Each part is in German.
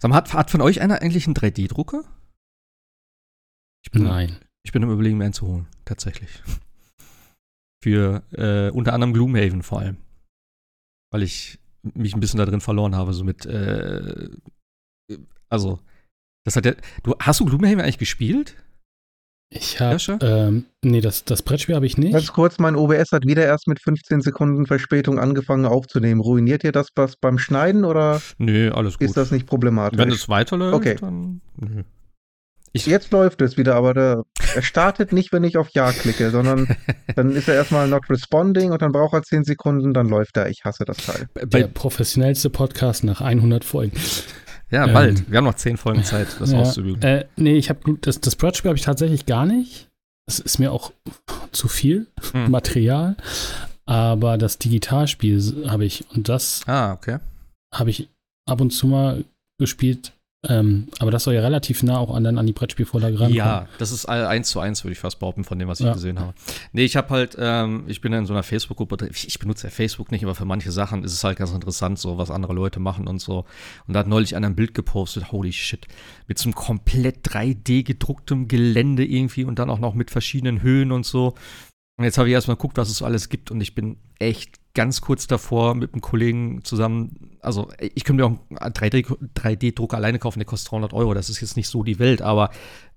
Sag mal, hat, hat von euch einer eigentlich einen 3D-Drucker? Nein. Ich bin im Überlegen, mir einen zu holen, tatsächlich. Für äh, unter anderem Gloomhaven vor allem. Weil ich mich ein bisschen da drin verloren habe, so mit, äh, also, das hat der, du, hast du Gloomhaven eigentlich gespielt? Ich habe, ähm, nee, das, das Brettspiel habe ich nicht. Ganz kurz, mein OBS hat wieder erst mit 15 Sekunden Verspätung angefangen aufzunehmen. Ruiniert ihr das was beim Schneiden oder Nö, alles gut. ist das nicht problematisch? Wenn es weiterläuft, Okay. dann. Nö. Ich, Jetzt läuft es wieder, aber der, er startet nicht, wenn ich auf Ja klicke, sondern dann ist er erstmal not responding und dann braucht er 10 Sekunden, dann läuft er. Ich hasse das Teil. der bei, professionellste Podcast nach 100 Folgen. Ja, ähm, bald. Wir haben noch zehn Folgen Zeit, das Ja, auszubügeln. Äh, nee, ich habe das, das Brettspiel habe ich tatsächlich gar nicht. Das ist mir auch zu viel Hm. Material. Aber das Digitalspiel habe ich und das Ah, okay. habe ich ab und zu mal gespielt. Ähm, aber das soll ja relativ nah auch an, dann an die Brettspielvorlage rankommen. Ja, das ist eins zu eins, würde ich fast behaupten, von dem, was ich Ja. gesehen habe. Nee, ich habe halt, ähm, ich bin in so einer Facebook-Gruppe, ich benutze ja Facebook nicht, aber für manche Sachen ist es halt ganz interessant, so was andere Leute machen und so. Und da hat neulich einer ein Bild gepostet, holy shit, mit so einem komplett 3D gedrucktem Gelände irgendwie und dann auch noch mit verschiedenen Höhen und so. Und jetzt habe ich erstmal geguckt, was es so alles gibt. Und ich bin echt ganz kurz davor mit einem Kollegen zusammen, also ich könnte mir auch einen 3D 3D-Drucker alleine kaufen, der kostet 300 Euro, das ist jetzt nicht so die Welt, aber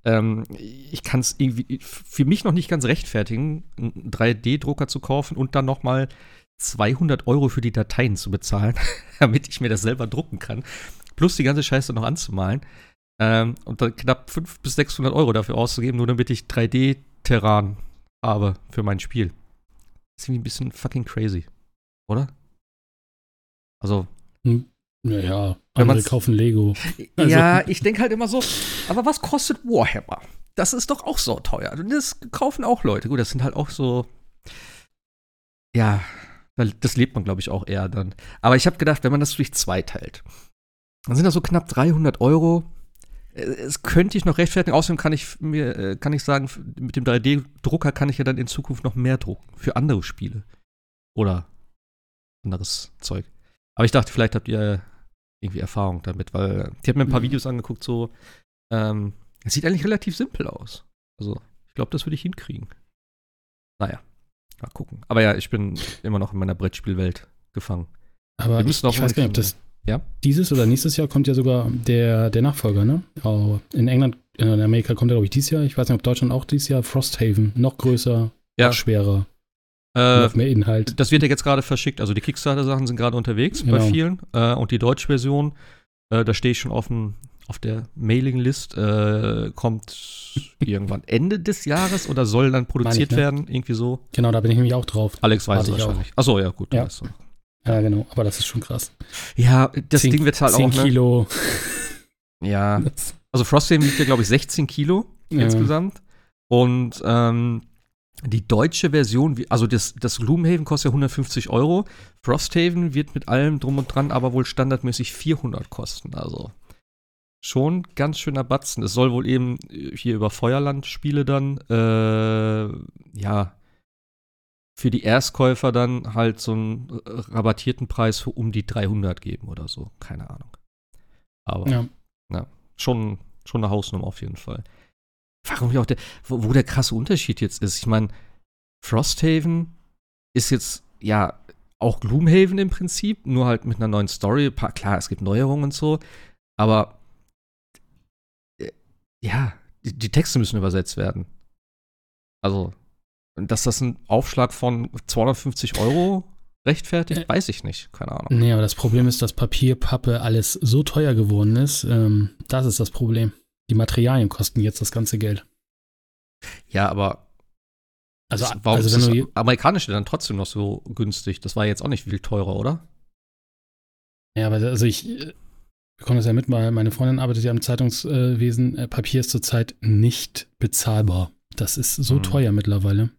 ähm, ich kann es irgendwie für mich noch nicht ganz rechtfertigen, einen 3D-Drucker zu kaufen und dann noch mal 200 Euro für die Dateien zu bezahlen, damit ich mir das selber drucken kann, plus die ganze Scheiße noch anzumalen ähm, und dann knapp 500 bis 600 Euro dafür auszugeben, nur damit ich 3D-Terran habe für mein Spiel. Das ist irgendwie ein bisschen fucking crazy, oder? Also, Naja, Wenn andere kaufen Lego. Also- ja, ich denke halt immer so, aber was kostet Warhammer? Das ist doch auch so teuer. Und Das kaufen auch Leute. Gut, das sind halt auch so, ja, das lebt man, glaube ich, auch eher dann. Aber ich habe gedacht, wenn man das durch zwei teilt, dann sind das so knapp 300 Euro. Es könnte ich noch rechtfertigen. Außerdem kann ich mir, äh, kann ich sagen, mit dem 3D-Drucker kann ich ja dann in Zukunft noch mehr drucken für andere Spiele oder anderes Zeug. Aber ich dachte, vielleicht habt ihr irgendwie Erfahrung damit, weil ich habe mir ein paar Mhm. Videos angeguckt, so, ähm, es sieht eigentlich relativ simpel aus. Also, ich glaube, das würde ich hinkriegen. Naja, mal gucken. Aber ja, ich bin immer noch in meiner Brettspielwelt gefangen. Aber ich, ich weiß gar nicht, ob das Ja? dieses oder nächstes Jahr kommt ja sogar der, der Nachfolger, ne? Oh, in England, äh, in Amerika kommt er, glaube ich, dieses Jahr. Ich weiß nicht, ob Deutschland auch dieses Jahr. Frosthaven, noch größer, Ja. noch schwerer, Äh, noch mehr Inhalt. das wird ja jetzt gerade verschickt. Also die Kickstarter-Sachen sind gerade unterwegs bei Genau. vielen. Äh, und die deutsche Version, äh, da stehe ich schon auf, dem, auf der Mailing-List, äh, kommt irgendwann Ende des Jahres oder soll dann produziert ne? werden. Irgendwie so. Genau, da bin ich nämlich auch drauf. Alex weiß Warte es ich auch. wahrscheinlich. Achso, ja, gut. Ja. Ja, genau. Aber das ist schon krass. Ja, das Zehn- Ding wird halt 10 auch. Ne? Kilo. Ja, Das, also Frosthaven wiegt ja, glaube ich, 16 Kilo Ja. insgesamt. Und ähm, die deutsche Version, also das, das Gloomhaven kostet ja 150 Euro. Frosthaven wird mit allem drum und dran aber wohl standardmäßig 400 kosten. Also schon ganz schöner Batzen. Es soll wohl eben äh, hier über Feuerland-Spiele dann, äh, ja, für die Erstkäufer dann halt so einen äh, rabattierten Preis für um die 300 geben oder so. Keine Ahnung. Aber ja. schon, schon eine Hausnummer auf jeden Fall. Warum ja auch der, wo, wo der krasse Unterschied jetzt ist. Ich meine, Frosthaven ist jetzt ja auch Gloomhaven im Prinzip, nur halt mit einer neuen Story. Klar, es gibt Neuerungen und so, aber äh, ja, die, die Texte müssen übersetzt werden. Also, dass das ein Aufschlag von 250 Euro rechtfertigt, Äh. weiß ich nicht. Keine Ahnung. Nee, aber das Problem ist, dass Papier, Pappe, alles so teuer geworden ist. Ähm, das ist das Problem. Die Materialien kosten jetzt das ganze Geld. Ja, aber Also, Das- Warum also ist das amerikanische dann trotzdem noch so günstig? Das war jetzt auch nicht viel teurer, oder? Ja, aber also ich äh, bekomme das ja mit, weil meine Freundin arbeitet ja im Zeitungswesen. Äh, Papier ist zurzeit nicht bezahlbar. Das ist so Hm. teuer mittlerweile.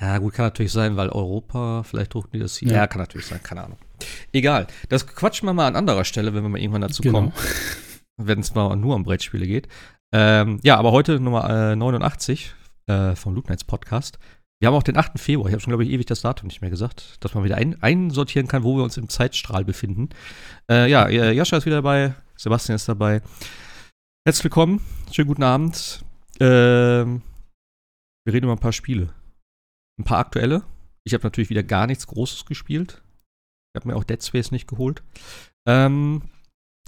Ja, gut, kann natürlich sein, weil Europa, vielleicht drucken die das hier. Ja. Ja, kann natürlich sein, keine Ahnung. Egal. Das quatschen wir mal an anderer Stelle, wenn wir mal irgendwann dazu Genau. kommen. Wenn es mal nur um Brettspiele geht. Ähm, ja, aber heute Nummer äh, 89 äh, vom Loot Nights Podcast. Wir haben auch den 8. Februar. Ich habe schon, glaube ich, ewig das Datum nicht mehr gesagt, dass man wieder ein, einsortieren kann, wo wir uns im Zeitstrahl befinden. Äh, ja, äh, Jascha ist wieder dabei. Sebastian ist dabei. Herzlich willkommen, schönen guten Abend. Ähm, wir reden über ein paar Spiele. Ein paar aktuelle. Ich habe natürlich wieder gar nichts Großes gespielt. Ich habe mir auch Dead Space nicht geholt. Ähm,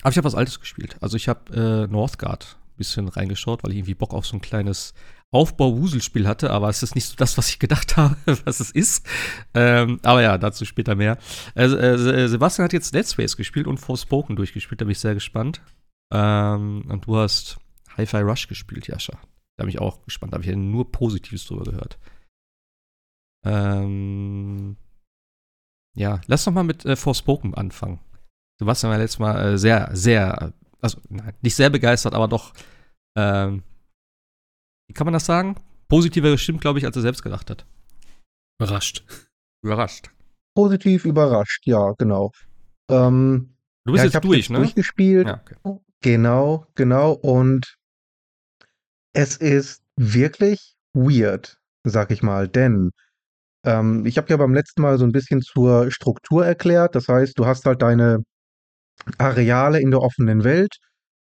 aber ich habe was Altes gespielt. Also ich habe äh, Northgard ein bisschen reingeschaut, weil ich irgendwie Bock auf so ein kleines Aufbau-Wuselspiel hatte, aber es ist nicht so das, was ich gedacht habe, was es ist. Ähm, aber ja, dazu später mehr. Äh, äh, Sebastian hat jetzt Dead Space gespielt und Forspoken durchgespielt, da bin ich sehr gespannt. Ähm, und du hast Hi-Fi Rush gespielt, Jascha. Da bin ich auch gespannt, da habe ich ja nur Positives drüber gehört. Ähm, ja, lass doch mal mit äh, Forspoken anfangen. Sebastian war letztes Mal äh, sehr, sehr, also nein, nicht sehr begeistert, aber doch, ähm, wie kann man das sagen? Positiver gestimmt, glaube ich, als er selbst gedacht hat. Überrascht. Überrascht. Positiv überrascht, ja, genau. Ähm, Du bist ja, jetzt durch, ne? durchgespielt. Ja, okay. Genau, genau. Und es ist wirklich weird, sag ich mal, denn ähm, ich habe ja beim letzten Mal so ein bisschen zur Struktur erklärt. Das heißt, du hast halt deine Areale in der offenen Welt.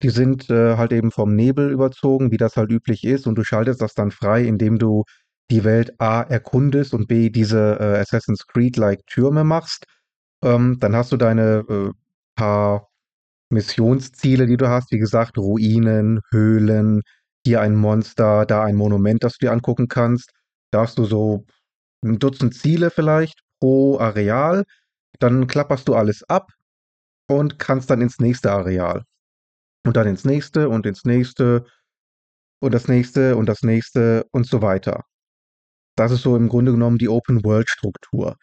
Die sind äh, halt eben vom Nebel überzogen, wie das halt üblich ist. Und du schaltest das dann frei, indem du die Welt A erkundest und B diese äh, Assassin's Creed-like Türme machst. Ähm, dann hast du deine äh, paar Missionsziele, die du hast. Wie gesagt, Ruinen, Höhlen, hier ein Monster, da ein Monument, das du dir angucken kannst. Da hast du so ein Dutzend Ziele vielleicht pro Areal. Dann klapperst du alles ab und kannst dann ins nächste Areal. Und dann ins nächste und ins nächste und das nächste und das nächste und so weiter. Das ist so im Grunde genommen die Open-World-Struktur.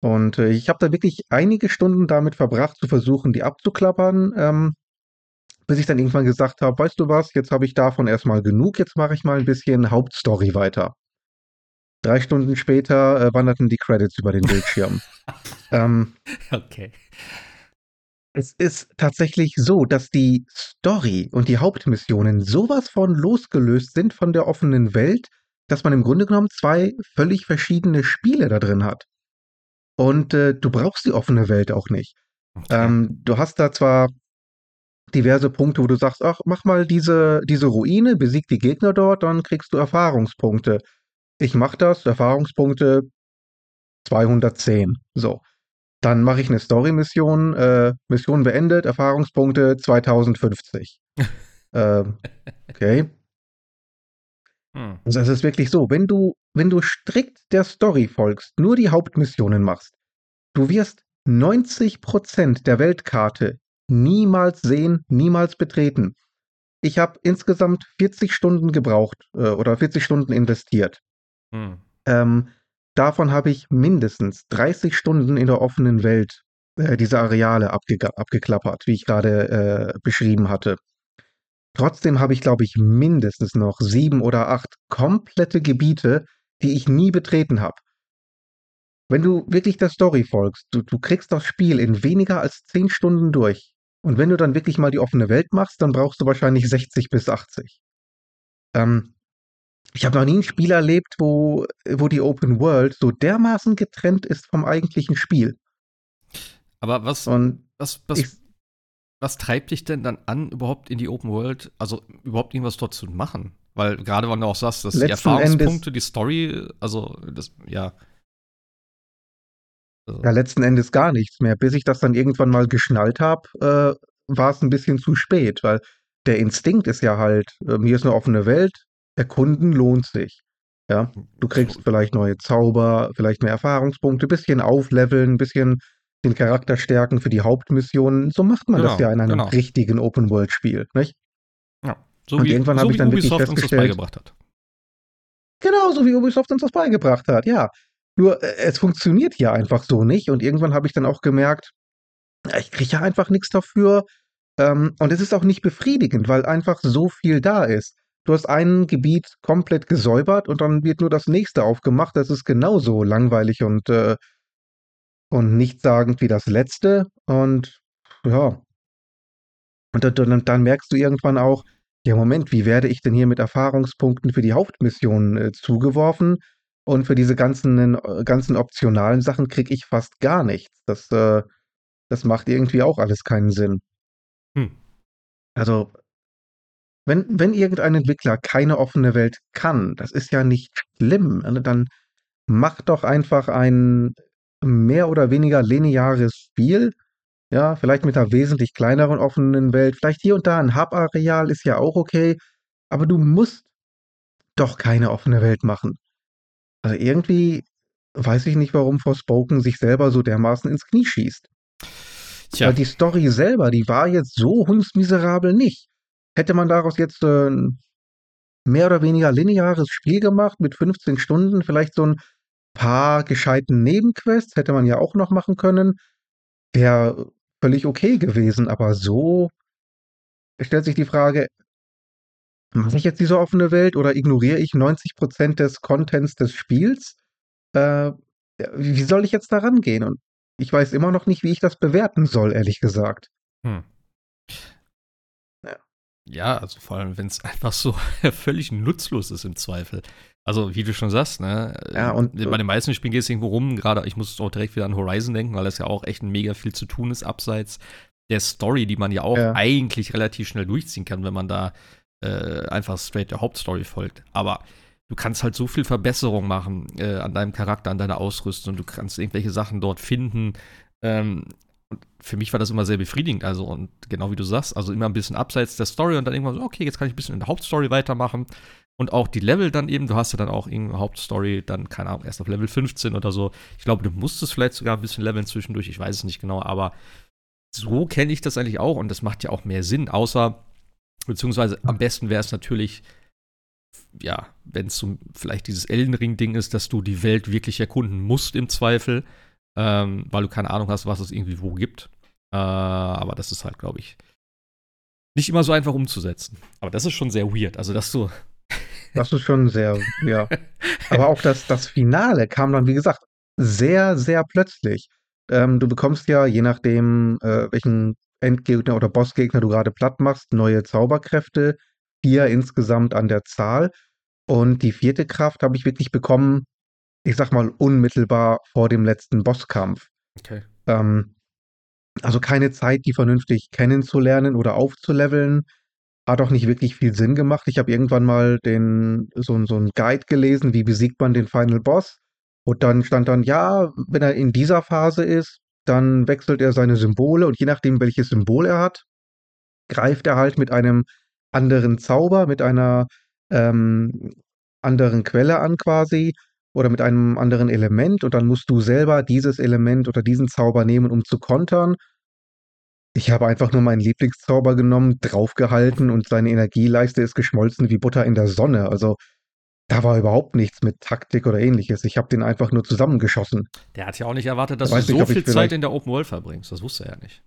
Und äh, ich habe da wirklich einige Stunden damit verbracht, zu versuchen, die abzuklappern, ähm, bis ich dann irgendwann gesagt habe, weißt du was, jetzt habe ich davon erstmal genug, jetzt mache ich mal ein bisschen Hauptstory weiter. Drei Stunden später äh, wanderten die Credits über den Bildschirm. ähm, Okay. es ist tatsächlich so, dass die Story und die Hauptmissionen sowas von losgelöst sind von der offenen Welt, dass man im Grunde genommen zwei völlig verschiedene Spiele da drin hat. Und äh, du brauchst die offene Welt auch nicht. okay. Ähm, du hast da zwar diverse Punkte, wo du sagst, ach, mach mal diese, diese Ruine, besieg die Gegner dort, dann kriegst du Erfahrungspunkte. Ich mach das, Erfahrungspunkte 210. So. Dann mache ich eine Story-Mission, äh, Mission beendet, Erfahrungspunkte 2050. ähm, okay. Hm. Also es ist wirklich so, wenn du, wenn du strikt der Story folgst, nur die Hauptmissionen machst, du wirst 90% der Weltkarte niemals sehen, niemals betreten. Ich habe insgesamt 40 Stunden gebraucht äh, oder 40 Stunden investiert. Hm. Ähm, davon habe ich mindestens 30 Stunden in der offenen Welt äh, diese Areale abge abgeklappert, wie ich gerade äh, beschrieben hatte. Trotzdem habe ich, glaube ich, mindestens noch sieben oder acht komplette Gebiete, die ich nie betreten habe. Wenn du wirklich der Story folgst, du, du kriegst das Spiel in weniger als zehn Stunden durch. Und wenn du dann wirklich mal die offene Welt machst, dann brauchst du wahrscheinlich 60 bis 80. Ähm, ich habe noch nie ein Spiel erlebt, wo, wo die Open World so dermaßen getrennt ist vom eigentlichen Spiel. Aber was, Und was, was, ich, was treibt dich denn dann an, überhaupt in die Open World, also überhaupt irgendwas dort zu machen? Weil gerade, wenn du auch sagst, dass die Erfahrungspunkte, die Story, also das, ja. Also, ja, letzten Endes gar nichts mehr. Bis ich das dann irgendwann mal geschnallt habe, äh, war es ein bisschen zu spät, weil der Instinkt ist ja halt, äh, mir ist eine offene Welt, erkunden lohnt sich. Ja, du kriegst vielleicht neue Zauber, vielleicht mehr Erfahrungspunkte, bisschen aufleveln, bisschen den Charakter stärken für die Hauptmissionen. So macht man das Genau, ja in einem genau. richtigen Open-World-Spiel, nicht? ja. So Und wie, irgendwann so hab ich dann wirklich Ubisoft uns das beigebracht hat. Genau, so wie Ubisoft uns das beigebracht hat, ja. Nur äh, es funktioniert hier einfach so nicht und irgendwann habe ich dann auch gemerkt, ich kriege ja einfach nichts dafür. Ähm, und es ist auch nicht befriedigend, weil einfach so viel da ist. Du hast ein Gebiet komplett gesäubert und dann wird nur das nächste aufgemacht. Das ist genauso langweilig und, äh, und nichtssagend wie das letzte. Und ja. Und dann, dann, merkst du irgendwann auch, ja, Moment, wie werde ich denn hier mit Erfahrungspunkten für die Hauptmission äh, zugeworfen? Und für diese ganzen, äh, ganzen optionalen Sachen kriege ich fast gar nichts. Das, äh, das macht irgendwie auch alles keinen Sinn. Hm. Also, wenn, wenn irgendein Entwickler keine offene Welt kann, das ist ja nicht schlimm. ne, Dann mach doch einfach ein mehr oder weniger lineares Spiel. Ja, vielleicht mit einer wesentlich kleineren offenen Welt. Vielleicht hier und da ein Hub-Areal ist ja auch okay. Aber du musst doch keine offene Welt machen. Also irgendwie weiß ich nicht, warum Forspoken sich selber so dermaßen ins Knie schießt. Tja, Weil die Story selber, die war jetzt so hundsmiserabel nicht. Hätte man daraus jetzt äh, ein mehr oder weniger lineares Spiel gemacht mit 15 Stunden, vielleicht so ein paar gescheiten Nebenquests, hätte man ja auch noch machen können, wäre völlig okay gewesen. Aber so stellt sich die Frage, mache ich jetzt diese offene Welt oder ignoriere ich 90% des Contents des Spiels? Äh, wie soll ich jetzt da rangehen? Und ich weiß immer noch nicht, wie ich das bewerten soll, ehrlich gesagt. hm. Ja. Also vor allem, wenn es einfach so völlig nutzlos ist im Zweifel. Also, wie du schon sagst, ne? Ja, und- bei den meisten Spielen geht es irgendwo rum. Gerade, ich muss auch direkt wieder an Horizon denken, weil das ja auch echt mega viel zu tun ist, abseits der Story, die man ja auch Ja. eigentlich relativ schnell durchziehen kann, wenn man da äh, einfach straight der Hauptstory folgt. Aber du kannst halt so viel Verbesserung machen äh, an deinem Charakter, an deiner Ausrüstung. Du kannst irgendwelche Sachen dort finden. Ähm, für mich war das immer sehr befriedigend. Also, und genau wie du sagst, also immer ein bisschen abseits der Story und dann irgendwann so, okay, jetzt kann ich ein bisschen in der Hauptstory weitermachen. Und auch die Level dann eben, du hast ja dann auch irgendeine Hauptstory, dann, keine Ahnung, erst auf Level 15 oder so. Ich glaube, du musstest vielleicht sogar ein bisschen leveln zwischendurch, ich weiß es nicht genau, aber so kenne ich das eigentlich auch und das macht ja auch mehr Sinn, außer, beziehungsweise am besten wäre es natürlich, ja, wenn es so vielleicht dieses Elden Ring-Ding ist, dass du die Welt wirklich erkunden musst im Zweifel, ähm, weil du keine Ahnung hast, was es irgendwie wo gibt. Äh, aber das ist halt, glaube ich, nicht immer so einfach umzusetzen. Aber das ist schon sehr weird. Also, dass du. Das ist schon sehr, ja. Aber auch das, das Finale kam dann, wie gesagt, sehr, sehr plötzlich. Ähm, du bekommst ja, je nachdem, äh, welchen Endgegner oder Bossgegner du gerade platt machst, neue Zauberkräfte. Vier insgesamt an der Zahl. Und die vierte Kraft habe ich wirklich bekommen, ich sag mal, unmittelbar vor dem letzten Bosskampf. Okay. Ähm, also keine Zeit, die vernünftig kennenzulernen oder aufzuleveln. Hat auch nicht wirklich viel Sinn gemacht. Ich habe irgendwann mal den, so, so einen Guide gelesen, wie besiegt man den Final Boss. Und dann stand dann, ja, wenn er in dieser Phase ist, dann wechselt er seine Symbole und je nachdem, welches Symbol er hat, greift er halt mit einem anderen Zauber, mit einer ähm, anderen Quelle an quasi oder mit einem anderen Element und dann musst du selber dieses Element oder diesen Zauber nehmen, um zu kontern. Ich habe einfach nur meinen Lieblingszauber genommen, draufgehalten und seine Energieleiste ist geschmolzen wie Butter in der Sonne. Also da war überhaupt nichts mit Taktik oder ähnliches. Ich habe den einfach nur zusammengeschossen. Der hat ja auch nicht erwartet, dass Weiß du nicht, so viel Zeit in der Open World verbringst. Das wusste er ja nicht.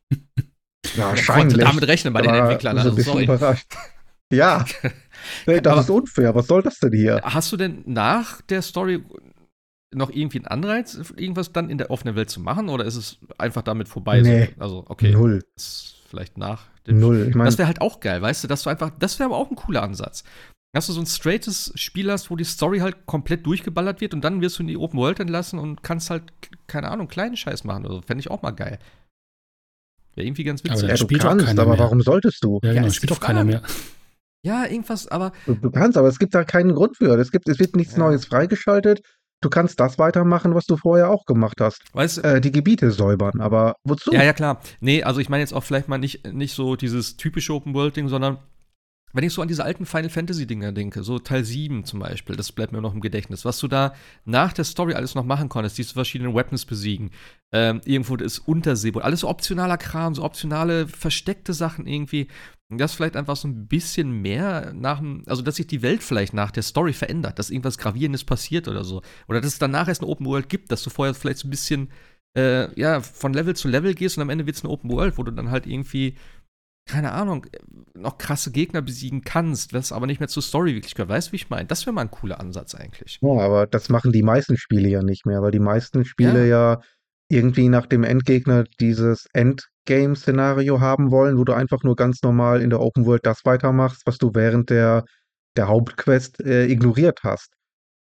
Ja, Er konnte damit rechnen bei den Entwicklern. Also, sorry. überrascht. Ja, nee, das Aber- ist unfair. Was soll das denn hier? Hast du denn nach der Story noch irgendwie einen Anreiz, irgendwas dann in der offenen Welt zu machen? Oder ist es einfach damit vorbei? Nee. So? Also, okay. Null. Vielleicht nach dem Null. Ich meine, Das wäre halt auch geil, weißt du, dass du einfach, das wäre aber auch ein cooler Ansatz. Dass du so ein straightes Spiel hast, wo die Story halt komplett durchgeballert wird und dann wirst du in die Open World entlassen und kannst halt, keine Ahnung, kleinen Scheiß machen. Also fände ich auch mal geil. Wäre irgendwie ganz Aber witzig. der ja, du spielt auch kannst, keiner aber mehr. warum solltest du? Ja, Ja, genau, ist spielt doch keiner mehr. Ja, irgendwas, aber Du, du kannst, aber es gibt da keinen Grund für. Es, gibt, es wird nichts Ja. Neues freigeschaltet. Du kannst das weitermachen, was du vorher auch gemacht hast. weißt du, Äh, die Gebiete säubern. Aber wozu? Ja, ja, klar. Nee, also ich meine jetzt auch vielleicht mal nicht, nicht so dieses typische Open-World-Ding, sondern wenn ich so an diese alten Final Fantasy-Dinger denke, so Teil 7 zum Beispiel, das bleibt mir noch im Gedächtnis, was du da nach der Story alles noch machen konntest, diese verschiedenen Weapons besiegen, ähm, irgendwo ist Unterseeboot, alles so optionaler Kram, so optionale, versteckte Sachen irgendwie. Das vielleicht einfach so ein bisschen mehr nach dem, also dass sich die Welt vielleicht nach der Story verändert, dass irgendwas Gravierendes passiert oder so. Oder dass es danach erst eine Open World gibt, dass du vorher vielleicht so ein bisschen äh, ja, von Level zu Level gehst und am Ende wird es eine Open World, wo du dann halt irgendwie, keine Ahnung, noch krasse Gegner besiegen kannst, was aber nicht mehr zur Story wirklich gehört. Weißt du, wie ich meine? Das wäre mal ein cooler Ansatz eigentlich. Ja, aber das machen die meisten Spiele ja nicht mehr, weil die meisten Spiele ja, irgendwie nach dem Endgegner dieses Endgame-Szenario haben wollen, wo du einfach nur ganz normal in der Open World das weitermachst, was du während der, der Hauptquest äh, ignoriert hast.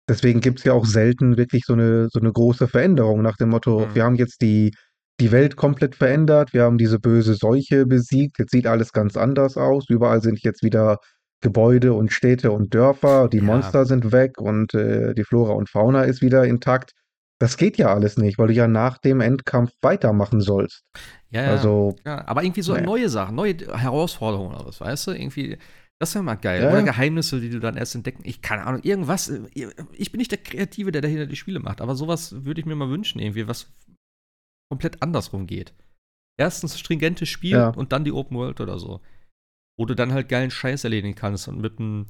Deswegen gibt es ja auch selten wirklich so eine, so eine große Veränderung nach dem Motto, Mhm. wir haben jetzt die, die Welt komplett verändert. Wir haben diese böse Seuche besiegt. Jetzt sieht alles ganz anders aus. Überall sind jetzt wieder Gebäude und Städte und Dörfer. Die Ja. Monster sind weg und äh, die Flora und Fauna ist wieder intakt. Das geht ja alles nicht, weil du ja nach dem Endkampf weitermachen sollst. Ja, ja. Also, ja, aber irgendwie so naja. neue Sachen, neue Herausforderungen oder was, weißt du? Irgendwie, das wäre mal geil. Ja, Oder. Geheimnisse, die du dann erst entdecken. Ich, keine Ahnung, irgendwas. äh, Ich bin nicht der Kreative, der dahinter die Spiele macht, aber sowas würde ich mir mal wünschen, irgendwie, was komplett andersrum geht. Erstens stringentes Spiel Ja. und dann die Open World oder so. Wo du dann halt geilen Scheiß erledigen kannst und mit einem,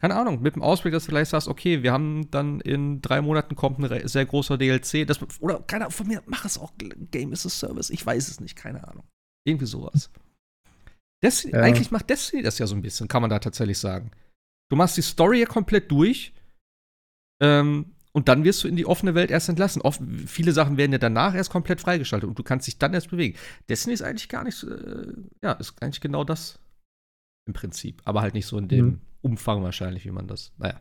keine Ahnung, mit dem Ausblick, dass du vielleicht sagst, okay, wir haben dann in drei Monaten kommt ein sehr großer DLC. Das, oder, keine Ahnung, von mir, mach es auch Game as a Service. Ich weiß es nicht, keine Ahnung. Irgendwie sowas. Destiny, Ja. Eigentlich macht Destiny das ja so ein bisschen, kann man da tatsächlich sagen. Du machst die Story ja komplett durch ähm, und dann wirst du in die offene Welt erst entlassen. Oft, viele Sachen werden ja danach erst komplett freigeschaltet und du kannst dich dann erst bewegen. Destiny ist eigentlich gar nicht, äh, ja, ist eigentlich genau das im Prinzip. Aber halt nicht so in dem Mhm. Umfang wahrscheinlich, wie man das, naja,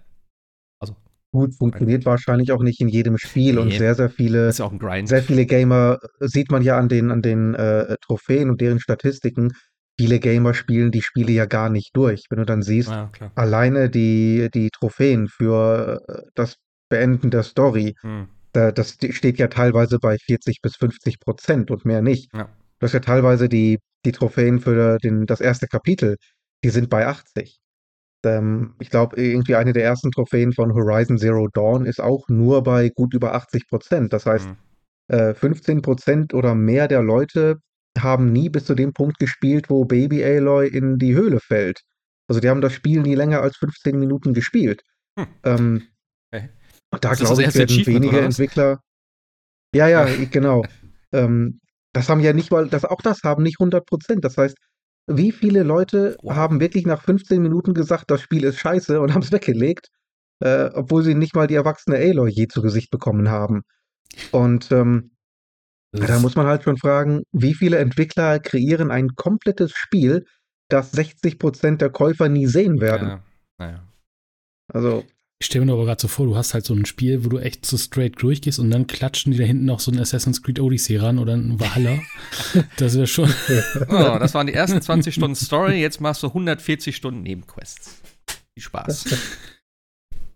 gut, funktioniert wahrscheinlich auch nicht in jedem Spiel und Nee. sehr, sehr viele ist ja auch ein Grind. Sehr viele Gamer äh, sieht man ja an den, an den äh, Trophäen und deren Statistiken. Viele Gamer spielen die Spiele ja gar nicht durch. Wenn du dann siehst, Ja, klar. alleine die, die Trophäen für äh, das Beenden der Story, Hm. da, das steht ja teilweise bei 40 bis 50 Prozent und mehr nicht. Ja. Du hast ja teilweise die, die Trophäen für den, das erste Kapitel, die sind bei 80. Ähm, ich glaube, irgendwie eine der ersten Trophäen von Horizon Zero Dawn ist auch nur bei gut über 80 Prozent. Das heißt, Hm. äh, 15 Prozent oder mehr der Leute haben nie bis zu dem Punkt gespielt, wo Baby Aloy in die Höhle fällt. Also die haben das Spiel nie länger als 15 Minuten gespielt. Hm. Ähm, da Ist das glaube ich, werden wenige? Entwickler. Ja, ja, genau. Ähm, das haben ja nicht mal, das, auch das haben nicht 100 Prozent. Das heißt, wie viele Leute Wow. haben wirklich nach 15 Minuten gesagt, das Spiel ist scheiße und haben es weggelegt, äh, obwohl sie nicht mal die erwachsene Aloy je zu Gesicht bekommen haben. Und ähm, da muss man halt schon fragen, wie viele Entwickler kreieren ein komplettes Spiel, das 60% der Käufer nie sehen werden. Ja, naja. Also, Ich stelle mir aber gerade so vor, du hast halt so ein Spiel, wo du echt so straight durchgehst und dann klatschen die da hinten noch so ein Assassin's Creed Odyssey ran oder ein Valhalla. das wäre schon. Oh, das waren die ersten 20 Stunden Story, jetzt machst du 140 Stunden Nebenquests. Viel Spaß.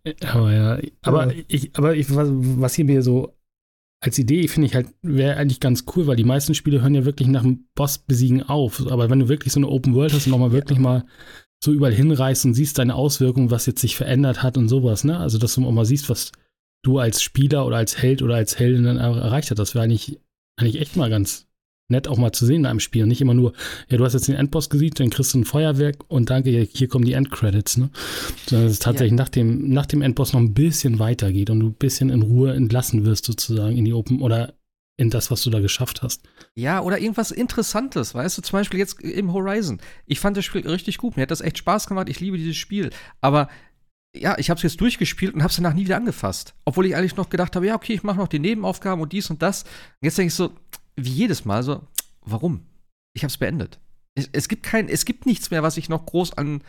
Aber ja, aber Ja. ich, aber ich, was, was hier mir so als Idee finde ich halt, wäre eigentlich ganz cool, weil die meisten Spiele hören ja wirklich nach dem Boss besiegen auf. Aber wenn du wirklich so eine Open World hast und nochmal wirklich mal so überall hinreißt und siehst deine Auswirkungen, was jetzt sich verändert hat und sowas, ne? Also, dass du auch mal siehst, was du als Spieler oder als Held oder als Heldin dann er- erreicht hast, das wäre eigentlich, eigentlich echt mal ganz nett auch mal zu sehen in einem Spiel. Und nicht immer nur, ja, du hast jetzt den Endboss gesiegt, dann kriegst du ein Feuerwerk und danke, hier kommen die Endcredits, ne? Sondern dass es tatsächlich nach, dem, nach dem Endboss noch ein bisschen weitergeht und du ein bisschen in Ruhe entlassen wirst, sozusagen, in die Open oder in das, was du da geschafft hast. Ja, oder irgendwas Interessantes, weißt du, zum Beispiel jetzt im Horizon. Ich fand das Spiel richtig gut, mir hat das echt Spaß gemacht, ich liebe dieses Spiel. Aber ja, ich habe es jetzt durchgespielt und habe es danach nie wieder angefasst. Obwohl ich eigentlich noch gedacht habe, ja, okay, ich mache noch die Nebenaufgaben und dies und das. Und jetzt denke ich so, wie jedes Mal so, warum? Ich habe es beendet. Es, gibt kein, es gibt nichts mehr, was ich noch groß an.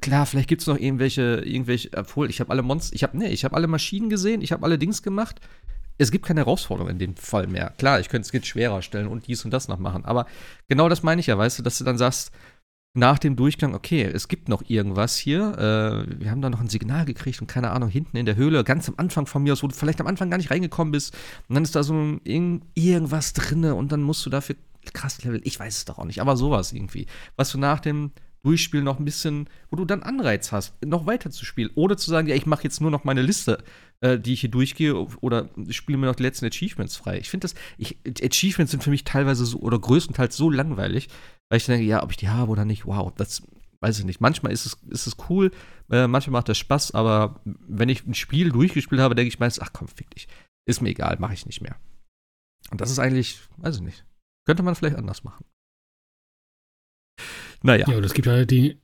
Klar, vielleicht gibt es noch irgendwelche, irgendwelche, obwohl ich habe alle Monster, ich habe, nee, ich habe alle Maschinen gesehen, ich habe alle Dings gemacht. Es gibt keine Herausforderung in dem Fall mehr. Klar, ich könnte es jetzt schwerer stellen und dies und das noch machen, aber genau das meine ich ja, weißt du, dass du dann sagst, nach dem Durchgang, okay, es gibt noch irgendwas hier. Äh, wir haben da noch ein Signal gekriegt und keine Ahnung, hinten in der Höhle, ganz am Anfang von mir aus, wo du vielleicht am Anfang gar nicht reingekommen bist. Und dann ist da so ein, irgend, irgendwas drinne und dann musst du dafür krass Level, ich weiß es doch auch nicht, aber sowas irgendwie. Was du nach dem Durchspielen noch ein bisschen, wo du dann Anreiz hast, noch weiter zu spielen. Ohne zu sagen, ja, ich mache jetzt nur noch meine Liste, äh, die ich hier durchgehe oder spiele mir noch die letzten Achievements frei. Ich finde das, ich, Achievements sind für mich teilweise so oder größtenteils so langweilig, weil ich denke, ja, ob ich die habe oder nicht, wow, das weiß ich nicht. Manchmal ist es, ist es cool, äh, manchmal macht das Spaß, aber wenn ich ein Spiel durchgespielt habe, denke ich meistens, ach komm, fick dich. Ist mir egal, mache ich nicht mehr. Und das ist eigentlich, weiß ich nicht. Könnte man vielleicht anders machen. Naja. Ja, und es gibt halt die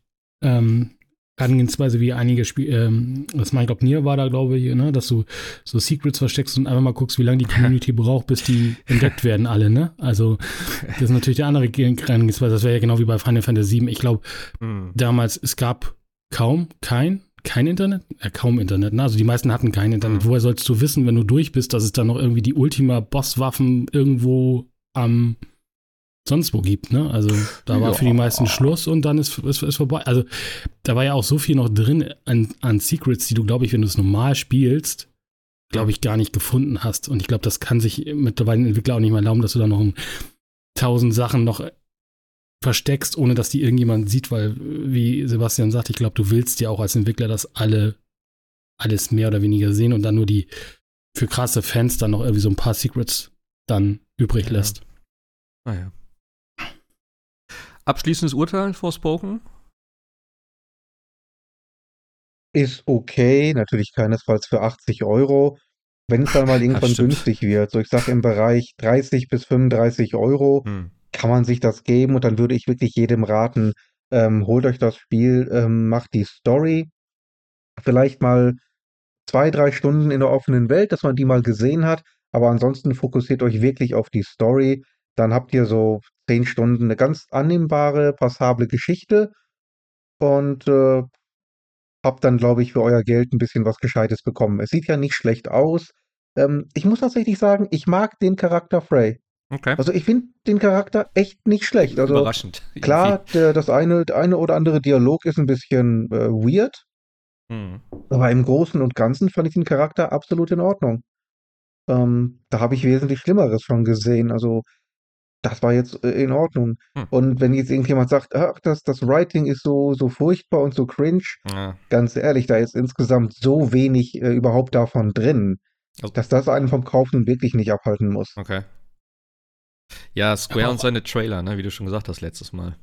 ähm, Herangehensweise wie einige Spiele, ähm, das glaube, Nier war da, glaube ich, ne, dass du so Secrets versteckst und einfach mal guckst, wie lange die Community braucht, bis die entdeckt werden, alle, ne? Also, das ist natürlich die andere Herangehensweise. Das wäre ja genau wie bei Final Fantasy VII. Ich glaube, Hm. damals, es gab kaum, kein, kein Internet, äh, kaum Internet, ne? Also die meisten hatten kein Internet. Mhm. Woher sollst du wissen, wenn du durch bist, dass es da noch irgendwie die Ultima-Bosswaffen irgendwo am sonst wo gibt, ne? Also da war Ja. für die meisten Schluss und dann ist, ist, ist vorbei. Also da war ja auch so viel noch drin an, an Secrets, die du, glaube ich, wenn du es normal spielst, glaube ich, gar nicht gefunden hast. Und ich glaube, das kann sich mittlerweile ein Entwickler auch nicht mehr erlauben, dass du da noch tausend Sachen noch versteckst, ohne dass die irgendjemand sieht, weil, wie Sebastian sagt, ich glaube, du willst ja auch als Entwickler, dass alle alles mehr oder weniger sehen und dann nur die für krasse Fans dann noch irgendwie so ein paar Secrets dann übrig Ja. lässt. Naja. Abschließendes Urteil, Forspoken? Ist okay, natürlich keinesfalls für 80 Euro. Wenn es dann mal irgendwann günstig wird, so ich sag im Bereich 30 bis 35 Euro, Hm. kann man sich das geben und dann würde ich wirklich jedem raten, ähm, holt euch das Spiel, ähm, macht die Story, vielleicht mal zwei, drei Stunden in der offenen Welt, dass man die mal gesehen hat, aber ansonsten fokussiert euch wirklich auf die Story, dann habt ihr so zehn Stunden eine ganz annehmbare, passable Geschichte und äh, habt dann, glaube ich, für euer Geld ein bisschen was Gescheites bekommen. Es sieht ja nicht schlecht aus. Ähm, ich muss tatsächlich sagen, ich mag den Charakter Frey. Okay. Also ich finde den Charakter echt nicht schlecht. Also Überraschend. klar, der, das eine, der eine oder andere Dialog ist ein bisschen äh, weird. Hm. aber im Großen und Ganzen fand ich den Charakter absolut in Ordnung. Ähm, da habe ich wesentlich Schlimmeres schon gesehen. Also das war jetzt äh, in Ordnung. Hm. Und wenn jetzt irgendjemand sagt, ach, das, das Writing ist so, so furchtbar und so cringe, Ja. ganz ehrlich, da ist insgesamt so wenig äh, überhaupt davon drin, Also- dass das einen vom Kauf nun wirklich nicht abhalten muss. Okay. Ja, Square Aber und seine Trailer, ne, wie du schon gesagt hast letztes Mal.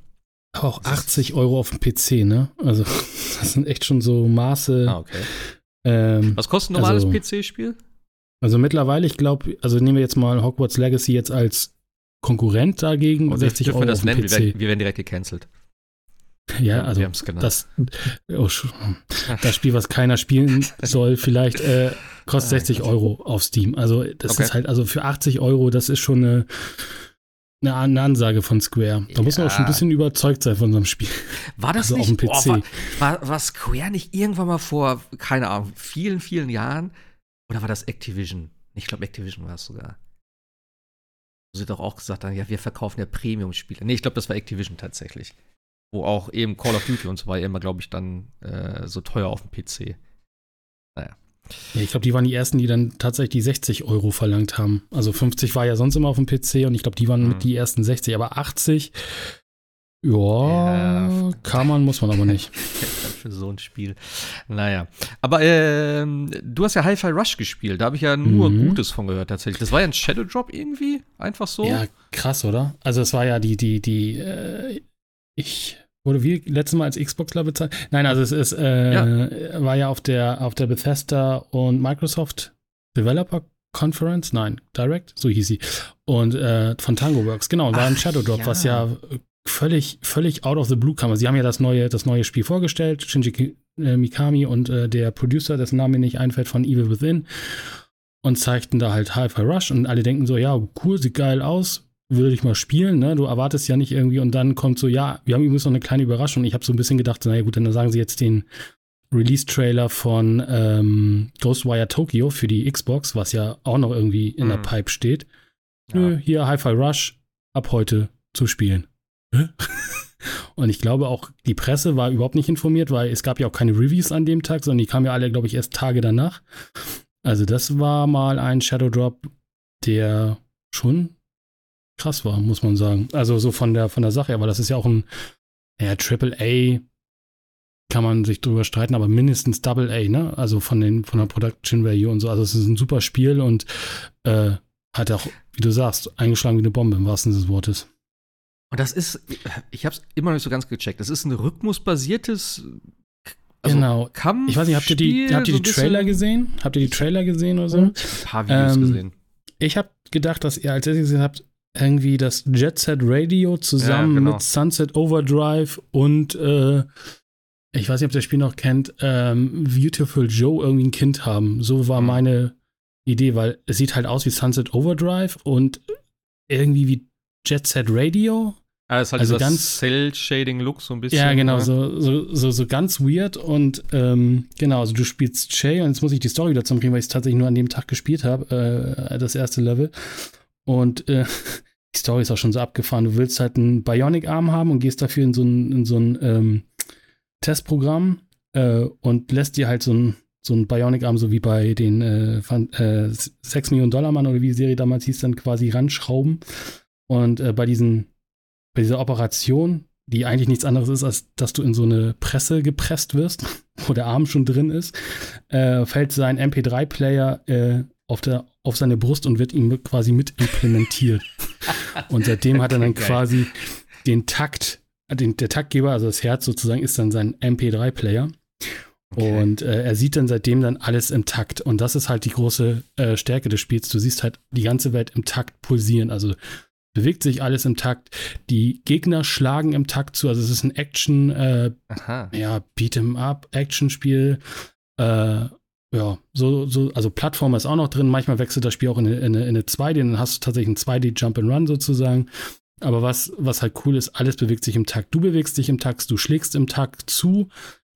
Auch 80 Euro auf dem PC, ne? Also das sind echt schon so Maße. Ah, okay. Ähm, Was kostet ein normales Also- PC-Spiel? also mittlerweile, ich glaube, also nehmen wir jetzt mal Hogwarts Legacy jetzt als Konkurrent dagegen, 60 Dürfen Euro wir das auf dem nennen? Wir wir werden direkt gecancelt. Ja, also das, oh, sch- das Spiel, was keiner spielen soll, vielleicht äh, kostet Ah, 60 Gott. Euro auf Steam. Also das Okay. ist halt, also für 80 Euro, das ist schon eine, eine, Ansage von Square. Da muss man auch schon ein Ja. bisschen überzeugt sein von so einem Spiel. War das Also auf nicht, dem boah, PC. war, war, war Square nicht irgendwann mal vor, keine Ahnung, vielen, vielen Jahren? Oder war das Activision? Ich glaube, Activision war es sogar. Wo sie doch auch gesagt haben, ja, wir verkaufen ja Premium-Spiele. Nee, ich glaube, das war Activision tatsächlich. Wo auch eben Call of Duty und so war ja immer, glaube ich, dann äh, so teuer auf dem PC. Ja, ich glaube, die waren die ersten, die dann tatsächlich die 60 Euro verlangt haben. Also 50 war ja sonst immer auf dem PC und ich glaube, die waren Hm. mit die ersten 60, aber 80, ja, Ja. kann man, muss man aber nicht. Für so ein Spiel. Naja. Aber ähm, du hast ja Hi-Fi Rush gespielt. Da habe ich ja nur Mhm. Gutes von gehört, tatsächlich. Das war ja ein Shadow Drop irgendwie? Einfach so? Ja, krass, oder? Also es war ja die, die, die, äh, ich wurde wie letztes Mal als Xboxler bezahlt. Nein, also es ist, äh, war ja auf der, auf der Bethesda und Microsoft Developer Conference, nein, Direct, so hieß sie. Und äh, von Tango Works, genau, und war ein Ach, Shadow Drop, ja. was ja völlig, völlig out of the blue kam. Also sie haben ja das neue, das neue Spiel vorgestellt, Shinji äh, Mikami und äh, der Producer, dessen Name mir nicht einfällt, von Evil Within und zeigten da halt Hi-Fi Rush und alle denken so, ja, cool, sieht geil aus, würde ich mal spielen, ne? Du erwartest ja nicht irgendwie und dann kommt so, ja, wir haben übrigens noch eine kleine Überraschung. Ich habe so ein bisschen gedacht, naja gut, dann sagen sie jetzt den Release-Trailer von ähm, Ghostwire Tokyo für die Xbox, was ja auch noch irgendwie in der Hm. Pipe steht. Ja. Nö, hier Hi-Fi Rush, ab heute zu spielen. Und ich glaube auch, die Presse war überhaupt nicht informiert, weil es gab ja auch keine Reviews an dem Tag, sondern die kamen ja alle, glaube ich, erst Tage danach. Also das war mal ein Shadow Drop, der schon krass war, muss man sagen. Also so von der, von der Sache, aber das ist ja auch ein ja, Triple A, kann man sich drüber streiten, aber mindestens Double A, ne? Also von, den, von der Production Value und so. Also es ist ein super Spiel und äh, hat auch, wie du sagst, eingeschlagen wie eine Bombe im wahrsten Sinne des Wortes. Und das ist, ich habe es immer noch nicht so ganz gecheckt. Das ist ein rhythmusbasiertes also genau. Kampf. Ich weiß nicht, habt ihr die, habt ihr die Trailer gesehen? Habt ihr die Trailer gesehen oder so? Ein paar Videos Ähm, gesehen. Ich habe gedacht, dass ihr als erstes gesehen habt, irgendwie das Jet Set Radio zusammen Ja, genau. mit Sunset Overdrive und äh, ich weiß nicht, ob ihr das Spiel noch kennt, ähm, Beautiful Joe irgendwie ein Kind haben. So war Mhm. meine Idee, weil es sieht halt aus wie Sunset Overdrive und irgendwie wie Jet Set Radio. Ah, ist halt also ganz- Cell-Shading-Look so ein bisschen. Ja, genau, ne? so, so, so, so ganz weird und ähm, genau, also du spielst Jay und jetzt muss ich die Story dazu kriegen, weil ich es tatsächlich nur an dem Tag gespielt habe, äh, das erste Level. Und äh, die Story ist auch schon so abgefahren. Du willst halt einen Bionic-Arm haben und gehst dafür in so ein, in so ein ähm, Testprogramm äh, und lässt dir halt so ein, so ein Bionic-Arm, so wie bei den äh, äh, 6 Millionen Dollar Mann oder wie die Serie damals hieß, dann quasi ranschrauben. Und äh, bei diesen, bei dieser Operation, die eigentlich nichts anderes ist, als dass du in so eine Presse gepresst wirst, wo der Arm schon drin ist, äh, fällt sein MP3-Player äh, auf, auf seine Brust und wird ihm quasi mit implementiert. und seitdem hat er dann quasi den Takt, den, der Taktgeber, also das Herz sozusagen, ist dann sein MP3-Player. Okay. Und äh, er sieht dann seitdem dann alles im Takt. Und das ist halt die große äh, Stärke des Spiels. Du siehst halt die ganze Welt im Takt pulsieren. Also bewegt sich alles im Takt. Die Gegner schlagen im Takt zu. Also es ist ein Action, äh, ja, Beat'em Up, Action-Spiel. Äh, ja, so, so, also Plattformer ist auch noch drin. Manchmal wechselt das Spiel auch in eine, in eine, in eine 2D, dann hast du tatsächlich ein 2D Jump and Run sozusagen. Aber was, was halt cool ist, alles bewegt sich im Takt. Du bewegst dich im Takt, du schlägst im Takt zu.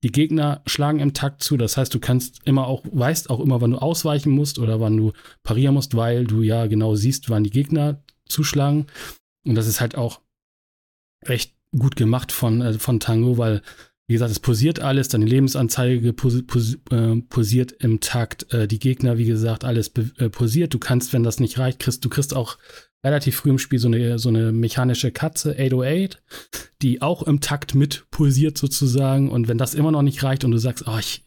Die Gegner schlagen im Takt zu. Das heißt, du kannst immer auch, weißt auch immer, wann du ausweichen musst oder wann du parieren musst, weil du ja genau siehst, wann die Gegner zuschlagen. Und das ist halt auch recht gut gemacht von, äh, von Tango, weil, wie gesagt, es posiert alles, deine Lebensanzeige pos pos äh, posiert im Takt, äh, die Gegner, wie gesagt, alles äh, posiert. Du kannst, wenn das nicht reicht, kriegst du kriegst auch relativ früh im Spiel so eine, so eine mechanische Katze, 808, die auch im Takt mit pulsiert sozusagen. Und wenn das immer noch nicht reicht und du sagst, oh, ich,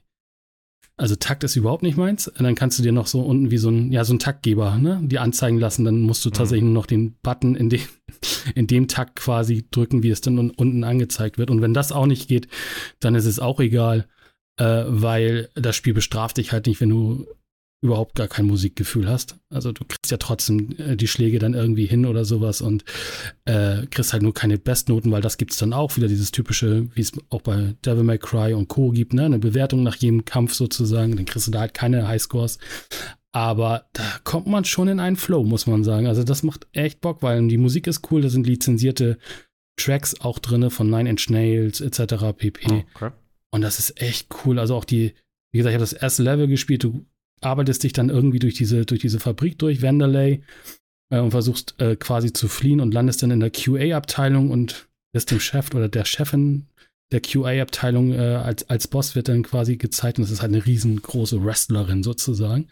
also Takt ist überhaupt nicht meins. Und dann kannst du dir noch so unten wie so ein, ja, so ein Taktgeber, ne, die anzeigen lassen. Dann musst du mhm. tatsächlich nur noch den Button in dem, in dem Takt quasi drücken, wie es dann unten angezeigt wird. Und wenn das auch nicht geht, dann ist es auch egal, äh, weil das Spiel bestraft dich halt nicht, wenn du überhaupt gar kein Musikgefühl hast. Also du kriegst ja trotzdem äh, die Schläge dann irgendwie hin oder sowas und äh, kriegst halt nur keine Bestnoten, weil das gibt es dann auch wieder dieses typische, wie es auch bei Devil May Cry und Co. gibt, ne? Eine Bewertung nach jedem Kampf sozusagen. Dann kriegst du da halt keine Highscores. Aber da kommt man schon in einen Flow, muss man sagen. Also das macht echt Bock, weil die Musik ist cool, da sind lizenzierte Tracks auch drin von Nine Inch Nails etc. pp. Okay. Und das ist echt cool. Also auch die, wie gesagt, ich habe das erste Level gespielt, du arbeitest dich dann irgendwie durch diese, durch diese Fabrik durch, Vanderlei, äh, und versuchst äh, quasi zu fliehen und landest dann in der QA-Abteilung und wirst dem Chef oder der Chefin der QA-Abteilung äh, als, als Boss wird dann quasi gezeigt und es ist halt eine riesengroße Wrestlerin sozusagen.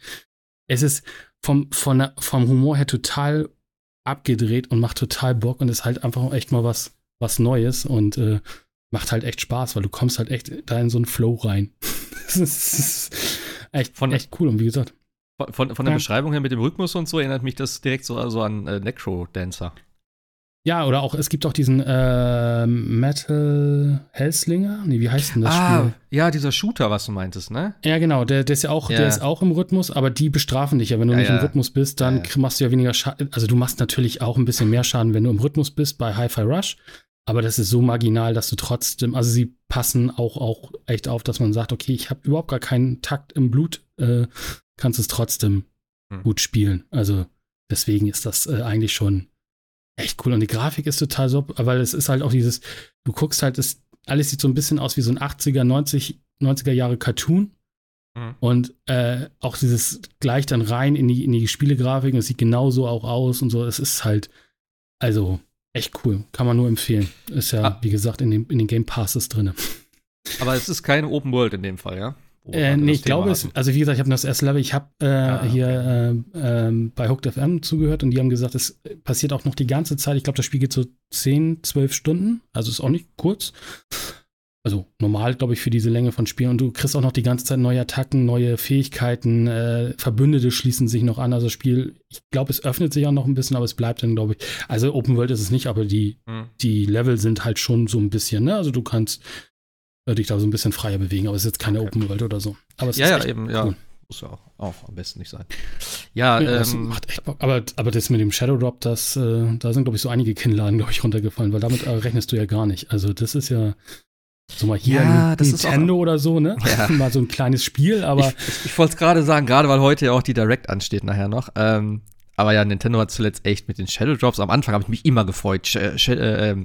Es ist vom, von, vom Humor her total abgedreht und macht total Bock und ist halt einfach echt mal was, was Neues und äh, macht halt echt Spaß, weil du kommst halt echt da in so einen Flow rein. das ist, Echt, von, echt cool. Und wie gesagt. Von, von, von der ja. Beschreibung her mit dem Rhythmus und so erinnert mich das direkt so also an äh, Necro-Dancer. Ja, oder auch, es gibt auch diesen äh, Metal Hellslinger. Nee, wie heißt denn das ah, Spiel? Ja, dieser Shooter, was du meintest, ne? Ja, genau, der, der ist ja auch, ja. der ist auch im Rhythmus, aber die bestrafen dich ja. Wenn du ja, nicht im Rhythmus bist, dann machst du ja weniger Schaden. Also du machst natürlich auch ein bisschen mehr Schaden, wenn du im Rhythmus bist bei Hi-Fi Rush. Aber das ist so marginal, dass du trotzdem, also sie passen auch, auch echt auf, dass man sagt, okay, ich habe überhaupt gar keinen Takt im Blut, äh, kannst es trotzdem hm. gut spielen. Also deswegen ist das äh, eigentlich schon echt cool. Und die Grafik ist total so, weil es ist halt auch dieses, du guckst halt, es, alles sieht so ein bisschen aus wie so ein 80er, 90, 90er Jahre Cartoon. Hm. Und äh, auch dieses gleich dann rein in die, in die Spielegrafik, es sieht genauso auch aus und so. Es ist halt, also Echt cool. Kann man nur empfehlen. Ist ja, ah. wie gesagt, in den, in den Game Passes drin. Aber es ist keine Open World in dem Fall, ja? Äh, nee, ich glaube es, also wie gesagt, ich habe das erste Level, ich habe äh, ah, hier okay. äh, ähm, bei Hooked FM zugehört und die haben gesagt, es passiert auch noch die ganze Zeit. Ich glaube, das Spiel geht so 10, 12 Stunden, also ist auch nicht kurz also normal, glaube ich, für diese Länge von Spielen. Und du kriegst auch noch die ganze Zeit neue Attacken, neue Fähigkeiten, äh, Verbündete schließen sich noch an. Also das Spiel, ich glaube, es öffnet sich auch noch ein bisschen, aber es bleibt dann, glaube ich. Also Open World ist es nicht, aber die, mhm. die Level sind halt schon so ein bisschen, ne? Also du kannst äh, dich da so ein bisschen freier bewegen, aber es ist jetzt keine okay. Open World oder so. Aber es ja, ist ja, eben, cool. ja. Muss ja auch, auch, am besten nicht sein. Ja, ja ähm, macht echt Bock. Aber, aber das mit dem Shadow Drop, das, äh, da sind, glaube ich, so einige Kinnladen, glaube ich, runtergefallen, weil damit äh, rechnest du ja gar nicht. Also das ist ja, so mal hier ja, das Nintendo auch, oder so, ne? Ja. mal so ein kleines Spiel, aber. Ich, ich, ich wollte es gerade sagen, gerade weil heute ja auch die Direct ansteht nachher noch. Ähm, Aber ja, Nintendo hat zuletzt echt mit den Shadow Drops. Am Anfang habe ich mich immer gefreut. Sh Sh äh,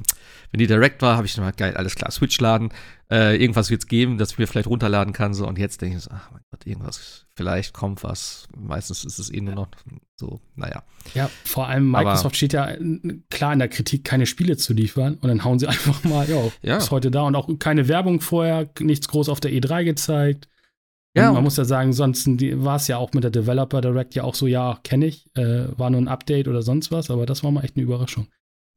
wenn die Direct war, habe ich immer geil, alles klar, Switch laden. Äh, irgendwas wird es geben, das ich mir vielleicht runterladen kann. So. Und jetzt denke ich so, ach mein Gott, irgendwas, vielleicht kommt was. Meistens ist es eh nur noch so, naja. Ja, vor allem Microsoft Aber, steht ja klar in der Kritik, keine Spiele zu liefern. Und dann hauen sie einfach mal, jo, ja, ist heute da. Und auch keine Werbung vorher, nichts groß auf der E3 gezeigt. Ja, man muss ja sagen, sonst war es ja auch mit der Developer Direct ja auch so, ja, kenne ich, äh, war nur ein Update oder sonst was, aber das war mal echt eine Überraschung.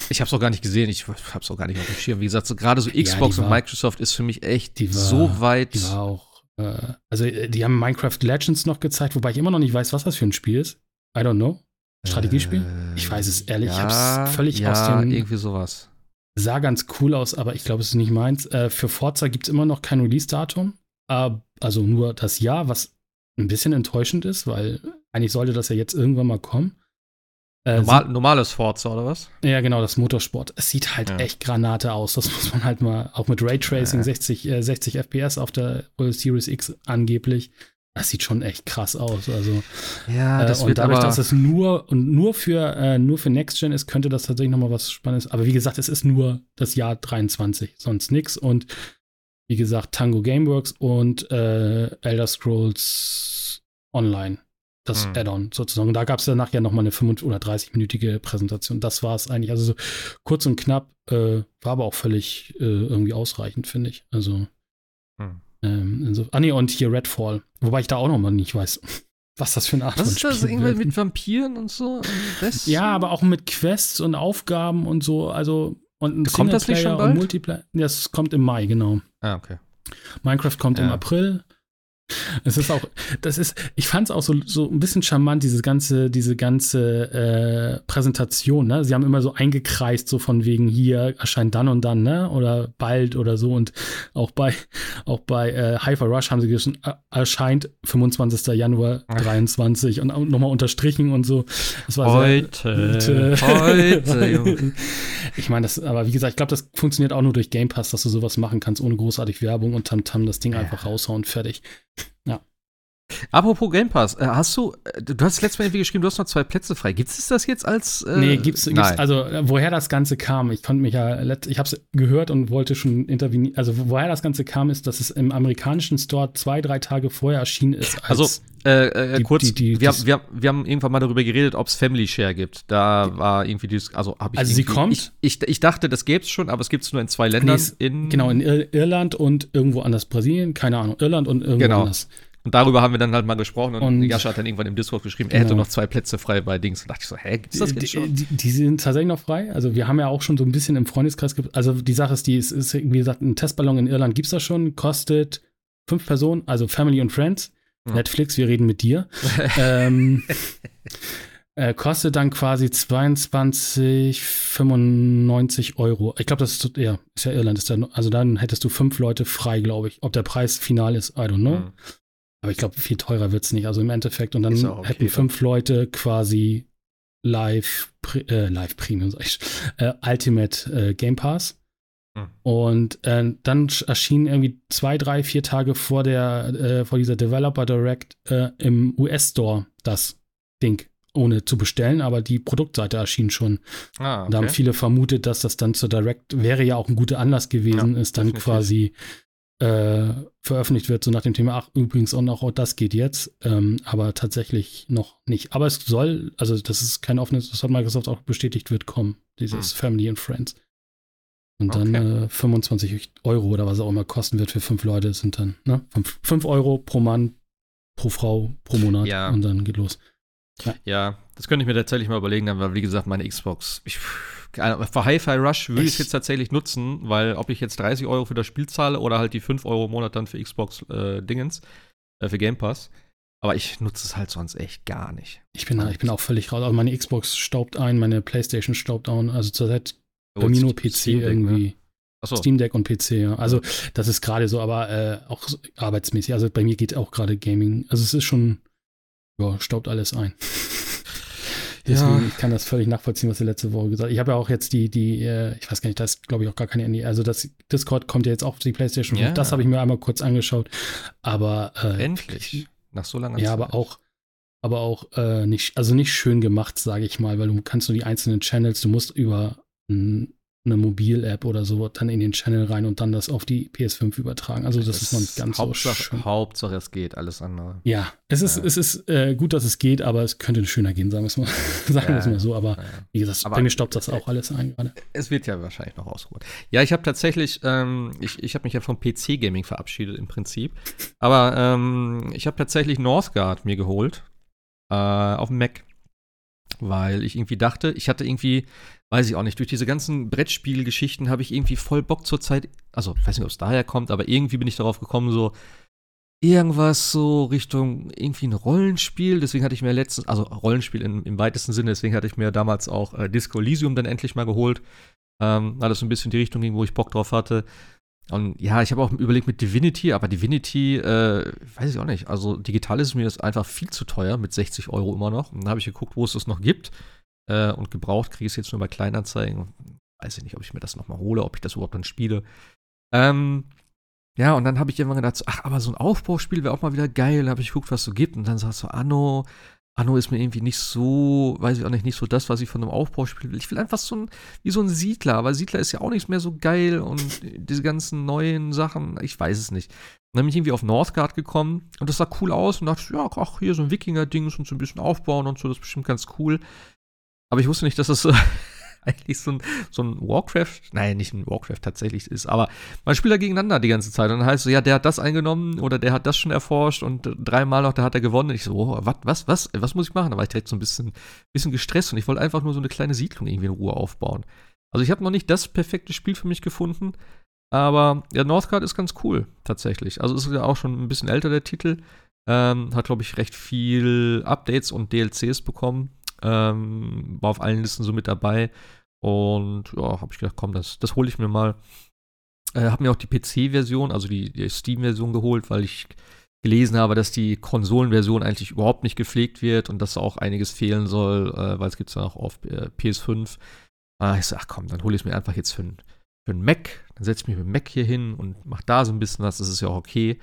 Ich habe es auch gar nicht gesehen, ich habe es auch gar nicht auf dem Schirm. Wie gesagt, so, gerade so Xbox ja, war, und Microsoft ist für mich echt war, so weit. Die war auch, äh, also äh, die haben Minecraft Legends noch gezeigt, wobei ich immer noch nicht weiß, was das für ein Spiel ist. I don't know. Strategiespiel? Äh, ich weiß es ehrlich, ja, ich habe es völlig ja, aus dem. irgendwie sowas. Sah ganz cool aus, aber ich glaube, es ist nicht meins. Äh, für Forza gibt es immer noch kein Release-Datum. Also nur das Jahr, was ein bisschen enttäuschend ist, weil eigentlich sollte das ja jetzt irgendwann mal kommen. Äh, Normal, normales Forza, oder was? Ja, genau, das Motorsport. Es sieht halt ja. echt Granate aus. Das muss man halt mal, auch mit Raytracing, ja. 60, äh, 60 FPS auf der Series X angeblich. Das sieht schon echt krass aus. Also, ja, das äh, und dadurch, dass es nur und nur für äh, nur für Next Gen ist, könnte das tatsächlich noch mal was Spannendes. Aber wie gesagt, es ist nur das Jahr 23, sonst nichts. Und wie gesagt, Tango Gameworks und äh, Elder Scrolls Online das mhm. Add-on sozusagen. Da gab es danach ja nochmal eine 35- oder 30-minütige Präsentation. Das war es eigentlich. Also so kurz und knapp, äh, war aber auch völlig äh, irgendwie ausreichend, finde ich. Also. Mhm. Ähm, so, ah, nee, und hier Redfall. Wobei ich da auch nochmal nicht weiß, was das für eine Art was ist das? Irgendwie mit Vampiren und so? ja, aber auch mit Quests und Aufgaben und so. Also. Und ein kommt das nicht schon bald? Und Multiplayer. Das kommt im Mai, genau. Ah, okay. Minecraft kommt ja. im April. Es ist auch, das ist, ich fand es auch so, so ein bisschen charmant, diese ganze, diese ganze äh, Präsentation, ne? Sie haben immer so eingekreist, so von wegen hier erscheint dann und dann, ne? Oder bald oder so. Und auch bei, auch bei äh, Hyper Rush haben sie geschrieben, äh, erscheint 25. Januar 23 und nochmal unterstrichen und so. Das war heute, sehr, heute. heute ich meine, das, aber wie gesagt, ich glaube, das funktioniert auch nur durch Game Pass, dass du sowas machen kannst, ohne großartig Werbung und Tamtam -Tam das Ding ja. einfach raushauen, fertig. Ja. Apropos Game Pass, äh, hast du, äh, du hast letztes Mal irgendwie geschrieben, du hast noch zwei Plätze frei. Gibt es das jetzt als. Äh, nee, gibt's, gibt's also woher das Ganze kam, ich konnte mich ja, ich habe es gehört und wollte schon intervenieren. Also woher das Ganze kam, ist, dass es im amerikanischen Store zwei, drei Tage vorher erschienen ist. also äh, äh, die, kurz, die, die, wir, wir, wir, haben irgendwann mal darüber geredet, ob es Family Share gibt. Da war irgendwie dieses, also habe ich. Also sie kommt? Ich, ich, ich, dachte, das gäbe es schon, aber es gibt es nur in zwei Ländern. Nee, in, genau, in Irland und irgendwo anders. Brasilien, keine Ahnung. Irland und irgendwo genau. anders. Und darüber haben wir dann halt mal gesprochen und, und Jascha hat dann irgendwann im Discord geschrieben, genau. er hätte genau. noch zwei Plätze frei bei Dings. Und dachte ich so, hä, gibt's das jetzt schon? Die, die, die, sind tatsächlich noch frei. Also wir haben ja auch schon so ein bisschen im Freundeskreis, also die Sache ist, die ist, ist wie gesagt, ein Testballon in Irland gibt es das schon, kostet fünf Personen, also Family und Friends. Hm. Netflix, wir reden mit dir. ähm, äh, kostet dann quasi 22,95 Euro. Ich glaube, das ist, ja, ist ja Irland. Ist ja, also dann hättest du fünf Leute frei, glaube ich. Ob der Preis final ist, I don't know. Hm. Aber ich glaube, viel teurer wird es nicht. Also im Endeffekt. Und dann okay, hätten fünf Leute quasi Live, äh, Live Premium, sag ich, äh, Ultimate äh, Game Pass. Hm. Und äh, dann erschien irgendwie zwei, drei, vier Tage vor der, äh, vor dieser Developer Direct äh, im US-Store das Ding ohne zu bestellen, aber die Produktseite erschien schon. Ah, okay. Da haben viele vermutet, dass das dann zur Direct wäre ja auch ein guter Anlass gewesen, ja, ist dann definitiv. quasi äh, veröffentlicht wird, so nach dem Thema, ach, übrigens auch noch, oh, das geht jetzt, ähm, aber tatsächlich noch nicht. Aber es soll, also das ist kein offenes, das hat Microsoft auch bestätigt, wird kommen, dieses hm. Family and Friends. Und dann okay. äh, 25 Euro oder was auch immer kosten wird für fünf Leute, sind dann ne? 5, 5 Euro pro Mann, pro Frau, pro Monat ja. und dann geht los. Ja. ja. das könnte ich mir tatsächlich mal überlegen, aber wie gesagt, meine Xbox, ich für Hi-Fi Rush würde ich es jetzt tatsächlich nutzen, weil ob ich jetzt 30 Euro für das Spiel zahle oder halt die 5 Euro im Monat dann für Xbox äh, Dingens, äh, für Game Pass. Aber ich nutze es halt sonst echt gar nicht. Ich bin, ich bin auch völlig raus. Also meine Xbox staubt ein, meine Playstation staubt ein. Also zurzeit oh, bei mir nur PC Steam irgendwie. Ne? So. Steam Deck und PC, ja. Also das ist gerade so, aber äh, auch arbeitsmäßig. Also bei mir geht auch gerade Gaming. Also es ist schon, ja, staubt alles ein. Deswegen, ja. ich kann das völlig nachvollziehen, was du letzte Woche gesagt hast. Ich habe ja auch jetzt die, die, äh, ich weiß gar nicht, da ist, glaube ich, auch gar keine ND. Also das Discord kommt ja jetzt auch auf die PlayStation 5. Ja. Das habe ich mir einmal kurz angeschaut. Aber äh, endlich. Nach so langer Zeit. Ja, aber auch, aber auch äh, nicht, also nicht schön gemacht, sage ich mal, weil du kannst nur die einzelnen Channels, du musst über ein eine Mobil-App oder so dann in den Channel rein und dann das auf die PS5 übertragen. Also das, das ist noch nicht ganz Hauptsache, so schön. Hauptsache es geht, alles andere. Ja, es ist, ja. es ist äh, gut, dass es geht, aber es könnte schöner gehen, sagen wir es mal, sagen ja, mal so. Aber ja. wie gesagt, aber bei mir staubt das auch alles ein gerade. Es wird ja wahrscheinlich noch ausgeruht. Ja, ich habe tatsächlich, ähm, ich, ich habe mich ja vom PC-Gaming verabschiedet im Prinzip. Aber ähm, ich habe tatsächlich Northgard mir geholt äh, auf dem Mac weil ich irgendwie dachte, ich hatte irgendwie, weiß ich auch nicht, durch diese ganzen Brettspielgeschichten habe ich irgendwie voll Bock zur Zeit, also ich weiß nicht, ob es daher kommt, aber irgendwie bin ich darauf gekommen, so irgendwas so Richtung irgendwie ein Rollenspiel. Deswegen hatte ich mir letztens, also Rollenspiel in, im weitesten Sinne, deswegen hatte ich mir damals auch äh, Disco Elysium dann endlich mal geholt. Ähm, alles so ein bisschen die Richtung ging, wo ich Bock drauf hatte. Und ja, ich habe auch überlegt mit Divinity, aber Divinity, äh, weiß ich auch nicht. Also digital ist mir das einfach viel zu teuer, mit 60 Euro immer noch. Und dann habe ich geguckt, wo es das noch gibt. Äh, und gebraucht kriege ich es jetzt nur bei Kleinanzeigen. Weiß ich nicht, ob ich mir das nochmal hole, ob ich das überhaupt dann spiele. Ähm, ja, und dann habe ich irgendwann gedacht, ach, aber so ein Aufbauspiel wäre auch mal wieder geil. Da habe ich geguckt, was es so gibt. Und dann sagst du, Anno, Anno ist mir irgendwie nicht so, weiß ich auch nicht, nicht so das, was ich von einem Aufbauspiel will. Ich will einfach so ein, wie so ein Siedler, aber Siedler ist ja auch nicht mehr so geil und diese ganzen neuen Sachen, ich weiß es nicht. dann bin ich irgendwie auf Northgard gekommen und das sah cool aus und dachte, ja, ach, hier so ein Wikinger-Ding und so ein bisschen aufbauen und so, das ist bestimmt ganz cool. Aber ich wusste nicht, dass das so eigentlich so ein, so ein Warcraft, nein, nicht ein Warcraft tatsächlich ist, aber man spielt da gegeneinander die ganze Zeit und dann heißt so, ja, der hat das eingenommen oder der hat das schon erforscht und dreimal noch, der hat er gewonnen. Und ich so, oh, was, was, was, was muss ich machen? Da war ich direkt so ein bisschen, bisschen gestresst und ich wollte einfach nur so eine kleine Siedlung irgendwie in Ruhe aufbauen. Also ich habe noch nicht das perfekte Spiel für mich gefunden, aber ja, Northgard ist ganz cool, tatsächlich. Also ist ja auch schon ein bisschen älter, der Titel. Ähm, hat, glaube ich, recht viel Updates und DLCs bekommen. Ähm, war auf allen Listen so mit dabei. Und ja, habe ich gedacht, komm, das, das hole ich mir mal. Äh, habe mir auch die PC-Version, also die, die Steam-Version geholt, weil ich gelesen habe, dass die Konsolenversion eigentlich überhaupt nicht gepflegt wird und dass auch einiges fehlen soll, äh, weil es gibt es ja auch auf äh, PS5. Ah, ich so, ach komm, dann hole ich es mir einfach jetzt für einen Mac. Dann setze ich mich mit dem Mac hier hin und mache da so ein bisschen was, das ist ja auch okay.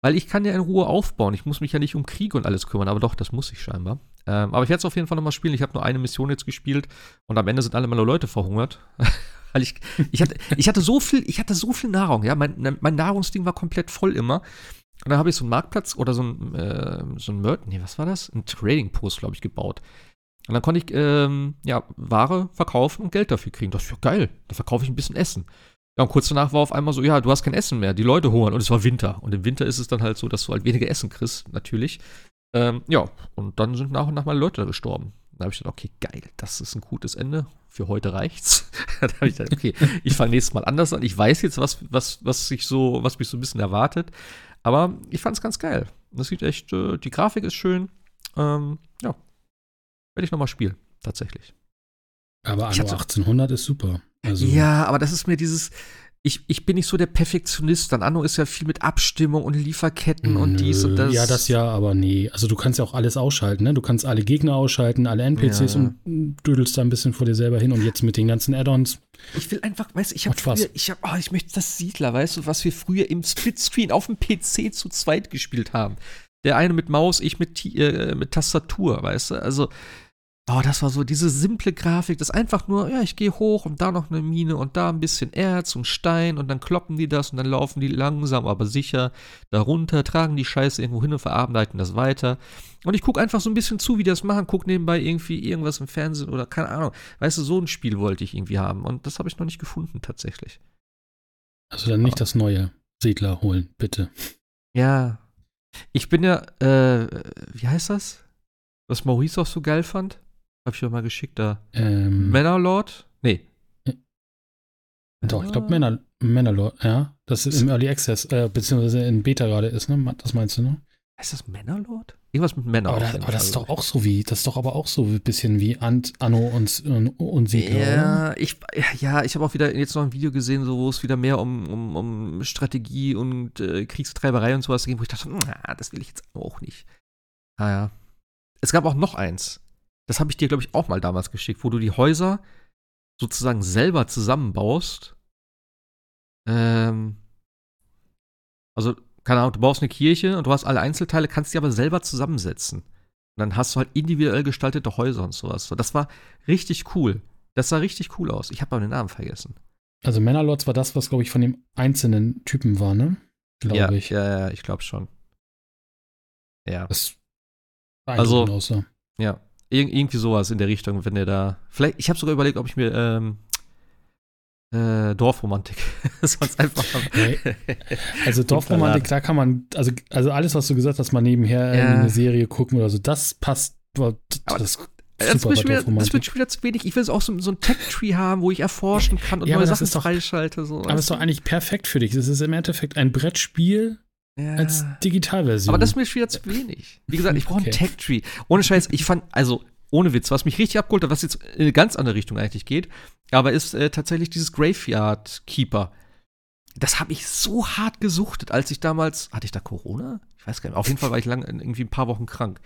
Weil ich kann ja in Ruhe aufbauen. Ich muss mich ja nicht um Krieg und alles kümmern, aber doch, das muss ich scheinbar. Ähm, aber ich werde es auf jeden Fall nochmal spielen. Ich habe nur eine Mission jetzt gespielt und am Ende sind alle meine Leute verhungert. Weil ich, ich, hatte, ich hatte so viel, ich hatte so viel Nahrung, ja. Mein, mein Nahrungsding war komplett voll immer. Und dann habe ich so einen Marktplatz oder so ein, äh, so ein Mörd, nee, was war das? Ein Trading Post, glaube ich, gebaut. Und dann konnte ich, ähm, ja, Ware verkaufen und Geld dafür kriegen. Das ist ja geil. Da verkaufe ich ein bisschen Essen. Ja, und kurz danach war auf einmal so, ja, du hast kein Essen mehr, die Leute hungern und es war Winter. Und im Winter ist es dann halt so, dass du halt weniger Essen kriegst, natürlich. Ähm, ja, und dann sind nach und nach mal Leute gestorben. Da habe ich gedacht, okay, geil, das ist ein gutes Ende. Für heute reicht's. da habe ich gedacht, okay, ich fange nächstes Mal anders an. Ich weiß jetzt, was, was, was sich so, was mich so ein bisschen erwartet. Aber ich fand es ganz geil. Das sieht echt, äh, die Grafik ist schön. Ähm, ja. Werde ich nochmal spielen, tatsächlich. Aber Anno 1800 ist super. Also ja, aber das ist mir dieses, ich, ich bin nicht so der Perfektionist. Dann Anno ist ja viel mit Abstimmung und Lieferketten Nö, und dies und das. Ja, das ja, aber nee. Also du kannst ja auch alles ausschalten, ne? Du kannst alle Gegner ausschalten, alle NPCs ja. und dödelst da ein bisschen vor dir selber hin und jetzt mit den ganzen Add-ons. Ich will einfach, weißt du, ich habe früher, ich habe, oh, ich möchte das Siedler, weißt du, was wir früher im Splitscreen auf dem PC zu zweit gespielt haben. Der eine mit Maus, ich mit, äh, mit Tastatur, weißt du? Also Oh, das war so diese simple Grafik, das einfach nur, ja, ich gehe hoch und da noch eine Mine und da ein bisschen Erz und Stein und dann kloppen die das und dann laufen die langsam, aber sicher darunter, tragen die Scheiße irgendwo hin und verarbeiten das weiter. Und ich gucke einfach so ein bisschen zu, wie die das machen, gucke nebenbei irgendwie irgendwas im Fernsehen oder keine Ahnung. Weißt du, so ein Spiel wollte ich irgendwie haben und das habe ich noch nicht gefunden tatsächlich. Also dann nicht aber. das neue Siedler holen, bitte. Ja. Ich bin ja, äh, wie heißt das? Was Maurice auch so geil fand? Hab ich doch mal geschickt da. Ähm, Männerlord? Nee. Doch, ich glaube Männer, Männerlord, ja. Das ist im Early Access, äh, beziehungsweise in Beta gerade ist, ne? Das meinst du, ne? Heißt das Männerlord? Irgendwas mit Männern. Aber, da, aber das ist doch auch so wie, das ist doch aber auch so ein bisschen wie Ant, Anno und, und, und Siedler, ja, Ich, ja, ich habe auch wieder jetzt noch ein Video gesehen, so, wo es wieder mehr um, um, um Strategie und äh, Kriegstreiberei und sowas ging, wo ich dachte, na, das will ich jetzt auch nicht. Ah ja. Es gab auch noch eins. Das habe ich dir, glaube ich, auch mal damals geschickt, wo du die Häuser sozusagen selber zusammenbaust. Ähm, also, keine Ahnung, du baust eine Kirche und du hast alle Einzelteile, kannst die aber selber zusammensetzen. dann hast du halt individuell gestaltete Häuser und sowas. So, das war richtig cool. Das sah richtig cool aus. Ich habe aber den Namen vergessen. Also Männerlords war das, was, glaube ich, von dem einzelnen Typen war, ne? Glaube ja, ich. Ja, ja, ich glaube schon. Ja. Das Also- beeindruckend aussah. Ja. Ir irgendwie sowas in der Richtung, wenn der da. Vielleicht, ich habe sogar überlegt, ob ich mir ähm, äh, Dorfromantik sonst einfach. Nee. Also Dorfromantik, da kann man, also, also alles, was du gesagt hast, mal nebenher Ja. in eine Serie gucken oder so, das passt. Das, Das, mir bei schon wieder, das wird schon wieder zu wenig. Ich will auch so, so ein Tech-Tree haben, wo ich erforschen kann und Ja, neue das Sachen doch- freischalte. So, Aber es ist doch eigentlich perfekt für dich. Es ist im Endeffekt ein Brettspiel ja. als Digitalversion. Aber das ist mir schon wieder zu wenig. Wie gesagt, ich brauche Okay. einen Tech-Tree. Ohne Scheiß, ich fand, also ohne Witz, was mich richtig abgeholt hat, was jetzt in eine ganz andere Richtung eigentlich geht, aber ist äh, tatsächlich dieses Graveyard Keeper. Das habe ich so hart gesuchtet, als ich damals, hatte ich da Corona? Ich weiß gar nicht. Auf jeden Fall war ich lang, irgendwie ein paar Wochen krank.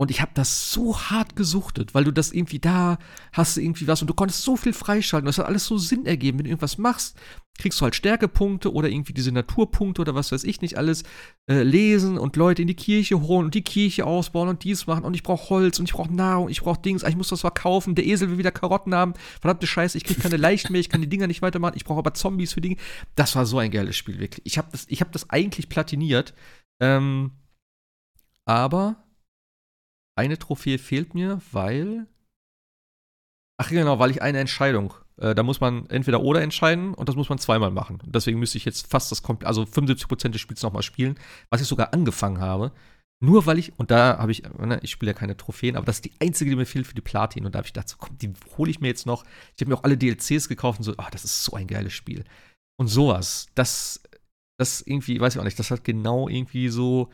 Und ich habe das so hart gesuchtet, weil du das irgendwie da hast irgendwie was und du konntest so viel freischalten. Das hat alles so Sinn ergeben. Wenn du irgendwas machst, kriegst du halt Stärkepunkte oder irgendwie diese Naturpunkte oder was weiß ich nicht alles äh, lesen und Leute in die Kirche holen und die Kirche ausbauen und dies machen und ich brauche Holz und ich brauche Nahrung, ich brauche Dings, ah, ich muss das verkaufen, der Esel will wieder Karotten haben, verdammte Scheiße, ich kriege keine mehr, ich kann die Dinger nicht weitermachen, ich brauche aber Zombies für Dinge. Das war so ein geiles Spiel, wirklich. Ich habe das, hab das eigentlich platiniert, ähm, aber eine Trophäe fehlt mir, weil Ach genau, weil ich eine Entscheidung. Äh, da muss man entweder oder entscheiden und das muss man zweimal machen. Deswegen müsste ich jetzt fast das komplette, also 75% des Spiels nochmal spielen, was ich sogar angefangen habe. Nur weil ich, und da habe ich, ne, ich spiele ja keine Trophäen, aber das ist die einzige, die mir fehlt für die Platin. Und da habe ich gedacht, komm, die hole ich mir jetzt noch. Ich habe mir auch alle DLCs gekauft und so, ah, das ist so ein geiles Spiel. Und sowas, das, das irgendwie, weiß ich auch nicht, das hat genau irgendwie so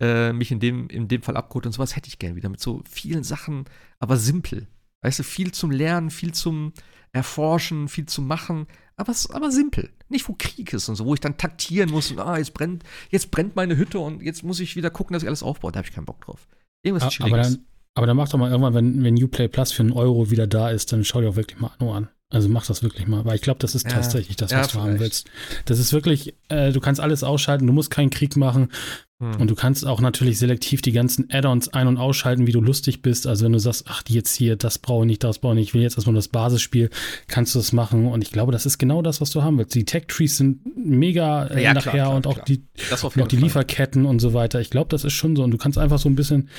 äh, mich in dem, in dem Fall abgeholt und sowas hätte ich gern wieder mit so vielen Sachen, aber simpel. Weißt du, viel zum Lernen, viel zum Erforschen, viel zum Machen, aber, aber simpel. Nicht, wo Krieg ist und so, wo ich dann taktieren muss und ah, jetzt brennt, jetzt brennt meine Hütte und jetzt muss ich wieder gucken, dass ich alles aufbaue. Da habe ich keinen Bock drauf. Irgendwas aber Chilliges. dann, aber dann mach doch mal irgendwann, wenn, wenn Uplay Plus für einen Euro wieder da ist, dann schau dir auch wirklich mal Anno an. Also mach das wirklich mal, weil ich glaube, das ist Ja. tatsächlich das, Ja, was du haben vielleicht. willst. Das ist wirklich, äh, du kannst alles ausschalten, du musst keinen Krieg machen Hm. und du kannst auch natürlich selektiv die ganzen Add-ons ein- und ausschalten, wie du lustig bist. Also wenn du sagst, ach, die jetzt hier, das brauche ich nicht, das brauche ich nicht, ich will jetzt erstmal das Basisspiel, kannst du das machen. Und ich glaube, das ist genau das, was du haben willst. Die Tech-Trees sind mega äh, Ja, klar, nachher klar, und auch klar. die, und auch die. Lieferketten und so weiter. Ich glaube, das ist schon so. Und du kannst einfach so ein bisschen,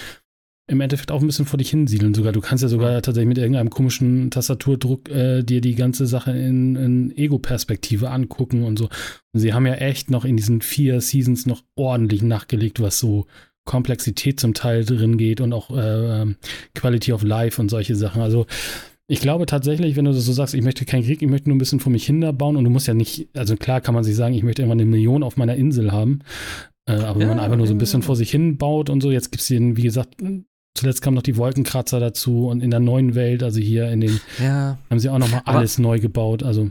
im Endeffekt auch ein bisschen vor dich hinsiedeln sogar. Du kannst ja sogar Ja. tatsächlich mit irgendeinem komischen Tastaturdruck äh, dir die ganze Sache in, in Ego-Perspektive angucken und so. Und sie haben ja echt noch in diesen vier Seasons noch ordentlich nachgelegt, was so Komplexität zum Teil drin geht und auch äh, ähm, Quality of Life und solche Sachen. Also ich glaube tatsächlich, wenn du so sagst, ich möchte keinen Krieg, ich möchte nur ein bisschen vor mich hin bauen und du musst ja nicht, also klar kann man sich sagen, ich möchte irgendwann eine Million auf meiner Insel haben, äh, aber wenn man einfach nur so ein bisschen vor sich hin baut und so, jetzt gibt es hier, wie gesagt, zuletzt kamen noch die Wolkenkratzer dazu und in der neuen Welt, also hier in den, Ja, haben sie auch nochmal Aber- alles neu gebaut, also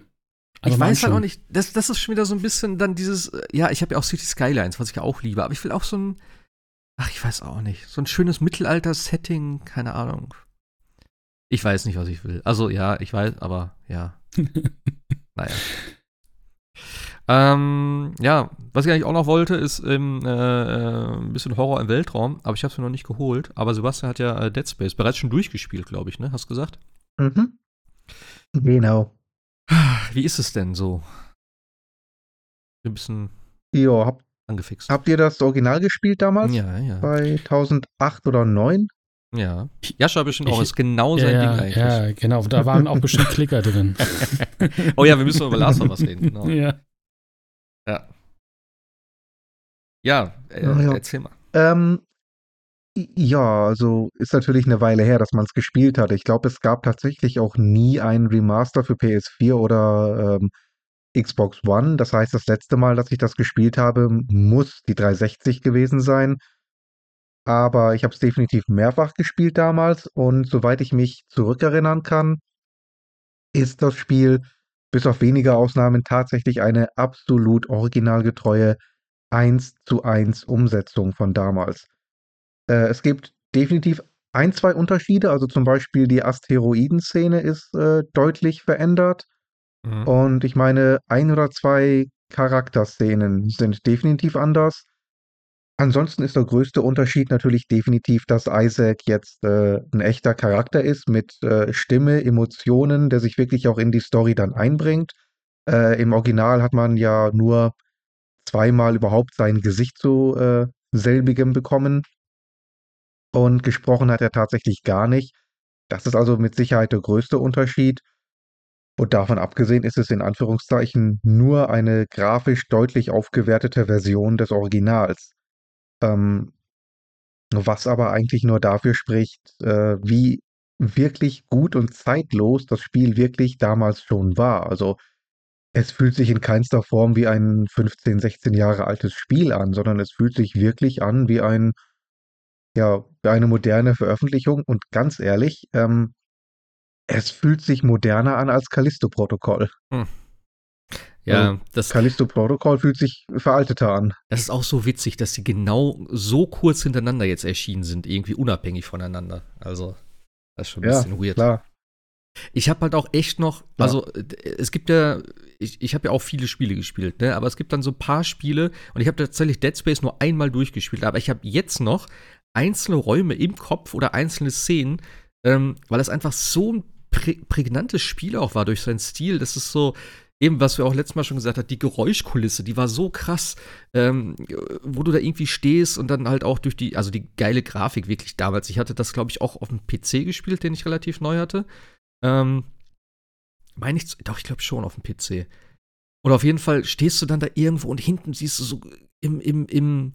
ich einfach mal weiß halt auch nicht, das, das ist schon wieder so ein bisschen dann dieses, ja, ich habe ja auch City Skylines, was ich ja auch liebe, aber ich will auch so ein, ach, ich weiß auch nicht, so ein schönes Mittelalter-Setting, keine Ahnung. Ich weiß nicht, was ich will. Also, ja, ich weiß, aber ja. naja. Ähm, ja, was ich eigentlich auch noch wollte, ist ähm, äh, ein bisschen Horror im Weltraum, aber ich habe es mir noch nicht geholt. Aber Sebastian hat ja äh, Dead Space bereits schon durchgespielt, glaube ich, ne? Hast du gesagt? Mhm. Genau. Wie ist es denn so? Ein bisschen Ja, hab, angefixt. habt ihr das Original gespielt damals? Ja, ja. Bei 1008 oder 9? Ja. Jascha bestimmt auch, Ich- ist genau Ja, sein ja, Ding eigentlich. ja, genau, da waren auch bestimmt Klicker drin. Oh ja, wir müssen über Last of Us reden. Genau. ja. Ja. Ja, äh, Ja, ja. erzähl mal. Ähm, ja, also ist natürlich eine Weile her, dass man es gespielt hat. Ich glaube, es gab tatsächlich auch nie einen Remaster für PS4 oder ähm, Xbox One. Das heißt, das letzte Mal, dass ich das gespielt habe, muss die 360 gewesen sein. Aber ich habe es definitiv mehrfach gespielt damals und soweit ich mich zurückerinnern kann, ist das Spiel bis auf wenige Ausnahmen tatsächlich eine absolut originalgetreue 1 zu 1 Umsetzung von damals. Äh, es gibt definitiv ein, zwei Unterschiede. Also zum Beispiel die Asteroidenszene ist äh, deutlich verändert. Mhm. Und ich meine, ein oder zwei Charakterszenen sind definitiv anders. Ansonsten ist der größte Unterschied natürlich definitiv, dass Isaac jetzt äh, ein echter Charakter ist mit äh, Stimme, Emotionen, der sich wirklich auch in die Story dann einbringt. Äh, Im Original hat man ja nur zweimal überhaupt sein Gesicht zu äh, selbigem bekommen und gesprochen hat er tatsächlich gar nicht. Das ist also mit Sicherheit der größte Unterschied. Und davon abgesehen ist es in Anführungszeichen nur eine grafisch deutlich aufgewertete Version des Originals. Ähm, was aber eigentlich nur dafür spricht, äh, wie wirklich gut und zeitlos das Spiel wirklich damals schon war. Also es fühlt sich in keinster Form wie ein 15, 16 Jahre altes Spiel an, sondern es fühlt sich wirklich an wie ein, ja, eine moderne Veröffentlichung. Und ganz ehrlich, ähm, es fühlt sich moderner an als Callisto-Protokoll. Hm. Ja, das. Callisto-Protokoll fühlt sich veralteter an. Das ist auch so witzig, dass sie genau so kurz hintereinander jetzt erschienen sind, irgendwie unabhängig voneinander. Also, das ist schon ein ja, bisschen weird. Klar. Ich habe halt auch echt noch, ja. also es gibt ja, ich, ich habe ja auch viele Spiele gespielt, ne? aber es gibt dann so ein paar Spiele und ich habe tatsächlich Dead Space nur einmal durchgespielt, aber ich habe jetzt noch einzelne Räume im Kopf oder einzelne Szenen, ähm, weil es einfach so ein prä prägnantes Spiel auch war durch seinen Stil. Das ist so, eben, was wir auch letztes Mal schon gesagt haben, die Geräuschkulisse, die war so krass, ähm, wo du da irgendwie stehst und dann halt auch durch die, also die geile Grafik wirklich damals. Ich hatte das, glaube ich, auch auf dem PC gespielt, den ich relativ neu hatte. Ähm, meine ich, doch, ich glaube schon auf dem PC. Oder auf jeden Fall stehst du dann da irgendwo und hinten siehst du so im, im, im,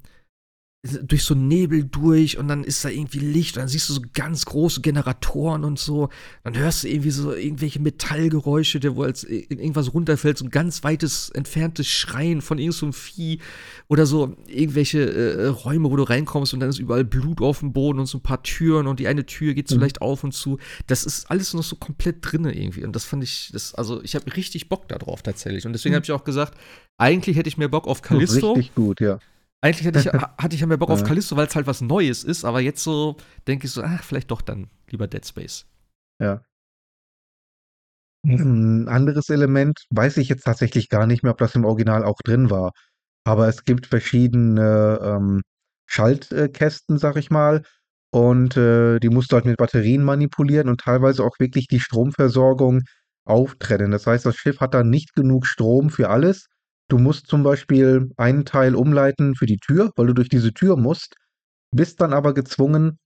durch so Nebel durch und dann ist da irgendwie Licht und dann siehst du so ganz große Generatoren und so. Dann hörst du irgendwie so irgendwelche Metallgeräusche, der wo als irgendwas runterfällt, so ein ganz weites, entferntes Schreien von irgendeinem so Vieh oder so irgendwelche äh, Räume, wo du reinkommst und dann ist überall Blut auf dem Boden und so ein paar Türen und die eine Tür geht so mhm. leicht auf und zu. Das ist alles noch so komplett drinne irgendwie und das fand ich, das, also ich habe richtig Bock darauf tatsächlich und deswegen mhm. habe ich auch gesagt, eigentlich hätte ich mehr Bock auf Callisto. Richtig gut, ja. Eigentlich hatte ich, hatte ich ja mehr Bock auf Callisto, weil es halt was Neues ist, aber jetzt so denke ich so, ach, vielleicht doch dann lieber Dead Space. Ja. Ein anderes Element weiß ich jetzt tatsächlich gar nicht mehr, ob das im Original auch drin war. Aber es gibt verschiedene ähm, Schaltkästen, sag ich mal. Und äh, die musst du halt mit Batterien manipulieren und teilweise auch wirklich die Stromversorgung auftrennen. Das heißt, das Schiff hat dann nicht genug Strom für alles Du musst zum Beispiel einen Teil umleiten für die Tür, weil du durch diese Tür musst, bist dann aber gezwungen,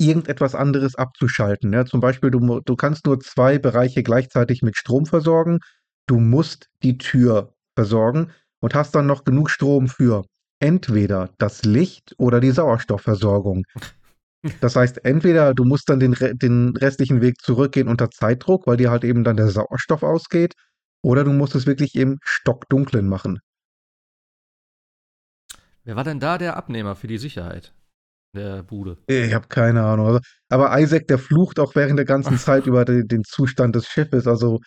irgendetwas anderes abzuschalten. Ja, zum Beispiel, du, du kannst nur zwei Bereiche gleichzeitig mit Strom versorgen. Du musst die Tür versorgen und hast dann noch genug Strom für entweder das Licht oder die Sauerstoffversorgung. Das heißt, entweder du musst dann den, den restlichen Weg zurückgehen unter Zeitdruck, weil dir halt eben dann der Sauerstoff ausgeht, oder du musst es wirklich im Stockdunklen machen. Wer war denn da der Abnehmer für die Sicherheit? Der Bude. Ich habe keine Ahnung. Also, aber Isaac, der flucht auch während der ganzen Zeit über den, den, Zustand des Schiffes. Also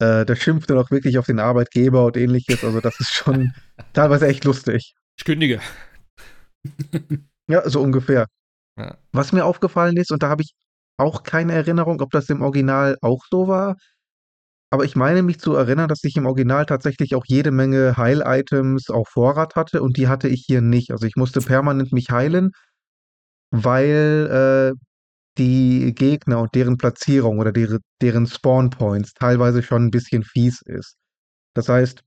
äh, der schimpft dann auch wirklich auf den Arbeitgeber und ähnliches. Also das ist schon teilweise echt lustig. Ich kündige. ja, so ungefähr. Ja. Was mir aufgefallen ist, und da habe ich auch keine Erinnerung, ob das im Original auch so war, aber ich meine mich zu erinnern, dass ich im Original tatsächlich auch jede Menge Heil-Items auf Vorrat hatte und die hatte ich hier nicht. Also ich musste permanent mich heilen, weil äh, die Gegner und deren Platzierung oder deren, deren Spawn-Points teilweise schon ein bisschen fies ist. Das heißt,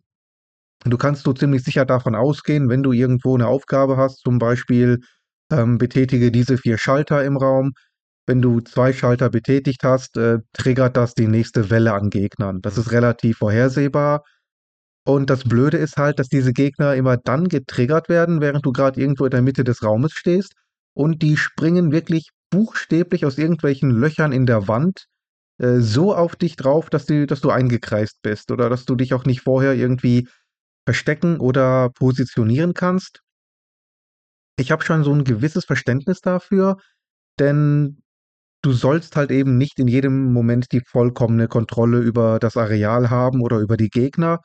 du kannst so ziemlich sicher davon ausgehen, wenn du irgendwo eine Aufgabe hast, zum Beispiel ähm, betätige diese vier Schalter im Raum, wenn du zwei Schalter betätigt hast, äh, triggert das die nächste Welle an Gegnern. Das ist relativ vorhersehbar. Und das Blöde ist halt, dass diese Gegner immer dann getriggert werden, während du gerade irgendwo in der Mitte des Raumes stehst. Und die springen wirklich buchstäblich aus irgendwelchen Löchern in der Wand äh, so auf dich drauf, dass, die, dass du eingekreist bist oder dass du dich auch nicht vorher irgendwie verstecken oder positionieren kannst. Ich habe schon so ein gewisses Verständnis dafür, denn du sollst halt eben nicht in jedem Moment die vollkommene Kontrolle über das Areal haben oder über die Gegner,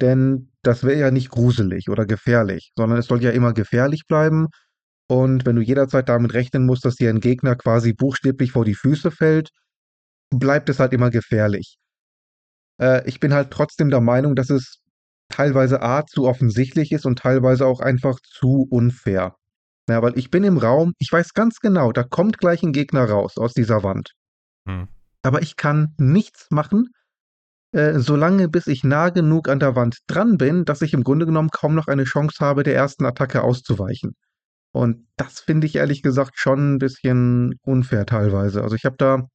denn das wäre ja nicht gruselig oder gefährlich, sondern es soll ja immer gefährlich bleiben. Und wenn du jederzeit damit rechnen musst, dass dir ein Gegner quasi buchstäblich vor die Füße fällt, bleibt es halt immer gefährlich. Äh, ich bin halt trotzdem der Meinung, dass es teilweise A, zu offensichtlich ist und teilweise auch einfach zu unfair. Ja, weil ich bin im Raum, ich weiß ganz genau, da kommt gleich ein Gegner raus aus dieser Wand. Hm. Aber ich kann nichts machen, äh, solange bis ich nah genug an der Wand dran bin, dass ich im Grunde genommen kaum noch eine Chance habe, der ersten Attacke auszuweichen. Und das finde ich ehrlich gesagt schon ein bisschen unfair teilweise. Also ich habe da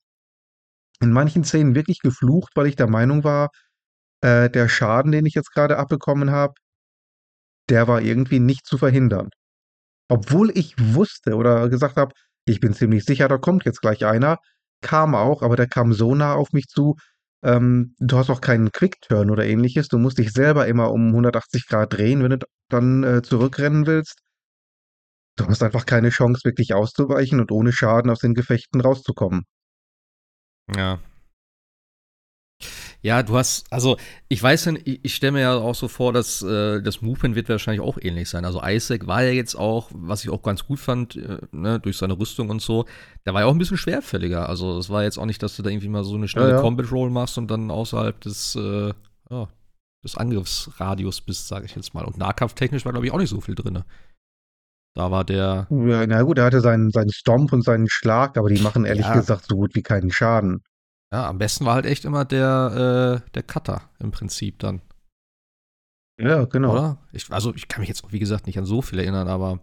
in manchen Szenen wirklich geflucht, weil ich der Meinung war, äh, der Schaden, den ich jetzt gerade abbekommen habe, der war irgendwie nicht zu verhindern. Obwohl ich wusste oder gesagt habe, ich bin ziemlich sicher, da kommt jetzt gleich einer, kam auch, aber der kam so nah auf mich zu. Ähm, du hast auch keinen Quick-Turn oder ähnliches. Du musst dich selber immer um 180 Grad drehen, wenn du dann äh, zurückrennen willst. Du hast einfach keine Chance, wirklich auszuweichen und ohne Schaden aus den Gefechten rauszukommen. Ja. Ja, du hast, also ich weiß ich, ich stelle mir ja auch so vor, dass äh, das Movement wird wahrscheinlich auch ähnlich sein. Also Isaac war ja jetzt auch, was ich auch ganz gut fand, äh, ne, durch seine Rüstung und so, der war ja auch ein bisschen schwerfälliger. Also es war jetzt auch nicht, dass du da irgendwie mal so eine schnelle Ja, ja. Combat Roll machst und dann außerhalb des, äh, ja, des Angriffsradius bist, sage ich jetzt mal. Und nahkampftechnisch war, glaube ich, auch nicht so viel drin. Da war der, Ja, na gut, er hatte seinen, seinen Stomp und seinen Schlag, aber die machen ehrlich gesagt so gut wie keinen Schaden. Ja, am besten war halt echt immer der, äh, der Cutter im Prinzip dann. Ja, genau. Oder? Ich, also ich kann mich jetzt, wie gesagt, nicht an so viel erinnern, aber.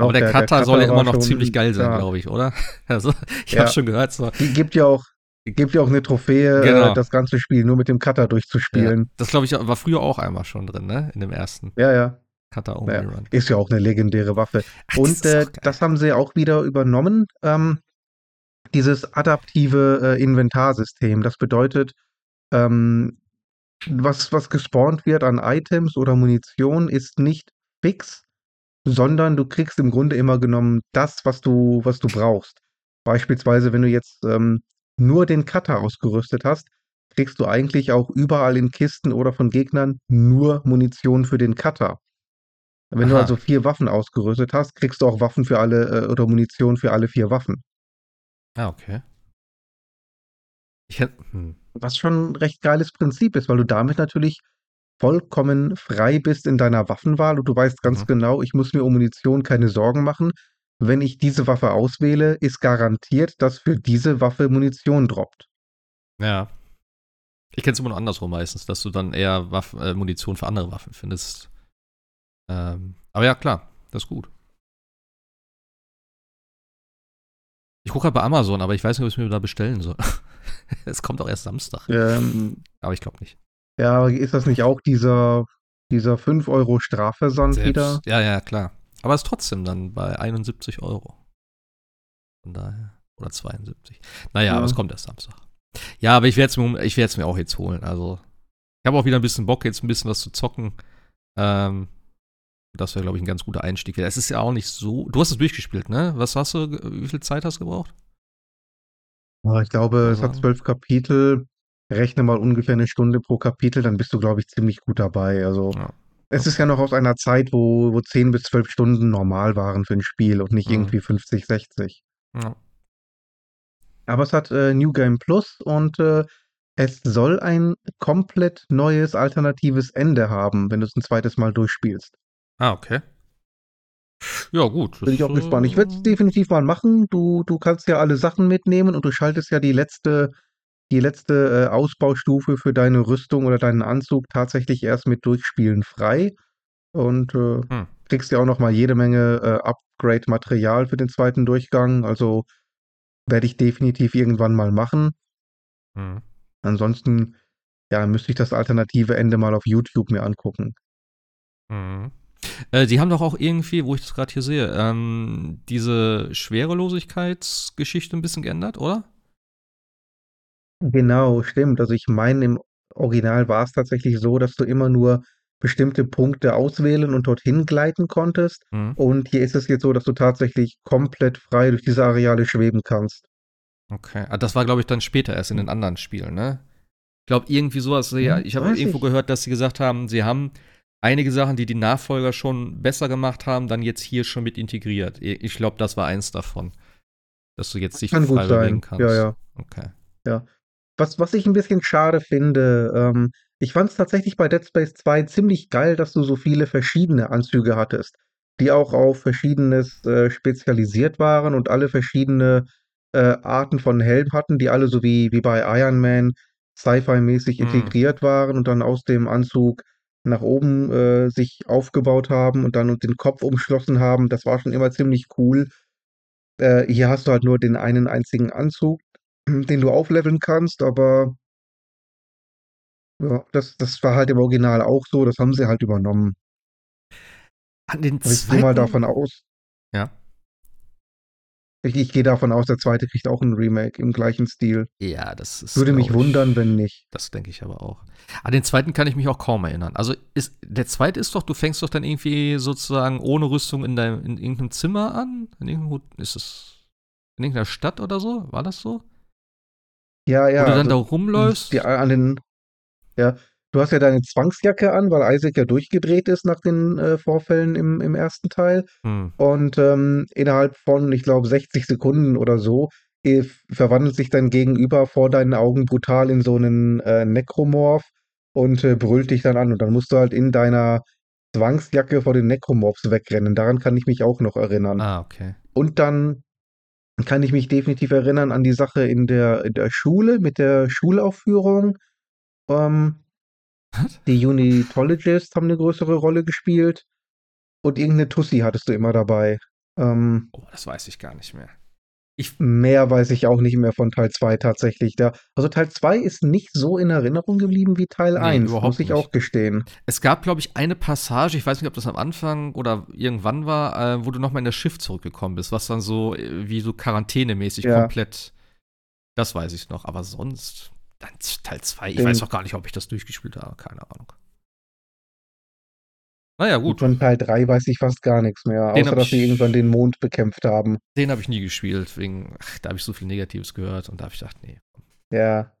Aber der, Cutter soll ja immer noch ziemlich geil sein, glaube ich, oder? Also, ich Ja. habe schon gehört, so. Die gibt ja auch, gibt ja auch eine Trophäe, Genau. äh, das ganze Spiel nur mit dem Cutter Ja, durchzuspielen. das glaube ich war früher auch einmal schon drin, ne? In dem ersten Ja, ja. Cutter Only ja. Run. Ist ja auch eine legendäre Waffe. Ach, Und ist äh, das haben sie auch wieder übernommen. Ähm, dieses adaptive äh, Inventarsystem. Das bedeutet, ähm, was, was gespawnt wird an Items oder Munition, ist nicht fix, sondern du kriegst im Grunde immer genommen das, was du, was du brauchst. Beispielsweise, wenn du jetzt ähm, nur den Cutter ausgerüstet hast, kriegst du eigentlich auch überall in Kisten oder von Gegnern nur Munition für den Cutter. Wenn du Aha. also vier Waffen ausgerüstet hast, kriegst du auch Waffen für alle äh, oder Munition für alle vier Waffen. Ah, okay. Ich hätte. Hm. Was schon ein recht geiles Prinzip ist, weil du damit natürlich vollkommen frei bist in deiner Waffenwahl und du weißt ganz Mhm. genau, ich muss mir um Munition keine Sorgen machen. Wenn ich diese Waffe auswähle, ist garantiert, dass für diese Waffe Munition droppt. Ja. Ich kenne es immer nur andersrum meistens, dass du dann eher Waffen, äh, Munition für andere Waffen findest. Ähm, aber ja, klar, das ist gut. Ich gucke halt bei Amazon, aber ich weiß nicht, ob ich es mir da bestellen soll. es kommt auch erst Samstag. Ähm, Aber ich glaube nicht. ja, aber ist das nicht auch dieser, dieser 5 Euro Strafversand Selbst, wieder? Ja, ja, klar. Aber es ist trotzdem dann bei 71 Euro. Von daher. Oder 72. Naja, Ja. aber es kommt erst Samstag. Ja, aber ich werde es mir, ich mir auch jetzt holen. Also, ich habe auch wieder ein bisschen Bock, jetzt ein bisschen was zu zocken. Ähm, das wäre, glaube ich, ein ganz guter Einstieg. Es ist ja auch nicht so. Du hast es durchgespielt, ne? Was hast du, wie viel Zeit hast du gebraucht? Ja, ich glaube, es hat zwölf Kapitel. Rechne mal ungefähr eine Stunde pro Kapitel, dann bist du, glaube ich, ziemlich gut dabei. Also, Ja. es ist ja noch aus einer Zeit, wo, wo 10 bis 12 Stunden normal waren für ein Spiel und nicht Mhm. irgendwie 50, 60. Ja. Aber es hat äh, New Game Plus und äh, es soll ein komplett neues, alternatives Ende haben, wenn du es ein zweites Mal durchspielst. Ah, okay. Ja, gut. Bin ich auch gespannt. Ich werde es äh, definitiv mal machen. Du, du kannst ja alle Sachen mitnehmen und du schaltest ja die letzte, die letzte äh, Ausbaustufe für deine Rüstung oder deinen Anzug tatsächlich erst mit Durchspielen frei. Und äh, Hm. kriegst ja auch noch mal jede Menge äh, Upgrade-Material für den zweiten Durchgang. Also werde ich definitiv irgendwann mal machen. Hm. Ansonsten, ja, müsste ich das alternative Ende mal auf YouTube mir angucken. Mhm. Äh, die haben doch auch irgendwie, wo ich das gerade hier sehe, ähm, diese Schwerelosigkeitsgeschichte ein bisschen geändert, oder? Genau, stimmt. Also ich meine, im Original war es tatsächlich so, dass du immer nur bestimmte Punkte auswählen und dorthin gleiten konntest. Mhm. Und hier ist es jetzt so, dass du tatsächlich komplett frei durch diese Areale schweben kannst. Okay. Ah, das war, glaube ich, dann später erst in den anderen Spielen, ne? Ich glaube, irgendwie sowas, ja, Hm, ich habe irgendwo ich. gehört, dass sie gesagt haben, sie haben einige Sachen, die die Nachfolger schon besser gemacht haben, dann jetzt hier schon mit integriert. Ich glaube, das war eins davon. Dass du jetzt dich Kann gut frei bewegen sein. kannst. Ja, ja. Okay. Was, was ich ein bisschen schade finde, ähm, Ich fand es tatsächlich bei Dead Space 2 ziemlich geil, dass du so viele verschiedene Anzüge hattest, die auch auf Verschiedenes äh, spezialisiert waren und alle verschiedene äh, Arten von Helm hatten, die alle so wie, wie bei Iron Man Sci-Fi-mäßig Hm. integriert waren und dann aus dem Anzug nach oben äh, sich aufgebaut haben und dann den Kopf umschlossen haben. Das war schon immer ziemlich cool. Äh, hier hast du halt nur den einen einzigen Anzug, den du aufleveln kannst, aber ja, das, das war halt im Original auch so, das haben sie halt übernommen. An den Aber ich gehe mal zweiten. davon aus, Ja. Ich, ich gehe davon aus, der zweite kriegt auch ein Remake im gleichen Stil. Ja, das ist. Würde mich glaub ich- wundern, wenn nicht. Das denke ich aber auch. An den zweiten kann ich mich auch kaum erinnern. Also ist, der zweite ist doch, du fängst doch dann irgendwie sozusagen ohne Rüstung in, deinem, in irgendeinem Zimmer an. In irgendeinem, ist es in irgendeiner Stadt oder so? War das so? Ja, ja. Wo du dann da also, rumläufst? die, an den, ja, du hast ja deine Zwangsjacke an, weil Isaac ja durchgedreht ist nach den äh, Vorfällen im, im ersten Teil. Hm. Und ähm, innerhalb von, ich glaube, 60 Sekunden oder so äh, verwandelt sich dein Gegenüber vor deinen Augen brutal in so einen äh, Nekromorph und äh, brüllt dich dann an. Und dann musst du halt in deiner Zwangsjacke vor den Nekromorphs wegrennen. Daran kann ich mich auch noch erinnern. Ah, okay. Und dann kann ich mich definitiv erinnern an die Sache in der, in der Schule mit der Schulaufführung. Ähm, Was? die Unitologists haben eine größere Rolle gespielt. Und irgendeine Tussi hattest du immer dabei. Ähm, Oh, das weiß ich gar nicht mehr. Mehr weiß ich auch nicht mehr von Teil 2 tatsächlich. Da, also Teil 2 ist nicht so in Erinnerung geblieben wie Teil Nee, 1, überhaupt muss ich nicht. auch gestehen. Es gab, glaube ich, eine Passage, ich weiß nicht, ob das am Anfang oder irgendwann war, äh, wo du nochmal in das Schiff zurückgekommen bist, was dann so äh, wie so quarantänemäßig Ja. komplett. Das weiß ich noch, aber sonst. Dann Teil 2, ich weiß auch gar nicht, ob ich das durchgespielt habe, keine Ahnung. Naja, gut, von Teil 3 weiß ich fast gar nichts mehr, Den außer dass sie ich- irgendwann den Mond bekämpft haben. den habe ich nie gespielt, wegen, ach, da habe ich so viel Negatives gehört und da habe ich gedacht, nee, Ja.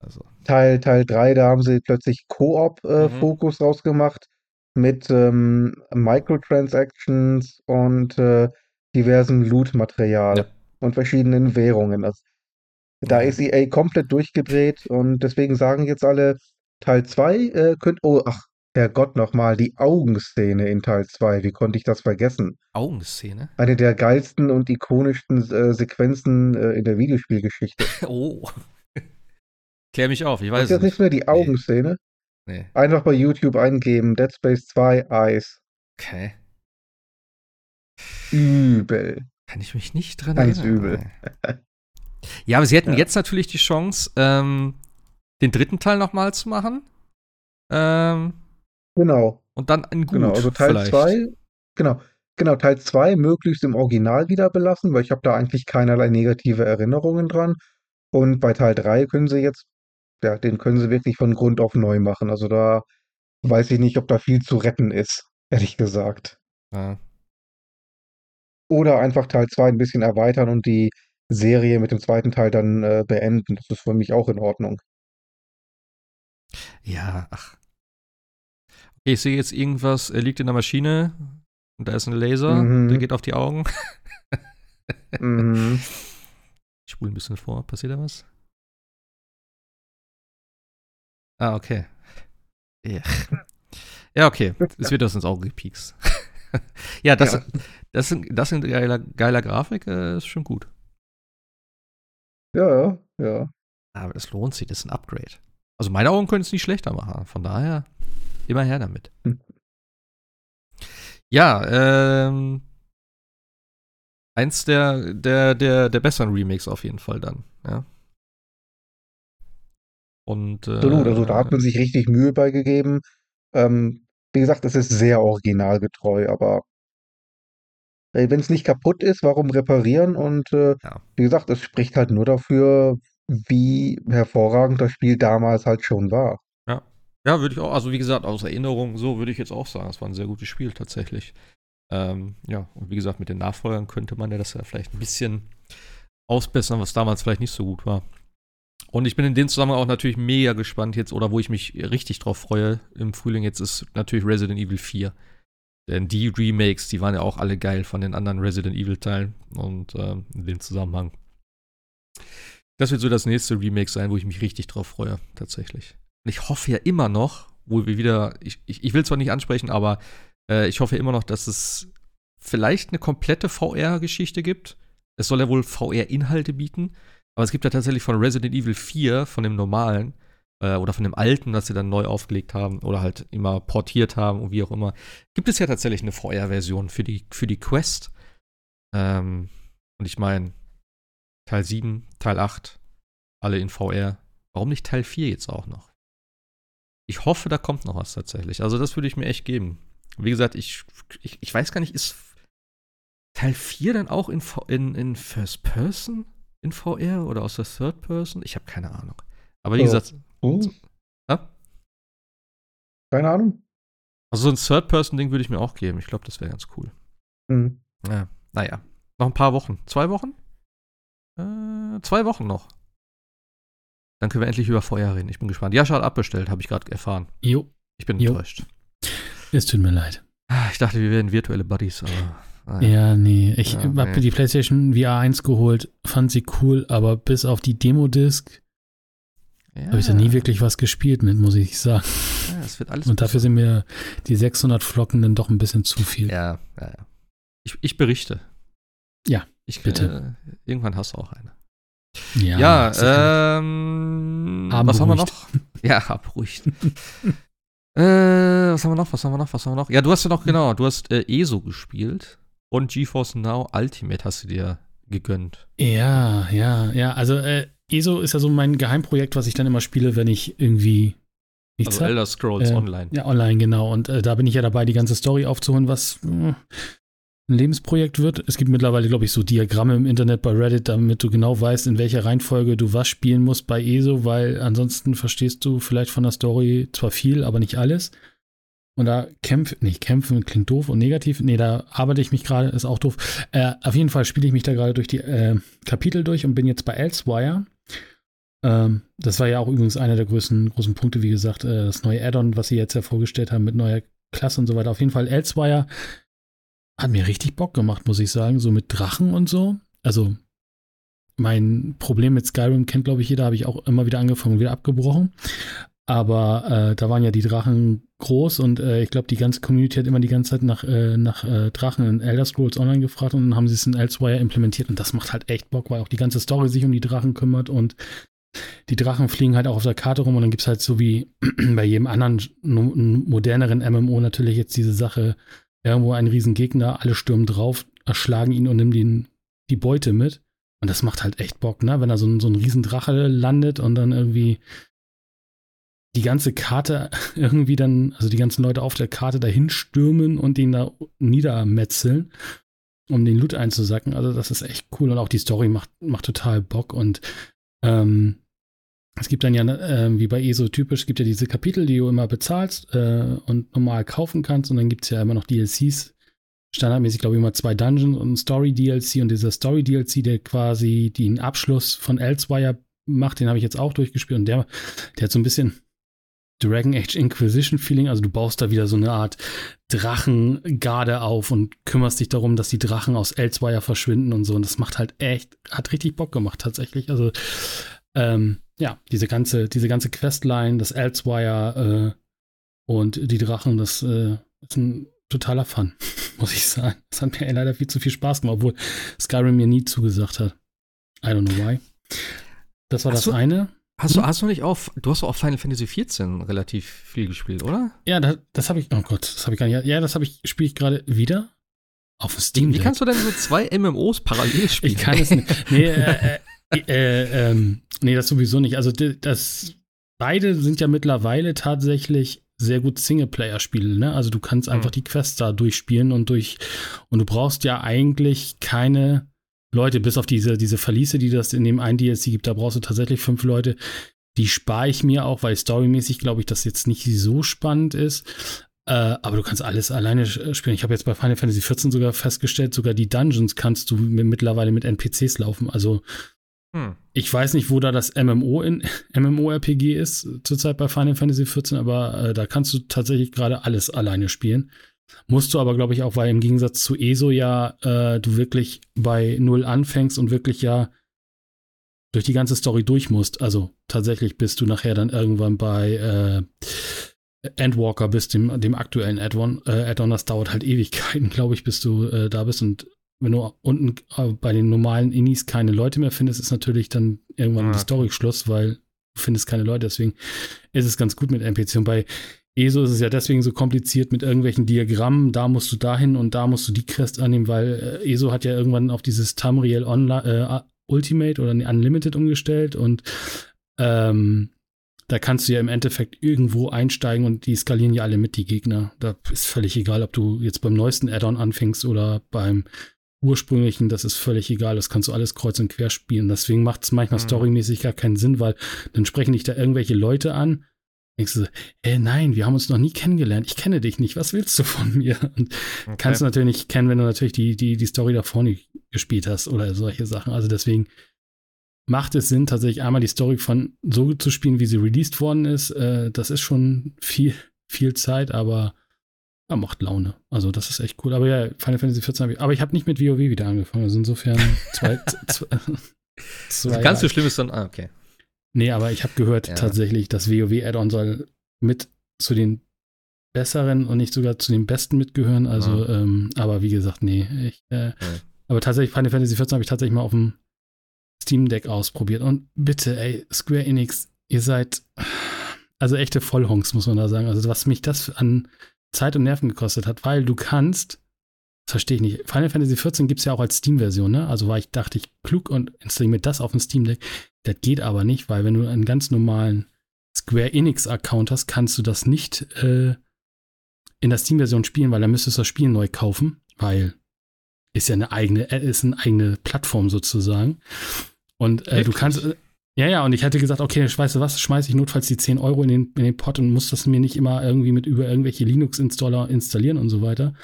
also. Teil, Teil 3, da haben sie plötzlich Koop-Fokus rausgemacht mit ähm, Microtransactions und äh, diversem Loot-Material Ja. und verschiedenen Währungen. Also, da Ja. ist EA komplett durchgedreht und deswegen sagen jetzt alle, Teil 2 äh, könnt, oh, ach, Herrgott nochmal, die Augenszene in Teil 2, wie konnte ich das vergessen? Augenszene? Eine der geilsten und ikonischsten äh, Sequenzen äh, in der Videospielgeschichte. Oh. Klär mich auf, ich Weiß jetzt es nicht nicht. mehr die Augenszene. Nee. Einfach bei YouTube eingeben, Dead Space 2 Eyes. Okay. Übel. Kann ich mich nicht dran Ganz erinnern. übel. Ja, aber sie hätten Ja. jetzt natürlich die Chance, ähm, den dritten Teil nochmal zu machen. Ähm, Genau, und dann ein Gut genau. Also Teil vielleicht. 2, genau, genau, Teil 2 möglichst im Original wieder belassen, weil ich habe da eigentlich keinerlei negative Erinnerungen dran. Und bei Teil 3 können sie jetzt, ja, den können sie wirklich von Grund auf neu machen. Also da weiß ich nicht, ob da viel zu retten ist, ehrlich gesagt. Ja. Oder einfach Teil 2 ein bisschen erweitern und die Serie mit dem zweiten Teil dann äh, beenden. Das ist für mich auch in Ordnung. ja, ach. Okay, ich sehe jetzt irgendwas, er liegt in der Maschine und da ist ein Laser, Mhm. der geht auf die Augen. Mhm. Ich spule ein bisschen vor, passiert da was? Ah, okay. Ja, ja okay. Es wird das ins Auge gepiekst. ja, das, Ja. das, sind, das sind geiler, geiler Grafik, äh, ist schon gut. Ja, ja. Aber es lohnt sich, das ist ein Upgrade. Also meine Augen können es nicht schlechter machen. Von daher, immer her damit. Hm. Ja, ähm, eins der, der, der, der besseren Remakes auf jeden Fall dann, ja. Und, äh, Absolut, also da hat man sich richtig Mühe beigegeben. Ähm, wie gesagt, es ist sehr originalgetreu, aber wenn es nicht kaputt ist, warum reparieren? Und äh, Ja. wie gesagt, es spricht halt nur dafür, wie hervorragend das Spiel damals halt schon war. Ja, würde ich auch, also wie gesagt, aus Erinnerung, so würde ich jetzt auch sagen, es war ein sehr gutes Spiel tatsächlich. Ähm, ja, und wie gesagt, mit den Nachfolgern könnte man ja das ja vielleicht ein bisschen ausbessern, was damals vielleicht nicht so gut war. Und ich bin in dem Zusammenhang auch natürlich mega gespannt jetzt, oder wo ich mich richtig drauf freue im Frühling jetzt, ist natürlich Resident Evil 4. Denn die Remakes, die waren ja auch alle geil von den anderen Resident Evil-Teilen. Und ähm, in dem Zusammenhang. Das wird so das nächste Remake sein, wo ich mich richtig drauf freue, tatsächlich. Und ich hoffe ja immer noch, wo wir wieder, ich, ich, ich will zwar nicht ansprechen, aber äh, ich hoffe immer noch, dass es vielleicht eine komplette VR-Geschichte gibt. Es soll ja wohl VR-Inhalte bieten. Aber es gibt ja tatsächlich von Resident Evil 4, von dem normalen, äh, oder von dem alten, das sie dann neu aufgelegt haben oder halt immer portiert haben und wie auch immer, gibt es ja tatsächlich eine VR-Version für die, für die Quest. Ähm, und ich meine, Teil 7, Teil 8, alle in VR. Warum nicht Teil 4 jetzt auch noch? Ich hoffe, da kommt noch was tatsächlich. Also, das würde ich mir echt geben. Wie gesagt, ich, ich, ich weiß gar nicht, ist Teil 4 dann auch in, in, in First Person in VR oder aus der Third Person? Ich habe keine Ahnung. Aber wie oh. gesagt. Oh. Ja? Keine Ahnung. Also so ein Third-Person-Ding würde ich mir auch geben. Ich glaube, das wäre ganz cool. Mhm. Ja, naja. Noch ein paar Wochen. Zwei Wochen? Äh, zwei Wochen noch. Dann können wir endlich über Feuer reden. Ich bin gespannt. Jascha hat abbestellt, habe ich gerade erfahren. Jo. Ich bin jo. enttäuscht. Es tut mir leid. Ah, ich dachte, wir wären virtuelle Buddies, aber. Ja, nee. Ich ja, habe nee. die PlayStation VR 1 geholt, fand sie cool, aber bis auf die Demo-Disc ja. habe ich da nie wirklich was gespielt mit, muss ich sagen. Ja, es wird alles Und dafür sind mir die 600 Flocken dann doch ein bisschen zu viel. Ja, ja, ja. Ich, ich berichte. Ja, ich, bitte. Äh, irgendwann hast du auch eine. Ja, ja ähm, was haben wir noch? Ja, abruhigt. äh, was haben wir noch? Was haben wir noch? Was haben wir noch? Ja, du hast ja noch, genau, du hast äh, ESO gespielt und GeForce Now Ultimate hast du dir gegönnt. Ja, ja, ja. Also äh, ESO ist ja so mein Geheimprojekt, was ich dann immer spiele, wenn ich irgendwie nichts Also Elder Scrolls äh, Online. Ja, online, genau. Und äh, da bin ich ja dabei, die ganze Story aufzuholen, was äh, ein Lebensprojekt wird. Es gibt mittlerweile, glaube ich, so Diagramme im Internet bei Reddit, damit du genau weißt, in welcher Reihenfolge du was spielen musst bei ESO, weil ansonsten verstehst du vielleicht von der Story zwar viel, aber nicht alles. Und da kämpfen, nicht kämpfen klingt doof und negativ. Nee, da arbeite ich mich gerade, ist auch doof. Äh, auf jeden Fall spiele ich mich da gerade durch die äh, Kapitel durch und bin jetzt bei Elsewire. Ähm, das war ja auch übrigens einer der größten großen Punkte, wie gesagt, äh, das neue Add-on, was sie jetzt ja vorgestellt haben mit neuer Klasse und so weiter. Auf jeden Fall Elsewire hat mir richtig Bock gemacht, muss ich sagen, so mit Drachen und so. Also mein Problem mit Skyrim kennt, glaube ich, jeder, habe ich auch immer wieder angefangen und wieder abgebrochen. Aber äh, da waren ja die Drachen groß und äh, ich glaube, die ganze Community hat immer die ganze Zeit nach, äh, nach äh, Drachen in Elder Scrolls Online gefragt und dann haben sie es in Elsewire implementiert und das macht halt echt Bock, weil auch die ganze Story sich um die Drachen kümmert und die Drachen fliegen halt auch auf der Karte rum und dann gibt es halt so wie bei jedem anderen moderneren MMO natürlich jetzt diese Sache, irgendwo ein Riesengegner, alle stürmen drauf, erschlagen ihn und nehmen den, die Beute mit. Und das macht halt echt Bock, ne? Wenn da so ein, so ein Riesendrache landet und dann irgendwie die ganze Karte irgendwie dann, also die ganzen Leute auf der Karte dahin stürmen und den da niedermetzeln, um den Loot einzusacken. Also das ist echt cool und auch die Story macht, macht total Bock und ähm, es gibt dann ja, äh, wie bei ESO typisch, gibt ja diese Kapitel, die du immer bezahlst äh, und normal kaufen kannst und dann gibt es ja immer noch DLCs. Standardmäßig, glaube ich, immer zwei Dungeons und ein Story-DLC und dieser Story-DLC, der quasi den Abschluss von Elsewire macht, den habe ich jetzt auch durchgespielt und der, der hat so ein bisschen Dragon Age Inquisition Feeling. Also du baust da wieder so eine Art Drachengarde auf und kümmerst dich darum, dass die Drachen aus Elsewire verschwinden und so. Und das macht halt echt, hat richtig Bock gemacht tatsächlich. Also ähm, ja, diese ganze, diese ganze Questline, das Elsewire äh, und die Drachen, das äh, ist ein totaler Fun, muss ich sagen. Das hat mir leider viel zu viel Spaß gemacht, obwohl Skyrim mir nie zugesagt hat. I don't know why. Das war Ach das so. eine. Hast du, hm? hast du nicht auf, du hast auch Final Fantasy XIV relativ viel gespielt, oder? Ja, das, das habe ich, oh Gott, das habe ich gar nicht, ja, das habe ich, spiele ich gerade wieder auf Steam. Wie, wie kannst du denn so zwei MMOs parallel spielen? Ich kann es nicht. Nee, äh, äh, äh, ähm, nee, das sowieso nicht. Also, das, beide sind ja mittlerweile tatsächlich sehr gut Singleplayer-Spiele, ne? Also, du kannst hm. einfach die Quests da durchspielen und durch, und du brauchst ja eigentlich keine, Leute, bis auf diese, diese Verliese, die das in dem einen DLC gibt, da brauchst du tatsächlich fünf Leute. Die spare ich mir auch, weil storymäßig glaube ich, das jetzt nicht so spannend ist. Äh, aber du kannst alles alleine äh, spielen. Ich habe jetzt bei Final Fantasy XIV sogar festgestellt, sogar die Dungeons kannst du mittlerweile mit NPCs laufen. Also hm. ich weiß nicht, wo da das MMO in MMORPG ist zurzeit bei Final Fantasy XIV, aber äh, da kannst du tatsächlich gerade alles alleine spielen. Musst du aber, glaube ich, auch, weil im Gegensatz zu ESO ja äh, du wirklich bei Null anfängst und wirklich ja durch die ganze Story durch musst. Also tatsächlich bist du nachher dann irgendwann bei äh, Endwalker bist, dem, dem aktuellen Add-on. Äh, Add das dauert halt Ewigkeiten, glaube ich, bis du äh, da bist. Und wenn du unten äh, bei den normalen Innis keine Leute mehr findest, ist natürlich dann irgendwann ah. die Story Schluss, weil du findest keine Leute. Deswegen ist es ganz gut mit NPC. Und bei ESO ist es ja deswegen so kompliziert mit irgendwelchen Diagrammen. Da musst du dahin und da musst du die Quest annehmen, weil äh, ESO hat ja irgendwann auf dieses Tamriel Online, äh, Ultimate oder Unlimited umgestellt und ähm, da kannst du ja im Endeffekt irgendwo einsteigen und die skalieren ja alle mit, die Gegner. Da ist völlig egal, ob du jetzt beim neuesten Add-on anfängst oder beim ursprünglichen, das ist völlig egal. Das kannst du alles kreuz und quer spielen. Deswegen macht es manchmal mhm. storymäßig gar keinen Sinn, weil dann sprechen dich da irgendwelche Leute an. Denkst du, äh, nein, wir haben uns noch nie kennengelernt. Ich kenne dich nicht. Was willst du von mir? Und okay. kannst du natürlich nicht kennen, wenn du natürlich die, die, die Story davor nicht gespielt hast oder solche Sachen. Also deswegen macht es Sinn, tatsächlich einmal die Story von so zu spielen, wie sie released worden ist. Äh, das ist schon viel, viel Zeit, aber ja, macht Laune. Also das ist echt cool. Aber ja, Final Fantasy 14 habe ich. Aber ich habe nicht mit WoW wieder angefangen. Also insofern zwei. zwei, zwei Ganz so schlimm ist dann. Ah, okay. Nee, aber ich habe gehört ja. tatsächlich, das WoW-Add-on soll mit zu den besseren und nicht sogar zu den besten mitgehören. Also, ja. ähm, aber wie gesagt, nee. Ich, äh, ja. Aber tatsächlich, Final Fantasy 14 habe ich tatsächlich mal auf dem Steam Deck ausprobiert. Und bitte, ey, Square Enix, ihr seid also echte Vollhonks, muss man da sagen. Also was mich das an Zeit und Nerven gekostet hat, weil du kannst, das verstehe ich nicht, Final Fantasy 14 gibt es ja auch als Steam-Version, ne? Also war ich, dachte ich, klug und installiere mir das auf dem Steam Deck. Das geht aber nicht, weil wenn du einen ganz normalen Square Enix-Account hast, kannst du das nicht äh, in der Steam-Version spielen, weil dann müsstest du das Spiel neu kaufen, weil ist ja eine eigene, äh, ist eine eigene Plattform sozusagen. Und äh, du kannst, äh, ja, ja, und ich hätte gesagt, okay, weißt du was, schmeiße ich notfalls die 10 Euro in den, in den Pot und muss das mir nicht immer irgendwie mit über irgendwelche Linux-Installer installieren und so weiter.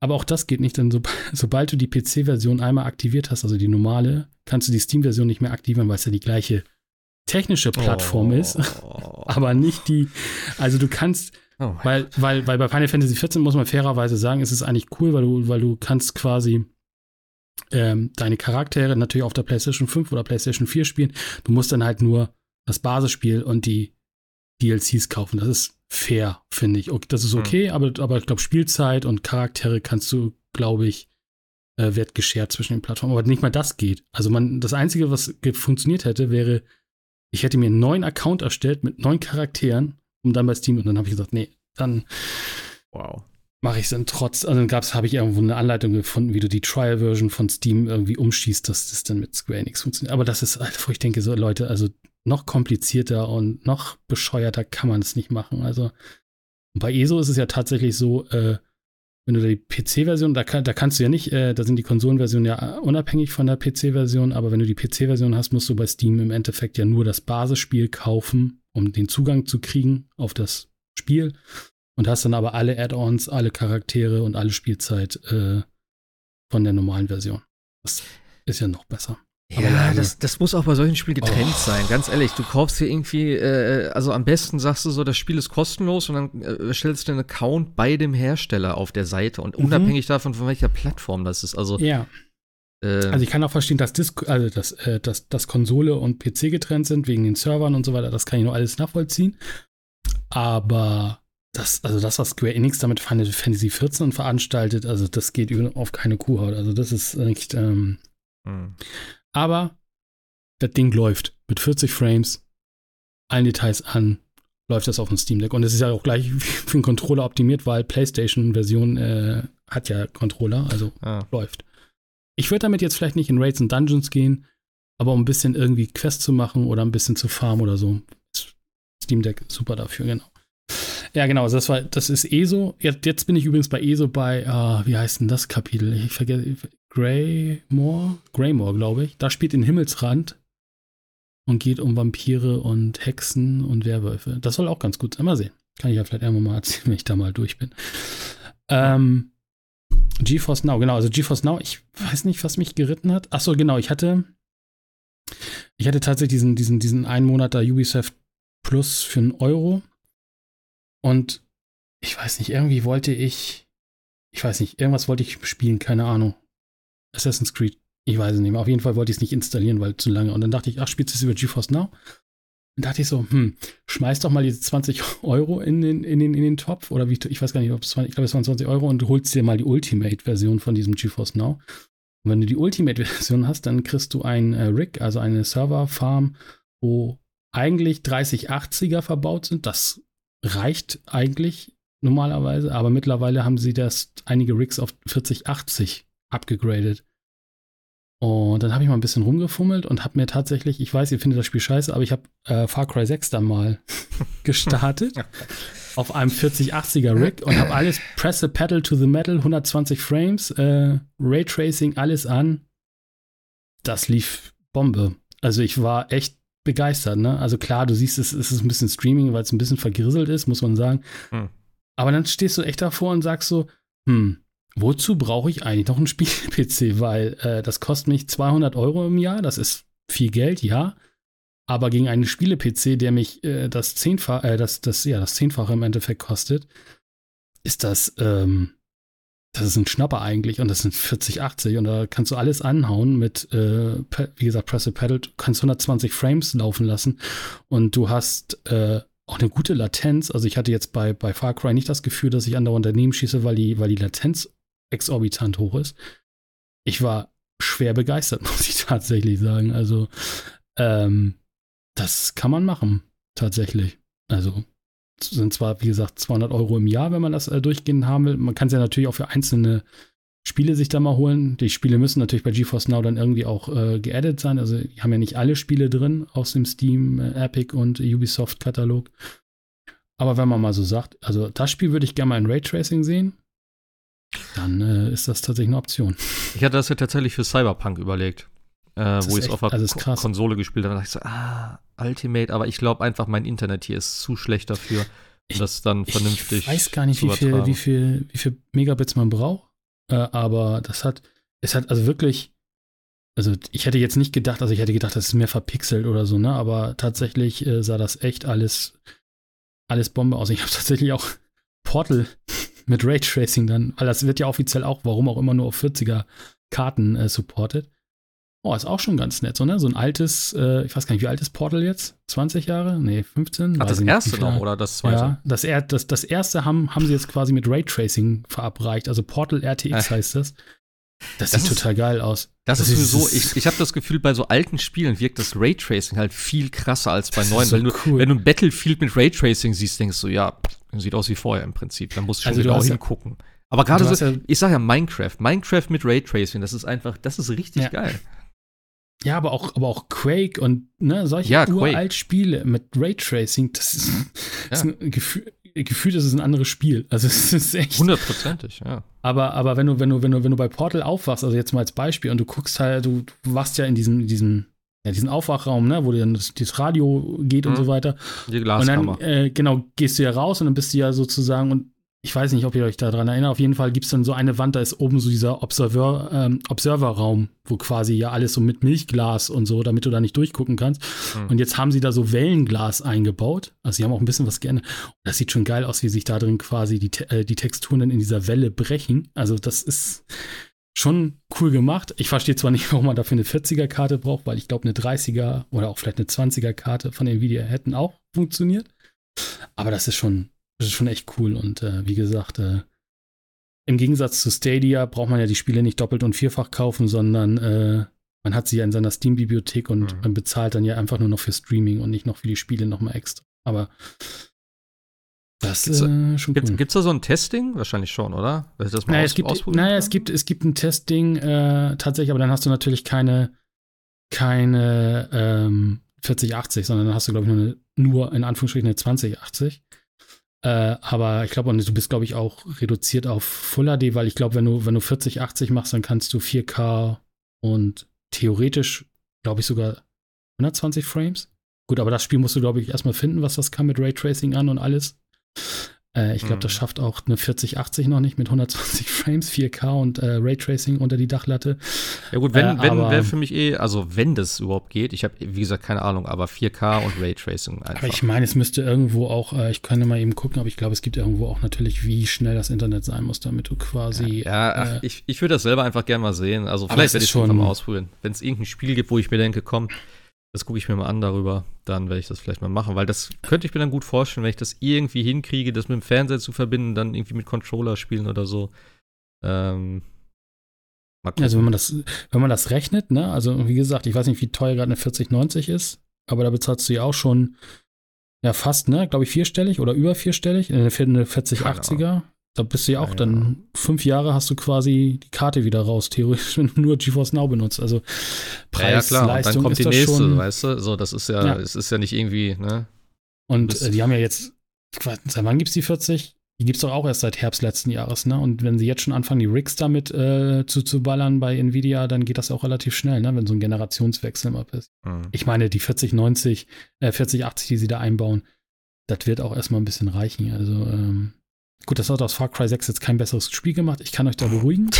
Aber auch das geht nicht, denn so, sobald du die PC-Version einmal aktiviert hast, also die normale, kannst du die Steam-Version nicht mehr aktivieren, weil es ja die gleiche technische Plattform oh. ist, aber nicht die, also du kannst, oh weil, weil, weil bei Final Fantasy XIV muss man fairerweise sagen, ist es eigentlich cool, weil du, weil du kannst quasi ähm, deine Charaktere natürlich auf der PlayStation 5 oder PlayStation 4 spielen. Du musst dann halt nur das Basisspiel und die DLCs kaufen. Das ist fair, finde ich. Okay, das ist hm. okay, mhm. aber, aber ich glaube, Spielzeit und Charaktere kannst du, glaube ich, äh, wird geschert zwischen den Plattformen. Aber nicht mal das geht. Also man, das Einzige, was funktioniert hätte, wäre, ich hätte mir einen neuen Account erstellt mit neun Charakteren und dann bei Steam und dann habe ich gesagt, nee, dann wow mache ich es dann trotz, also dann habe ich irgendwo eine Anleitung gefunden, wie du die Trial-Version von Steam irgendwie umschießt, dass das dann mit Square Enix funktioniert. Aber das ist, wo ich denke, so Leute, also noch komplizierter und noch bescheuerter kann man es nicht machen. Also bei ESO ist es ja tatsächlich so, äh, wenn du die PC-Version, da, da kannst du ja nicht, äh, da sind die Konsolenversionen ja unabhängig von der PC-Version, aber wenn du die PC-Version hast, musst du bei Steam im Endeffekt ja nur das Basisspiel kaufen, um den Zugang zu kriegen auf das Spiel und hast dann aber alle Add-ons, alle Charaktere und alle Spielzeit äh, von der normalen Version. Das ist ja noch besser. Ja, ja das, das muss auch bei solchen Spielen getrennt oh. sein, ganz ehrlich. Du kaufst hier irgendwie, äh, also am besten sagst du so, das Spiel ist kostenlos und dann äh, stellst du einen Account bei dem Hersteller auf der Seite und mhm. unabhängig davon, von welcher Plattform das ist. Also, ja. Äh, also ich kann auch verstehen, dass, Disc also dass, äh, dass, dass Konsole und PC getrennt sind, wegen den Servern und so weiter. Das kann ich nur alles nachvollziehen. Aber das, also das, was Square Enix damit Final Fantasy 14 veranstaltet, also das geht auf keine Kuhhaut. Also das ist echt. Ähm, mhm. Aber das Ding läuft mit 40 Frames, allen Details an, läuft das auf dem Steam Deck. Und es ist ja auch gleich für den Controller optimiert, weil PlayStation-Version äh, hat ja Controller, also ah. läuft. Ich würde damit jetzt vielleicht nicht in Raids und Dungeons gehen, aber um ein bisschen irgendwie Quest zu machen oder ein bisschen zu farmen oder so. Steam Deck super dafür, genau. Ja, genau, das war, das ist ESO. Jetzt, jetzt bin ich übrigens bei ESO bei, uh, wie heißt denn das Kapitel? Ich vergesse, Greymore? Greymore, glaube ich. Da spielt in Himmelsrand und geht um Vampire und Hexen und Werwölfe. Das soll auch ganz gut sein. Mal sehen. Kann ich ja vielleicht irgendwann mal erzählen, wenn ich da mal durch bin. Ähm, GeForce Now, genau. Also GeForce Now, ich weiß nicht, was mich geritten hat. Achso, genau. Ich hatte, ich hatte tatsächlich diesen, diesen, diesen einen Monat da Ubisoft Plus für einen Euro. Und ich weiß nicht, irgendwie wollte ich, ich weiß nicht, irgendwas wollte ich spielen, keine Ahnung. Assassin's Creed Ich weiß es nicht mehr. Auf jeden Fall wollte ich es nicht installieren, weil zu lange. Und dann dachte ich, ach, spielst du es über GeForce Now? Dann dachte ich so, hm, schmeiß doch mal diese 20 Euro in den, in den, in den Topf. Oder wie, ich weiß gar nicht, ob es ich glaube, es waren 20 Euro und holst dir mal die Ultimate-Version von diesem GeForce Now. Und wenn du die Ultimate-Version hast, dann kriegst du ein äh, Rig, also eine Server-Farm, wo eigentlich 3080er verbaut sind. Das reicht eigentlich normalerweise, aber mittlerweile haben sie das einige Rigs auf 4080 abgegradet. Und dann habe ich mal ein bisschen rumgefummelt und habe mir tatsächlich, ich weiß, ihr findet das Spiel scheiße, aber ich habe äh, Far Cry 6 dann mal gestartet auf einem 4080er Rig und habe alles Press the Pedal to the Metal, 120 Frames, äh, Raytracing, alles an. Das lief Bombe. Also ich war echt begeistert, ne? Also klar, du siehst, es, es ist ein bisschen Streaming, weil es ein bisschen vergrisselt ist, muss man sagen. Hm. Aber dann stehst du echt davor und sagst so, hm, wozu brauche ich eigentlich noch einen Spiel-PC? Weil äh, das kostet mich 200 Euro im Jahr, das ist viel Geld, ja. Aber gegen einen Spiele-PC, der mich äh, das Zehnfache, äh, das, das, ja, das Zehnfache im Endeffekt kostet, ist das, ähm, das ist ein Schnapper eigentlich und das sind 40, 80 und da kannst du alles anhauen mit, äh, wie gesagt, Press a Pedal, du kannst 120 Frames laufen lassen und du hast äh, auch eine gute Latenz. Also ich hatte jetzt bei, bei Far Cry nicht das Gefühl, dass ich andauernd daneben schieße, weil die, weil die Latenz exorbitant hoch ist. Ich war schwer begeistert, muss ich tatsächlich sagen. Also, ähm, das kann man machen, tatsächlich. Also, sind zwar, wie gesagt, 200 Euro im Jahr, wenn man das äh, durchgehend haben will. Man kann es ja natürlich auch für einzelne Spiele sich da mal holen. Die Spiele müssen natürlich bei GeForce Now dann irgendwie auch äh, geaddet sein. Also, die haben ja nicht alle Spiele drin aus dem Steam, äh, Epic und Ubisoft-Katalog. Aber wenn man mal so sagt, also das Spiel würde ich gerne mal in Raytracing sehen dann äh, ist das tatsächlich eine Option. Ich hatte das ja tatsächlich für Cyberpunk überlegt, äh, wo ich es auf der Ko Konsole gespielt habe. Da dachte ich so, ah, Ultimate, aber ich glaube einfach, mein Internet hier ist zu schlecht dafür, um das dann vernünftig Ich weiß gar nicht, wie viel, wie, viel, wie viel Megabits man braucht, äh, aber das hat, es hat also wirklich, also ich hätte jetzt nicht gedacht, also ich hätte gedacht, das ist mehr verpixelt oder so, ne, aber tatsächlich äh, sah das echt alles, alles Bombe aus. Ich habe tatsächlich auch Portal mit Raytracing dann, weil das wird ja offiziell auch, warum auch immer, nur auf 40er Karten äh, supported. Oh, ist auch schon ganz nett, so, ne? So ein altes, äh, ich weiß gar nicht, wie alt ist Portal jetzt? 20 Jahre? Nee, 15? Ach, das erste noch oder das zweite? Ja, das, er, das, das erste haben, haben sie jetzt quasi mit Raytracing verabreicht. Also Portal RTX äh. heißt das. Das, das sieht ist, total geil aus. Das, das ist sowieso, ich, ich habe das Gefühl, bei so alten Spielen wirkt das Raytracing halt viel krasser als bei neuen. So weil du, cool. wenn du ein Battlefield mit Raytracing siehst, denkst du, ja, sieht aus wie vorher im Prinzip. Dann musst du schon also genau hingucken. Aber gerade so, ja, ich sag ja Minecraft, Minecraft mit Raytracing, das ist einfach, das ist richtig ja. geil. Ja, aber auch, aber auch Quake und ne, solche ja, uralt Spiele mit Raytracing, das ist, das ist ein Gefühl, gefühlt ist es ein anderes Spiel. Also es ist echt. Hundertprozentig, ja. Aber, aber wenn du, wenn du, wenn du, wenn du bei Portal aufwachst, also jetzt mal als Beispiel, und du guckst halt, du, du wachst ja in diesem, in diesem, ja, diesen Aufwachraum, ne, wo dann das, das Radio geht mhm. und so weiter. Die Glaskammer. Und dann, äh, genau, gehst du ja raus und dann bist du ja sozusagen, und ich weiß nicht, ob ihr euch daran erinnert, auf jeden Fall gibt es dann so eine Wand, da ist oben so dieser Observer, ähm, Observerraum, wo quasi ja alles so mit Milchglas und so, damit du da nicht durchgucken kannst. Mhm. Und jetzt haben sie da so Wellenglas eingebaut. Also sie haben auch ein bisschen was geändert. Das sieht schon geil aus, wie sich da drin quasi die, äh, die Texturen dann in dieser Welle brechen. Also das ist schon cool gemacht. Ich verstehe zwar nicht, warum man dafür eine 40er-Karte braucht, weil ich glaube, eine 30er oder auch vielleicht eine 20er-Karte von Nvidia hätten auch funktioniert. Aber das ist schon das ist schon echt cool. Und äh, wie gesagt, äh, im Gegensatz zu Stadia braucht man ja die Spiele nicht doppelt und vierfach kaufen, sondern äh, man hat sie ja in seiner Steam-Bibliothek und mhm. man bezahlt dann ja einfach nur noch für Streaming und nicht noch für die Spiele nochmal extra. Aber das ist äh, schon cool. Gibt es da so ein Testing? Wahrscheinlich schon, oder? Das mal naja, es gibt, naja es, gibt, es gibt ein Testing äh, tatsächlich, aber dann hast du natürlich keine, keine ähm, 4080, sondern dann hast du, glaube ich, nur, eine, nur in Anführungsstrichen eine 2080. Äh, aber ich glaube, du bist, glaube ich, auch reduziert auf Full HD, weil ich glaube, wenn du, wenn du 40, 80 machst, dann kannst du 4K und theoretisch, glaube ich, sogar 120 Frames. Gut, aber das Spiel musst du, glaube ich, erstmal finden, was das kann mit Raytracing an und alles. Äh, ich glaube, das Mhm. schafft auch eine 4080 noch nicht mit 120 Frames, 4K und äh, Raytracing unter die Dachlatte. Ja gut, wenn, Äh, wenn wäre für mich eh, also wenn das überhaupt geht, ich habe wie gesagt keine Ahnung, aber 4K und Raytracing einfach. Aber ich meine, es müsste irgendwo auch, äh, ich könnte mal eben gucken, aber ich glaube, es gibt irgendwo auch natürlich, wie schnell das Internet sein muss, damit du quasi. ja, ach, äh, ich, ich würde das selber einfach gerne mal sehen. Also vielleicht es werde ich schon schon- mal ausprobieren. Wenn es irgendein Spiel gibt, wo ich mir denke, komm, das gucke ich mir mal an darüber, dann werde ich das vielleicht mal machen, weil das könnte ich mir dann gut vorstellen, wenn ich das irgendwie hinkriege, das mit dem Fernseher zu verbinden, dann irgendwie mit Controller spielen oder so. Ähm. Also wenn man das, wenn man das rechnet, ne, also wie gesagt, ich weiß nicht, wie teuer gerade eine 4090 ist, aber da bezahlst du ja auch schon ja fast, ne, glaube ich, vierstellig oder über vierstellig, eine, vier- eine 4080er. Da bist du ja auch Keine dann fünf Jahre hast du quasi die Karte wieder raus, theoretisch, wenn du nur GeForce Now benutzt. Also ja, Preis, ja, klar, und Leistung dann kommt ist die das nächste, schon. weißt du? So, das ist ja, Ja. es ist ja nicht irgendwie, ne? Und äh, die haben ja jetzt, seit wann gibt's die 40? Die gibt's doch auch erst seit Herbst letzten Jahres, ne? Und wenn sie jetzt schon anfangen, die Rigs damit äh, zu, zu ballern bei Nvidia, dann geht das auch relativ schnell, ne? Wenn so ein Generationswechsel mal ist. Hm. Ich meine, die 4090, äh, 4080, die sie da einbauen, das wird auch erstmal ein bisschen reichen. Also, ähm, gut, das hat aus Far Cry 6 jetzt kein besseres Spiel gemacht. Ich kann euch da beruhigen.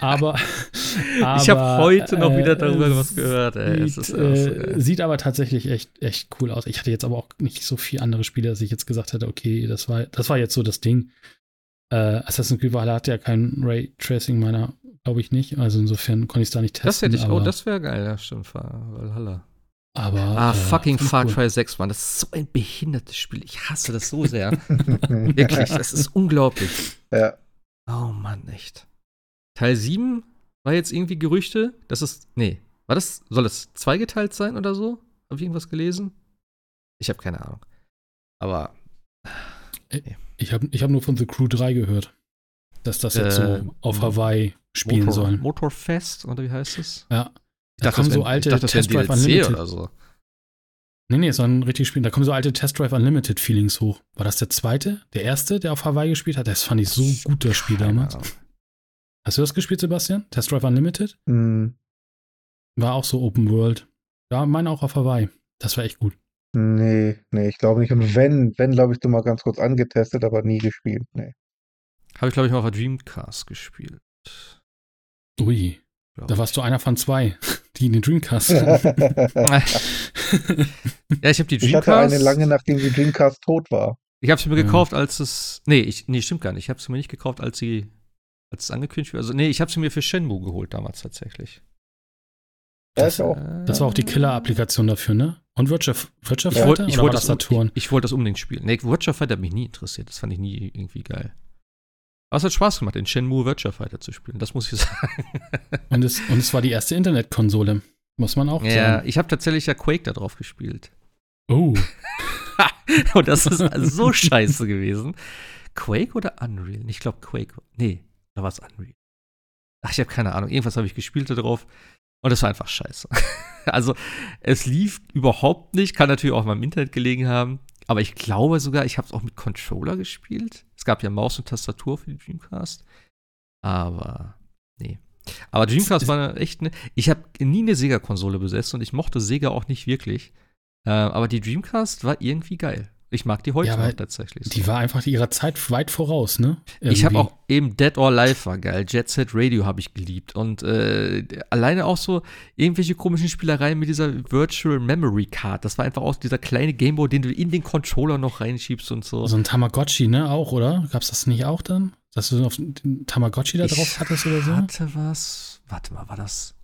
aber, aber. ich habe heute noch wieder äh, darüber was gehört, ey. Sieht, ist äh, sieht aber tatsächlich echt, echt cool aus. Ich hatte jetzt aber auch nicht so viele andere Spiele, dass ich jetzt gesagt hätte, okay, das war, das war jetzt so das Ding. Äh, Assassin's Creed Valhalla hat ja kein Raytracing meiner, glaube ich nicht. Also insofern konnte ich es da nicht testen. Das hätte ich, oh, das wäre geil, ja, stimmt. Valhalla. Aber, Ah, äh, fucking Far. Cry 6, Mann. Das ist so ein behindertes Spiel. Ich hasse das so sehr. Wirklich, das ist unglaublich. ja. Oh Mann, echt. Teil 7 war jetzt irgendwie Gerüchte, dass es. Nee, war das. Soll es zweigeteilt sein oder so? Hab ich irgendwas gelesen? Ich habe keine Ahnung. Aber. Ich habe ich hab nur von The Crew 3 gehört, dass das jetzt Äh, so auf Hawaii spielen Motor, soll. Motorfest, oder wie heißt es? Ja. Ich Da kommen das so alte ich dachte, Test Drive DLC Unlimited. oder so. Nee, nee, es soll ein richtig Spiel. Da kommen so alte Test Drive Unlimited Feelings hoch. War das der zweite? Der erste, der auf Hawaii gespielt hat? Das fand ich so gut, das Spiel Keine damals. Ahnung. Hast du das gespielt, Sebastian? Test Drive Unlimited? Hm, War auch so Open World. Ja, meine auch auf Hawaii. Das war echt gut. nee, nee, ich glaube nicht. Und wenn, wenn, glaube ich, du mal ganz kurz angetestet, aber nie gespielt. Nee. Habe ich, glaube ich, mal auf der Dreamcast gespielt. Ui, glaub da ich. warst du einer von zwei, die in den Dreamcast. Ja, ich habe die ich hatte Dreamcast. eine lange, nachdem die Dreamcast tot war. Ich habe sie mir Ja. gekauft, als es. Nee, ich, nee, stimmt gar nicht. Ich habe sie mir nicht gekauft, als sie. Als es angekündigt wurde. Also, nee, ich habe sie mir für Shenmue geholt damals tatsächlich. Auch. äh, Das war auch die Killer-Applikation dafür, ne? Und Wirtschaft, Wirtschaft Ich wollte ich das das, Saturn? ich, ich wollte das unbedingt spielen. Nee, Virtua Fighter hat mich nie interessiert. Das fand ich nie irgendwie geil. Aber es hat Spaß gemacht, in Shenmue Virtua Fighter zu spielen. Das muss ich sagen. Und es, und es war die erste Internetkonsole, muss man auch ja, sagen. ich habe tatsächlich ja Quake da drauf gespielt. Oh, Und das ist so scheiße gewesen. Quake oder Unreal? Ich glaube Quake. Nee, da war es Unreal. Ach, ich habe keine Ahnung. Irgendwas habe ich gespielt da drauf. Und das war einfach scheiße. Also, es lief überhaupt nicht. Kann natürlich auch mal im Internet gelegen haben. Aber ich glaube sogar, ich habe es auch mit Controller gespielt. Es gab ja Maus und Tastatur für die Dreamcast. Aber, nee. Aber Dreamcast war echt ne. Ich habe nie eine Sega-Konsole besessen und ich mochte Sega auch nicht wirklich. Äh, aber die Dreamcast war irgendwie geil. Ich mag die heute Ja, noch tatsächlich. so. die war einfach ihrer Zeit weit voraus, ne? Ich habe Irgendwie. auch eben Dead or Alive war geil. Jet Set Radio habe ich geliebt. Und äh, alleine auch so irgendwelche komischen Spielereien mit dieser Virtual Memory Card. Das war einfach auch dieser kleine Gameboy, den du in den Controller noch reinschiebst und so. So ein Tamagotchi, ne? Auch, oder? Gab's das nicht auch dann? Dass du auf den Tamagotchi da drauf hattest oder so? hatte was. Warte mal, war das.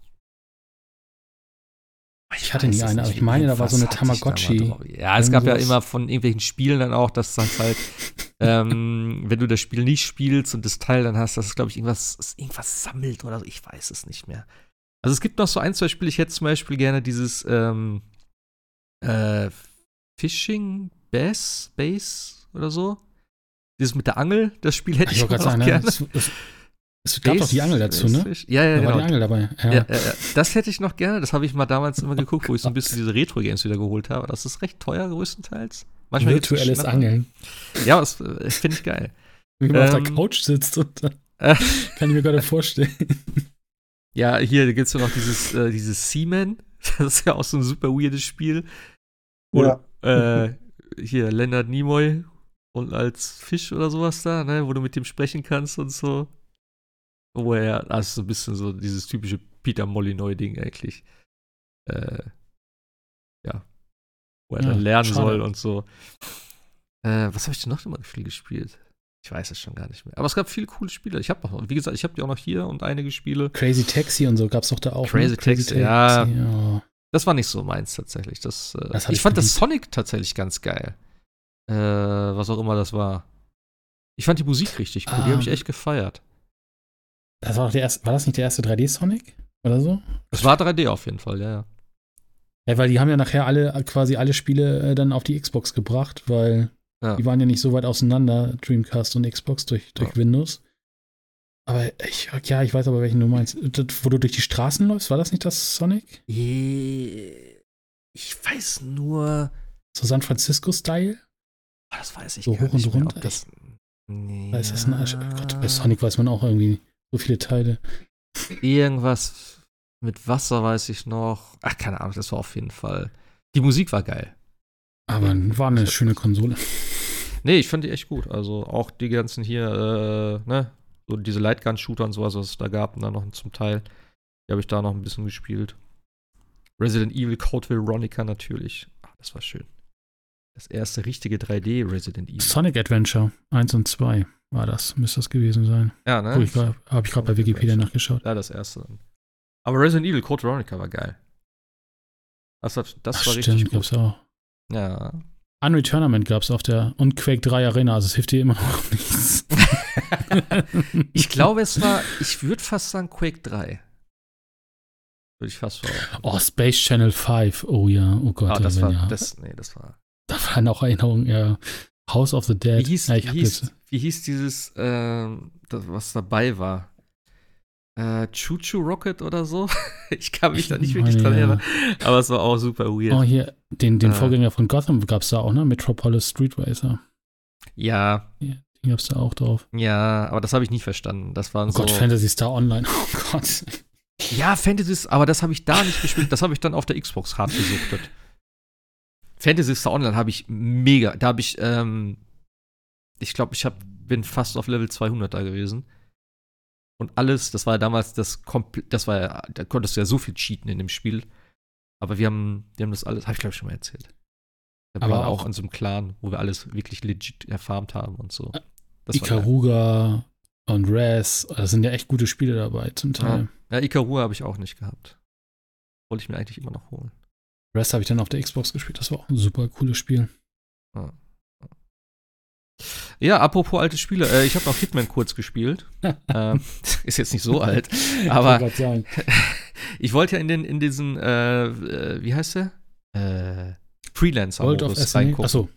Ich hatte nie eine, aber ich meine, da war so eine Tamagotchi. Ja, es gab ja immer von irgendwelchen Spielen dann auch, dass dann halt, ähm, wenn du das Spiel nicht spielst und das Teil dann hast, dass es, glaube ich, irgendwas, irgendwas sammelt oder so. Ich weiß es nicht mehr. Also es gibt noch so ein, zwei Spiele. Ich hätte zum Beispiel gerne dieses ähm, äh, Fishing Bass Base oder so. Dieses mit der Angel, das Spiel hätte Ich ich, auch gerade sagen, ne? gerne. Es, gab doch die Angel dazu, ne? Ja, ja, Da war genau. die Angel dabei. Ja. Ja, ja, ja. Das hätte ich noch gerne. Das habe ich mal damals immer geguckt, wo ich so ein bisschen diese Retro-Games wieder geholt habe. Das ist recht teuer größtenteils. Manchmal Virtuelles. Angeln. Ja, das äh, finde ich geil. Wie man auf der Ähm. Couch sitzt und dann Äh. kann ich mir gerade vorstellen. Ja, hier gibt es ja noch dieses, äh, dieses Seaman. Das ist ja auch so ein super weirdes Spiel. Wo, Ja. äh, hier Leonard Nimoy und als Fisch oder sowas da, ne, wo du mit dem sprechen kannst und so. Wo er, also so ein bisschen so dieses typische Peter Molyneux-Ding eigentlich. Äh, ja. Wo er Ja, dann lernen schade. soll und so. Äh, was habe ich denn noch immer viel gespielt? Ich weiß es schon gar nicht mehr. Aber es gab viele coole Spiele. Ich habe noch, wie gesagt, ich habe die auch noch hier und einige Spiele. Crazy Taxi und so gab es doch da auch. Crazy ne? Taxi, ja. ja. Das war nicht so meins tatsächlich. Das, äh, Das ich ich fand das geliebt. Sonic tatsächlich ganz geil. Äh, was auch immer das war. Ich fand die Musik richtig cool. Die habe ich echt gefeiert. Das war, doch der erste, war das nicht der erste 3D-Sonic? Oder so? Es war 3D auf jeden Fall, ja, ja. Ja, weil die haben ja nachher alle, quasi alle Spiele äh, dann auf die Xbox gebracht, weil Ja. die waren ja nicht so weit auseinander, Dreamcast und Xbox durch, durch Ja. Windows. Aber ich, ja, ich weiß aber, welchen du meinst. Das, wo du durch die Straßen läufst, war das nicht das Sonic? Ich weiß nur. So San Francisco-Style? Ah, Das weiß ich So hoch und runter. das. Nee, ist das ein Arsch. Oh Gott, bei Sonic weiß man auch irgendwie so viele Teile. Irgendwas mit Wasser weiß ich noch. Ach, keine Ahnung, das war auf jeden Fall. Die Musik war geil. Aber war eine schöne Konsole. Nee, ich fand die echt gut. Also auch die ganzen hier, äh, ne, so diese Lightgun-Shooter und sowas, was es da gab, und dann noch zum Teil. Die habe ich da noch ein bisschen gespielt. Resident Evil Code Veronica natürlich. Ach, das war schön. Das erste richtige 3D Resident Evil. Sonic Adventure 1 und 2 war das, müsste das gewesen sein. ja, ne? Habe ich gerade hab ich grad bei Wikipedia nachgeschaut. Ja, das erste dann. Aber Resident Evil Code Veronica war geil. Das, das Ach, war stimmt, richtig gut. gab's auch. Ja. Unreturnament gab es auf der und Quake 3 Arena, also es hilft dir immer noch nichts. Ich glaube, es war, ich würde fast sagen Quake 3. Würde ich fast verraten. Oh, Space Channel 5. Oh ja, oh Gott. Ah, das war, ja. das, nee, das war. Da waren auch Erinnerungen, ja. House of the Dead. Wie hieß, ja, wie, hieß, wie hieß dieses, ähm, das, was dabei war? Äh, Choo Choo Rocket oder so? Ich kann mich Ich da nicht wirklich dran ja. erinnern. Aber es war auch super weird. oh, hier, den, den Äh. Vorgänger von Gotham gab es da auch, ne? Metropolis Street Racer. Ja, Den gab es da auch drauf. ja, aber das habe ich nie verstanden. Das waren Oh so. Gott, Fantasy Star Online. Oh Gott. Ja, Fantasy, aber das habe ich da nicht gespielt. Das habe ich dann auf der Xbox hart gesuchtet. Fantasy Star Online habe ich mega. Da habe ich, ähm, ich glaube, ich hab, bin fast auf Level 200 da gewesen. Und alles, das war ja damals das komplett, das war ja, da konntest du ja so viel cheaten in dem Spiel. Aber wir haben, wir haben das alles, habe ich glaube ich schon mal erzählt. Da Aber auch- auch in so einem Clan, wo wir alles wirklich legit erfarmt haben und so. Das. Ikaruga und Raz, da sind ja echt gute Spiele dabei zum Teil. Ja, Ikarua habe ich auch nicht gehabt. Wollte ich mir eigentlich immer noch holen. Raz habe ich dann auf der Xbox gespielt, das war auch ein super cooles Spiel. Ja, apropos alte Spiele, äh, ich habe noch Hitman kurz gespielt. ähm, ist jetzt nicht so alt, aber Ich ich wollte ja in den in diesen äh, äh, wie heißt der? Äh, Freelancer Modus SNA. reingucken. Achso,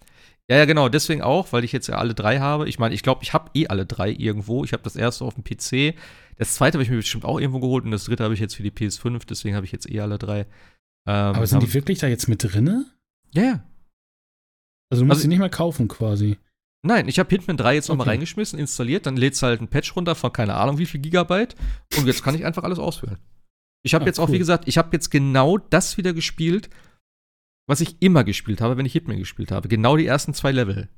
Ja, ja, genau, deswegen auch, weil ich jetzt ja alle drei habe. Ich meine, ich glaube, ich habe eh alle drei irgendwo. Ich habe das erste auf dem PC, das zweite habe ich mir bestimmt auch irgendwo geholt und das dritte habe ich jetzt für die PS5, deswegen habe ich jetzt eh alle drei. Ähm, aber sind die wirklich da jetzt mit drinne? Ja, ja. Also du musst Also- sie nicht mehr kaufen quasi. Nein, ich habe Hitman 3 jetzt nochmal Okay. reingeschmissen, installiert, dann lädst halt ein Patch runter von keine Ahnung wie viel Gigabyte und jetzt kann ich einfach alles auswählen. Ich habe Ah, jetzt auch, cool. wie gesagt, ich habe jetzt genau das wieder gespielt, was ich immer gespielt habe, wenn ich Hitman gespielt habe. Genau die ersten zwei Level.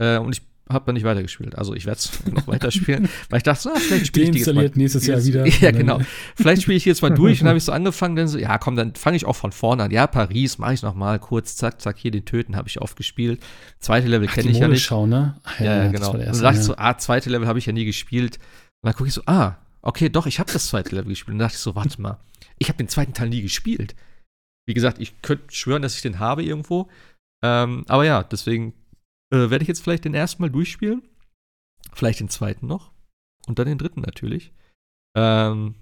Äh, und ich habe dann nicht weitergespielt. Also ich werde es noch weiterspielen, weil ich dachte, so, ah, vielleicht spiele ich die jetzt mal. Nächstes Jahr wieder. Ja, genau. Vielleicht spiele ich jetzt mal durch und habe ich so angefangen, dann so, ja, komm, dann fange ich auch von vorne an. Ja, Paris, mache ich noch mal kurz, zack, zack, hier den Töten habe ich oft gespielt. Zweite Level kenne ich ja nicht. Modeschau, ne? Ach, Ja, ja, das genau. der Und dann erste, dachte ich ja. so, ah, zweite Level habe ich ja nie gespielt. Und dann gucke ich so, ah, okay, doch, ich habe das zweite Level gespielt. Und dann dachte ich so, warte mal, ich habe den zweiten Teil nie gespielt. Wie gesagt, ich könnte schwören, dass ich den habe irgendwo. Ähm, aber ja, deswegen äh, werde ich jetzt vielleicht den ersten mal durchspielen. Vielleicht den zweiten noch. Und dann den dritten natürlich. Ähm,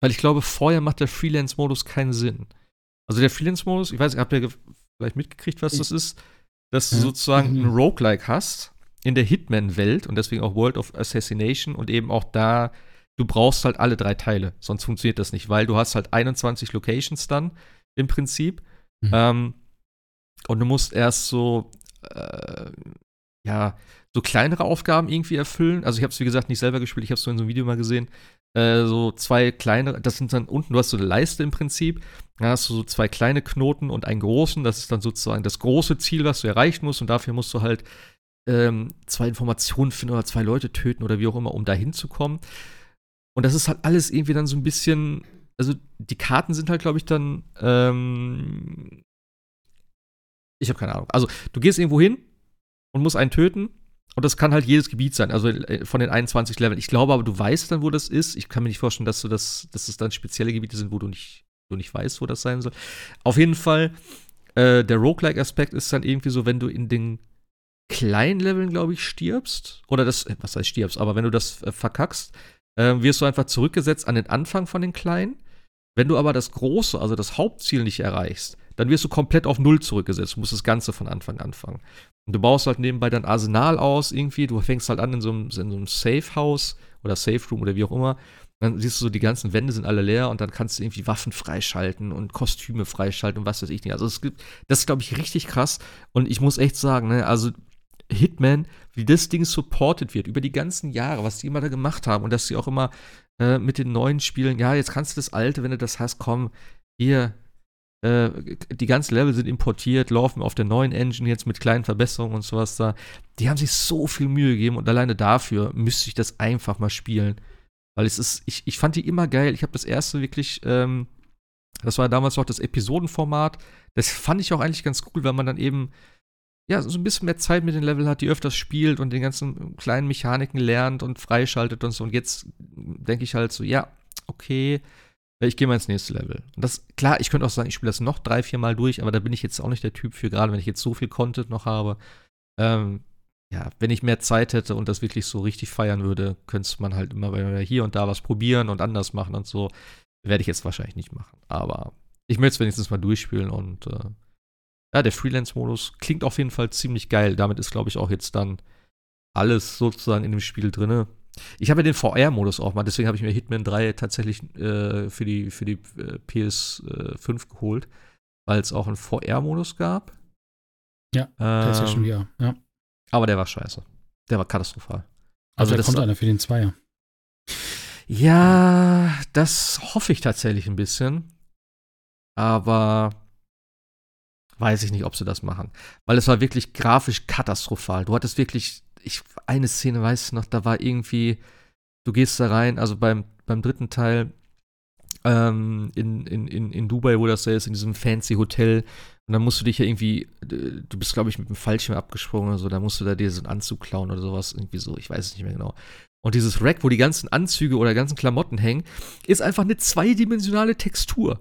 weil ich glaube, vorher macht der Freelance-Modus keinen Sinn. Also der Freelance-Modus, ich weiß nicht, habt ihr vielleicht mitgekriegt, was das ist? Dass du sozusagen Mhm. ein Roguelike hast in der Hitman-Welt und deswegen auch World of Assassination und eben auch da, du brauchst halt alle drei Teile, sonst funktioniert das nicht, weil du hast halt 21 Locations dann im Prinzip Mhm. ähm, und du musst erst so, äh, ja, so kleinere Aufgaben irgendwie erfüllen. Also ich habe es wie gesagt nicht selber gespielt, ich habe es so in so einem Video mal gesehen. Äh, so zwei kleine, das sind dann unten, du hast so eine Leiste im Prinzip. Da hast du so zwei kleine Knoten und einen großen. Das ist dann sozusagen das große Ziel, was du erreichen musst. Und dafür musst du halt ähm, zwei Informationen finden oder zwei Leute töten oder wie auch immer, um da hinzukommen. Und das ist halt alles irgendwie dann so ein bisschen, also die Karten sind halt, glaube ich, dann, ähm, ich habe keine Ahnung. Also du gehst irgendwo hin und musst einen töten und das kann halt jedes Gebiet sein, also äh, von den 21 Leveln. Ich glaube aber, du weißt dann, wo das ist. Ich kann mir nicht vorstellen, dass du das, dass es dann spezielle Gebiete sind, wo du nicht, du nicht weißt, wo das sein soll. Auf jeden Fall, äh, der Roguelike-Aspekt ist dann irgendwie so, wenn du in den kleinen Leveln, glaube ich, stirbst, oder das, äh, was heißt stirbst, aber wenn du das äh, verkackst, äh, wirst du einfach zurückgesetzt an den Anfang von den kleinen. Wenn du aber das große, also das Hauptziel nicht erreichst, dann wirst du komplett auf Null zurückgesetzt. Du musst das Ganze von Anfang anfangen. Und du baust halt nebenbei dein Arsenal aus irgendwie. Du fängst halt an in so einem, in so einem Safe-House oder Safe-Room oder wie auch immer. Dann siehst du so, die ganzen Wände sind alle leer und dann kannst du irgendwie Waffen freischalten und Kostüme freischalten und was weiß ich nicht. Also es gibt, das ist, glaube ich, richtig krass. Und ich muss echt sagen, ne, also Hitman, wie das Ding supported wird über die ganzen Jahre, was die immer da gemacht haben und dass sie auch immer äh, mit den neuen Spielen, ja, jetzt kannst du das alte, wenn du das hast, komm, hier, äh, die ganzen Level sind importiert, laufen auf der neuen Engine jetzt mit kleinen Verbesserungen und sowas da. Die haben sich so viel Mühe gegeben und alleine dafür müsste ich das einfach mal spielen. Weil es ist, ich, ich fand die immer geil. Ich habe das erste wirklich, ähm, das war damals auch das Episodenformat. Das fand ich auch eigentlich ganz cool, weil man dann eben, ja, so ein bisschen mehr Zeit mit den Level hat, die öfters spielt und den ganzen kleinen Mechaniken lernt und freischaltet und so. Und jetzt denke ich halt so, ja, okay, ich gehe mal ins nächste Level. Und das, klar, ich könnte auch sagen, ich spiele das noch drei, vier Mal durch, aber da bin ich jetzt auch nicht der Typ für, gerade wenn ich jetzt so viel Content noch habe. Ähm, ja, wenn ich mehr Zeit hätte und das wirklich so richtig feiern würde, könnte man halt immer hier und da was probieren und anders machen und so. Werde ich jetzt wahrscheinlich nicht machen. Aber ich möchte es wenigstens mal durchspielen und äh, ja, der Freelance-Modus klingt auf jeden Fall ziemlich geil. Damit ist, glaube ich, auch jetzt dann alles sozusagen in dem Spiel drin. Ich habe ja den VR-Modus auch mal, deswegen habe ich mir Hitman 3 tatsächlich äh, für die, für die äh, PS5 äh, geholt, weil es auch einen VR-Modus gab. Ja, ähm, PlayStation VR, ja. Aber der war scheiße. Der war katastrophal. Also, also da kommt einer für den Zweier. Ja, das hoffe ich tatsächlich ein bisschen. Aber weiß ich nicht, ob sie das machen. Weil es war wirklich grafisch katastrophal. Du hattest wirklich ich, eine Szene weiß ich noch, da war irgendwie, du gehst da rein, also beim, beim dritten Teil ähm, in, in, in, in Dubai, wo das da ist, in diesem fancy Hotel. Und dann musst du dich ja irgendwie, du bist, glaube ich, mit dem Fallschirm abgesprungen oder so, da musst du da dir so einen Anzug klauen oder sowas, irgendwie so, ich weiß es nicht mehr genau. Und dieses Rack, wo die ganzen Anzüge oder ganzen Klamotten hängen, ist einfach eine zweidimensionale Textur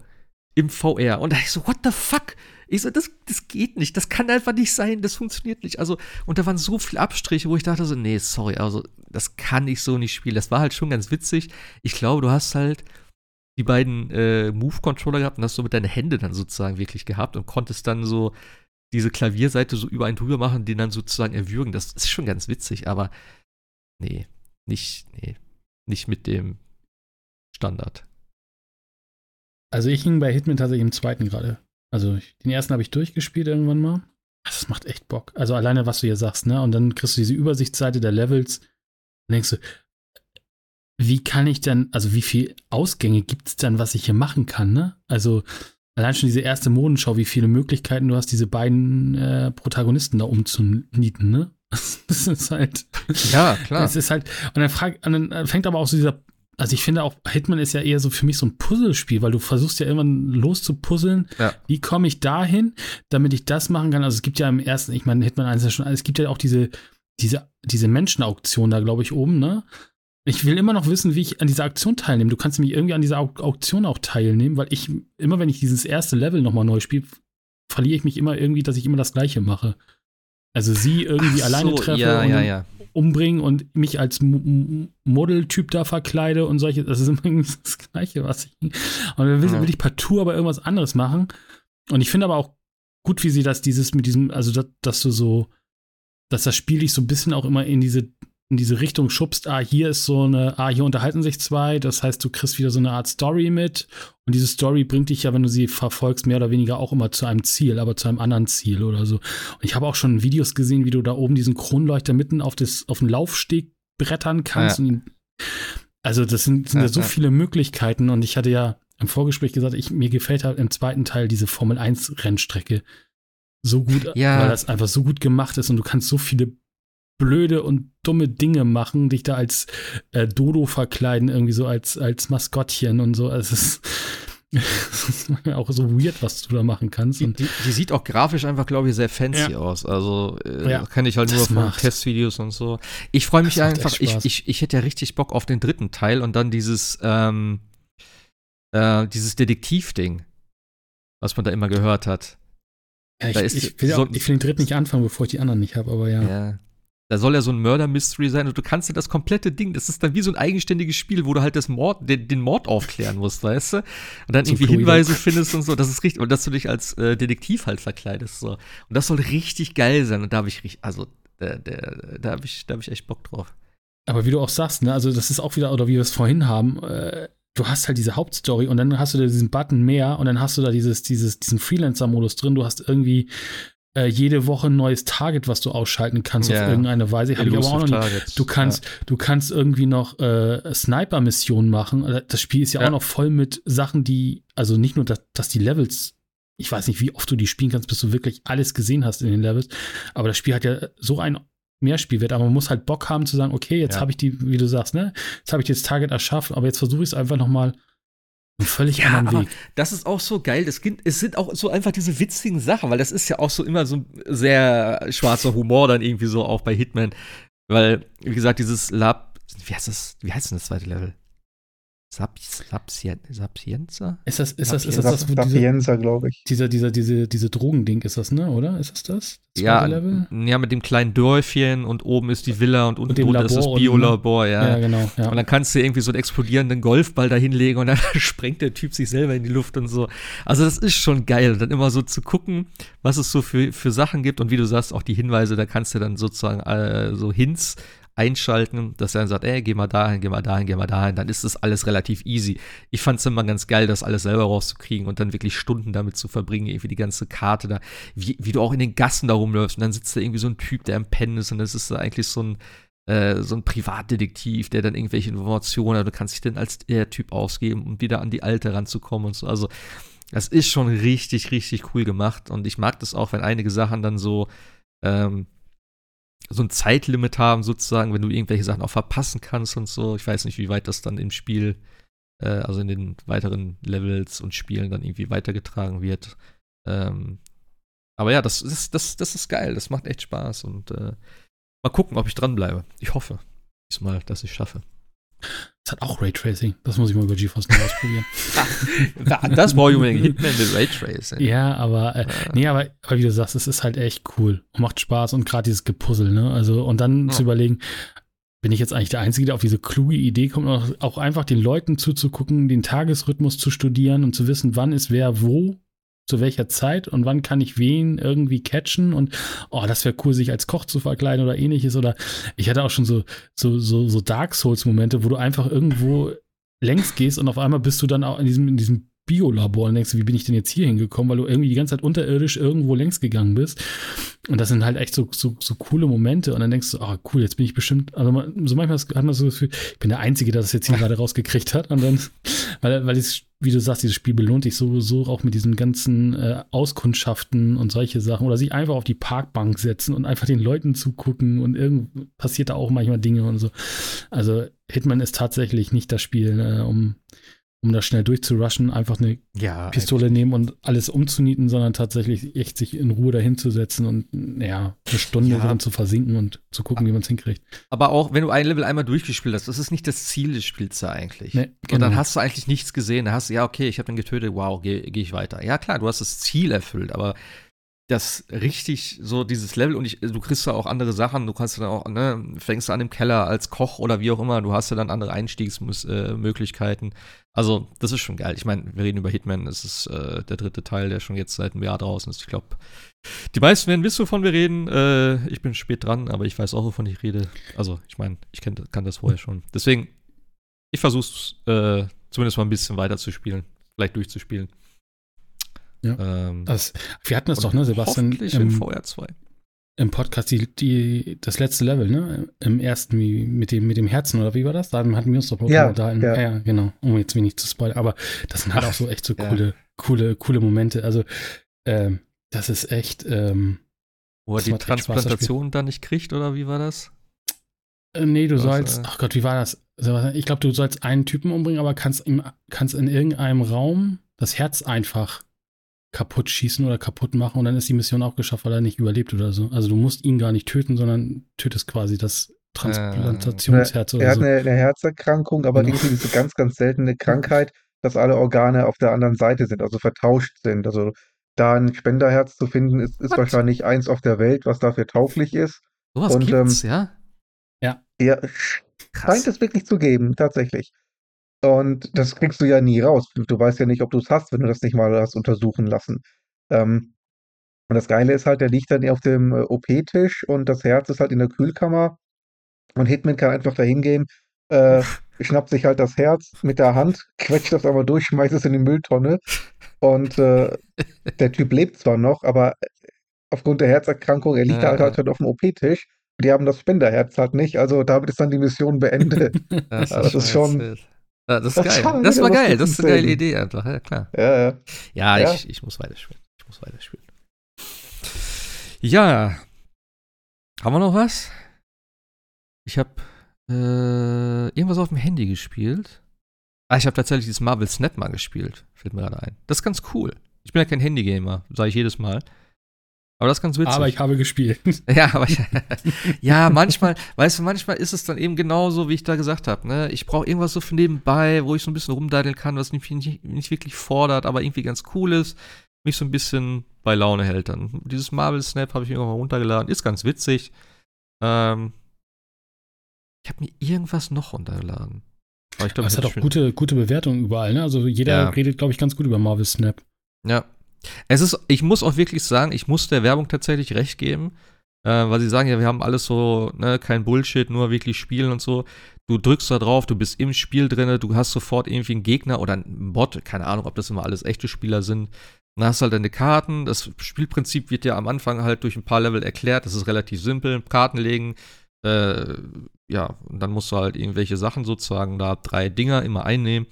im VR. Und da ich so, what the fuck? Ich so, das, das geht nicht, das kann einfach nicht sein, das funktioniert nicht. Also, und da waren so viele Abstriche, wo ich dachte so, nee, sorry, also, das kann ich so nicht spielen. Das war halt schon ganz witzig. Ich glaube, du hast halt die beiden äh, Move-Controller gehabt und hast so mit deinen Händen dann sozusagen wirklich gehabt und konntest dann so diese Klavierseite so über einen drüber machen, den dann sozusagen erwürgen. Das ist schon ganz witzig, aber nee, nicht, nee, nicht mit dem Standard. Also ich hing bei Hitman tatsächlich im zweiten gerade. Also den ersten habe ich durchgespielt irgendwann mal. Das macht echt Bock. Also alleine, was du hier sagst, ne? Und dann kriegst du diese Übersichtsseite der Levels. Dann denkst du, wie kann ich denn, also wie viele Ausgänge gibt es denn, was ich hier machen kann, ne? Also allein schon diese erste Modenschau, wie viele Möglichkeiten du hast, diese beiden äh, Protagonisten da umzunieten, ne? Das ist halt. Ja, klar. Es ist halt, und dann, frag, und dann fängt aber auch so dieser also ich finde auch, Hitman ist ja eher so für mich so ein Puzzlespiel, weil du versuchst ja irgendwann loszupuzzeln. Ja. Wie komme ich dahin, damit ich das machen kann? Also es gibt ja im ersten, ich meine, Hitman 1 ist ja schon, es gibt ja auch diese, diese, diese Menschenauktion da, glaube ich, oben, ne? Ich will immer noch wissen, wie ich an dieser Aktion teilnehme. Du kannst mich irgendwie an dieser Auktion auch teilnehmen, weil ich, immer wenn ich dieses erste Level nochmal neu spiele, verliere ich mich immer irgendwie, dass ich immer das Gleiche mache. Also sie irgendwie so, alleine treffe ja, und ja, ja umbringen und mich als Modeltyp da verkleide und solche. Das ist immer das Gleiche, was ich. Und dann will, will ich partout aber irgendwas anderes machen. Und ich finde aber auch gut, wie sie das, dieses mit diesem, also dass, dass du so, dass das Spiel dich so ein bisschen auch immer in diese in diese Richtung schubst, ah, hier ist so eine, ah, hier unterhalten sich zwei, das heißt, du kriegst wieder so eine Art Story mit und diese Story bringt dich ja, wenn du sie verfolgst, mehr oder weniger auch immer zu einem Ziel, aber zu einem anderen Ziel oder so. Und ich habe auch schon Videos gesehen, wie du da oben diesen Kronleuchter mitten auf, das, auf den Laufsteg brettern kannst. Ja. Ihn, also das sind, sind ja, ja so viele Möglichkeiten und ich hatte ja im Vorgespräch gesagt, ich, mir gefällt halt im zweiten Teil diese Formel 1 Rennstrecke so gut, ja. weil das einfach so gut gemacht ist und du kannst so viele blöde und dumme Dinge machen, dich da als äh, Dodo verkleiden, irgendwie so als, als Maskottchen und so. Also es ist, auch so weird, was du da machen kannst. Die, die, die, sieht auch grafisch einfach, glaube ich, sehr fancy ja. aus. Also äh, ja, kenne ich halt nur von macht. Testvideos und so. Ich freue mich einfach, ich, ich, ich hätte ja richtig Bock auf den dritten Teil und dann dieses, ähm, äh, dieses Detektivding, was man da immer gehört hat. Ja, ich, ich, will, so, ich will den dritten nicht anfangen, bevor ich die anderen nicht habe, aber ja. ja. Da soll ja so ein Murder-Mystery sein und du kannst dir das komplette Ding, das ist dann wie so ein eigenständiges Spiel, wo du halt das Mord, den, den Mord aufklären musst, weißt du? Und dann so irgendwie Hinweise findest und so, das ist richtig, und dass du dich als äh, Detektiv halt verkleidest, so. Und das soll richtig geil sein und da habe ich richtig, also, der, der, da habe ich, da hab ich echt Bock drauf. Aber wie du auch sagst, ne, also das ist auch wieder, oder wie wir es vorhin haben, äh, du hast halt diese Hauptstory und dann hast du da diesen Button mehr und dann hast du da dieses, dieses, diesen Freelancer-Modus drin. Du hast irgendwie äh, jede Woche ein neues Target, was du ausschalten kannst yeah. auf irgendeine Weise. Habe ich aber auch noch nicht. Du kannst, ja. du kannst irgendwie noch äh, Sniper-Missionen machen. Also, das Spiel ist ja, ja, auch noch voll mit Sachen, die, also nicht nur, dass, dass die Levels ich weiß nicht, wie oft du die spielen kannst, bis du wirklich alles gesehen hast in den Levels. Aber das Spiel hat ja so einen Mehrspielwert, aber man muss halt Bock haben zu sagen, okay, jetzt ja. habe ich die, wie du sagst, ne, jetzt habe ich das Target erschaffen, aber jetzt versuche ich es einfach noch einen völlig ja, anderen Weg. Das ist auch so geil. Das, es sind auch so einfach diese witzigen Sachen, weil das ist ja auch so immer so ein sehr schwarzer Humor dann irgendwie so auch bei Hitman. Weil, wie gesagt, dieses Lab, wie heißt das, wie heißt denn das zweite Level? Sapienza? Ist das, ist das, ist das, das, das Sapienza, glaube ich. Dieser, dieser, diese, diese Drogending ist das, ne, oder? Ist das das? Ja, Level? ja, mit dem kleinen Dörfchen und oben ist die Villa und unten drunter ist das Biolabor, ja. Ja, genau. Ja. Und dann kannst du irgendwie so einen explodierenden Golfball da hinlegen und dann sprengt der Typ sich selber in die Luft und so. Also, das ist schon geil, dann immer so zu gucken, was es so für, für Sachen gibt und wie du sagst, auch die Hinweise, da kannst du dann sozusagen äh, so Hints einschalten, dass er dann sagt, ey, geh mal dahin, geh mal dahin, geh mal dahin, dann ist das alles relativ easy. Ich fand es immer ganz geil, das alles selber rauszukriegen und dann wirklich Stunden damit zu verbringen, irgendwie die ganze Karte da, wie, wie du auch in den Gassen da rumläufst und dann sitzt da irgendwie so ein Typ, der im Pennen ist und das ist eigentlich so ein, äh, so ein Privatdetektiv, der dann irgendwelche Informationen hat, du kannst dich dann als der Typ ausgeben, um wieder an die Alte ranzukommen und so, also das ist schon richtig, richtig cool gemacht und ich mag das auch, wenn einige Sachen dann so, ähm, so ein Zeitlimit haben, sozusagen, wenn du irgendwelche Sachen auch verpassen kannst und so. Ich weiß nicht, wie weit das dann im Spiel, äh, also in den weiteren Levels und Spielen dann irgendwie weitergetragen wird. Ähm, aber ja, das ist, das, das ist geil. Das macht echt Spaß und äh, mal gucken, ob ich dranbleibe. Ich hoffe diesmal, dass ich schaffe. Das hat auch Raytracing. Das muss ich mal über GeForce Now ausprobieren. das brauche ich unbedingt. Hitman mit Raytracing. Ja, aber, äh, ja. nee, aber, aber wie du sagst, es ist halt echt cool und macht Spaß und gerade dieses Gepuzzle, ne? Also, und dann ja. zu überlegen, bin ich jetzt eigentlich der Einzige, der auf diese kluge Idee kommt, auch, auch einfach den Leuten zuzugucken, den Tagesrhythmus zu studieren und zu wissen, wann ist wer wo zu welcher Zeit und wann kann ich wen irgendwie catchen und oh, das wäre cool, sich als Koch zu verkleiden oder ähnliches. Oder ich hatte auch schon so, so, so, so Dark Souls-Momente, wo du einfach irgendwo längs gehst und auf einmal bist du dann auch in diesem, in diesem Biolabor und denkst, wie bin ich denn jetzt hier hingekommen, weil du irgendwie die ganze Zeit unterirdisch irgendwo längs gegangen bist. Und das sind halt echt so, so, so coole Momente. Und dann denkst du, ah, oh, cool, jetzt bin ich bestimmt, also so manchmal hat man so das Gefühl, ich bin der Einzige, der das jetzt hier gerade rausgekriegt hat. Und dann, weil, weil es, wie du sagst, dieses Spiel belohnt dich sowieso auch mit diesen ganzen äh, Auskundschaften und solche Sachen. Oder sich einfach auf die Parkbank setzen und einfach den Leuten zugucken und irgend passiert da auch manchmal Dinge und so. Also Hitman ist tatsächlich nicht das Spiel, äh, um um da schnell durchzurushen, einfach eine ja, Pistole echt. nehmen und alles umzunieten, sondern tatsächlich echt sich in Ruhe dahinzusetzen und ja, eine Stunde ja. drin zu versinken und zu gucken, wie man es hinkriegt. Aber auch, wenn du ein Level einmal durchgespielt hast, das ist nicht das Ziel des Spiels da eigentlich. Nee, genau. Und dann genau. hast du eigentlich nichts gesehen. Da hast du, ja, okay, ich habe den getötet, wow, gehe geh ich weiter. Ja, klar, du hast das Ziel erfüllt, aber das richtig so dieses Level und ich, du kriegst da auch andere Sachen, du kannst dann auch, ne, fängst an im Keller als Koch oder wie auch immer, du hast ja dann andere Einstiegsmöglichkeiten. Äh, also, das ist schon geil. Ich meine, wir reden über Hitman, es ist äh, der dritte Teil, der schon jetzt seit einem Jahr draußen ist. Ich glaube, die meisten werden wissen, wovon wir reden. Äh, ich bin spät dran, aber ich weiß auch, wovon ich rede. Also, ich meine, ich kenn, kann das vorher schon. Deswegen, ich versuche es äh, zumindest mal ein bisschen weiter zu spielen, vielleicht durchzuspielen. Ja. Ähm, das, wir hatten das doch, ne, Sebastian? Hoffentlich im, im VR 2. Im Podcast, die, die, das letzte Level, ne? Im ersten, mit dem, mit dem Herzen, oder wie war das? Da hatten wir uns doch ja, da in, ja. ja, genau, um jetzt wenig zu spoilern. Aber das sind halt auch so echt so ja. coole, coole, coole Momente. Also, ähm, das ist echt. Ähm, Wo er die Transplantation dann nicht kriegt, oder wie war das? Äh, nee, du Was, sollst, äh, ach Gott, wie war das? Ich glaube, du sollst einen Typen umbringen, aber kannst, im, kannst in irgendeinem Raum das Herz einfach kaputt schießen oder kaputt machen und dann ist die Mission auch geschafft, weil er nicht überlebt oder so. Also du musst ihn gar nicht töten, sondern tötest quasi das Transplantationsherz äh, oder so. Er hat eine, eine Herzerkrankung, aber genau. irgendwie diese ganz, ganz seltene Krankheit, dass alle Organe auf der anderen Seite sind, also vertauscht sind. Also da ein Spenderherz zu finden, ist, ist wahrscheinlich eins auf der Welt, was dafür tauglich ist. Sowas und, gibt's, ähm, ja? Ja. Ja, scheint es wirklich zu geben, tatsächlich. Und das kriegst du ja nie raus. Du weißt ja nicht, ob du es hast, wenn du das nicht mal hast untersuchen lassen. Ähm, und das Geile ist halt, der liegt dann auf dem äh, OP-Tisch und das Herz ist halt in der Kühlkammer. Und Hitman kann einfach dahin gehen, äh, schnappt sich halt das Herz mit der Hand, quetscht das aber durch, schmeißt es in die Mülltonne. Und äh, der Typ lebt zwar noch, aber aufgrund der Herzerkrankung, er liegt ja, halt, halt auf dem OP-Tisch. Die haben das Spenderherz halt nicht, also damit ist dann die Mission beendet. Das, das ist schon. Ja, das ist das geil. Das war geil. Das ist eine geile Idee einfach. Ja, klar. Ja, ja. Ja, ja. Ich, ich muss weiterspielen. Ich muss weiterspielen. Ja. Haben wir noch was? Ich habe äh, irgendwas auf dem Handy gespielt. Ah, ich habe tatsächlich dieses Marvel Snap mal gespielt. Fällt mir gerade ein. Das ist ganz cool. Ich bin ja kein Handygamer, sage ich jedes Mal. Aber das ist ganz witzig. Aber ich habe gespielt. Ja, aber ich, ja, manchmal, weißt du, manchmal ist es dann eben genauso, wie ich da gesagt habe. Ne? Ich brauche irgendwas so für nebenbei, wo ich so ein bisschen rumdeideln kann, was mich nicht, nicht wirklich fordert, aber irgendwie ganz cool ist, mich so ein bisschen bei Laune hält. Dann dieses Marvel Snap habe ich mir mal runtergeladen, ist ganz witzig. Ähm, ich habe mir irgendwas noch runtergeladen. Aber ich glaub, es hat auch gute, gute Bewertungen überall. Ne? Also jeder ja. redet, glaube ich, ganz gut über Marvel Snap. Ja, es ist, ich muss auch wirklich sagen, ich muss der Werbung tatsächlich recht geben, äh, weil sie sagen ja, wir haben alles so, ne, kein Bullshit, nur wirklich spielen und so. Du drückst da drauf, du bist im Spiel drin, du hast sofort irgendwie einen Gegner oder einen Bot, keine Ahnung, ob das immer alles echte Spieler sind. Dann hast du halt deine Karten. Das Spielprinzip wird ja am Anfang halt durch ein paar Level erklärt. Das ist relativ simpel. Karten legen, äh, ja, und dann musst du halt irgendwelche Sachen sozusagen da drei Dinger immer einnehmen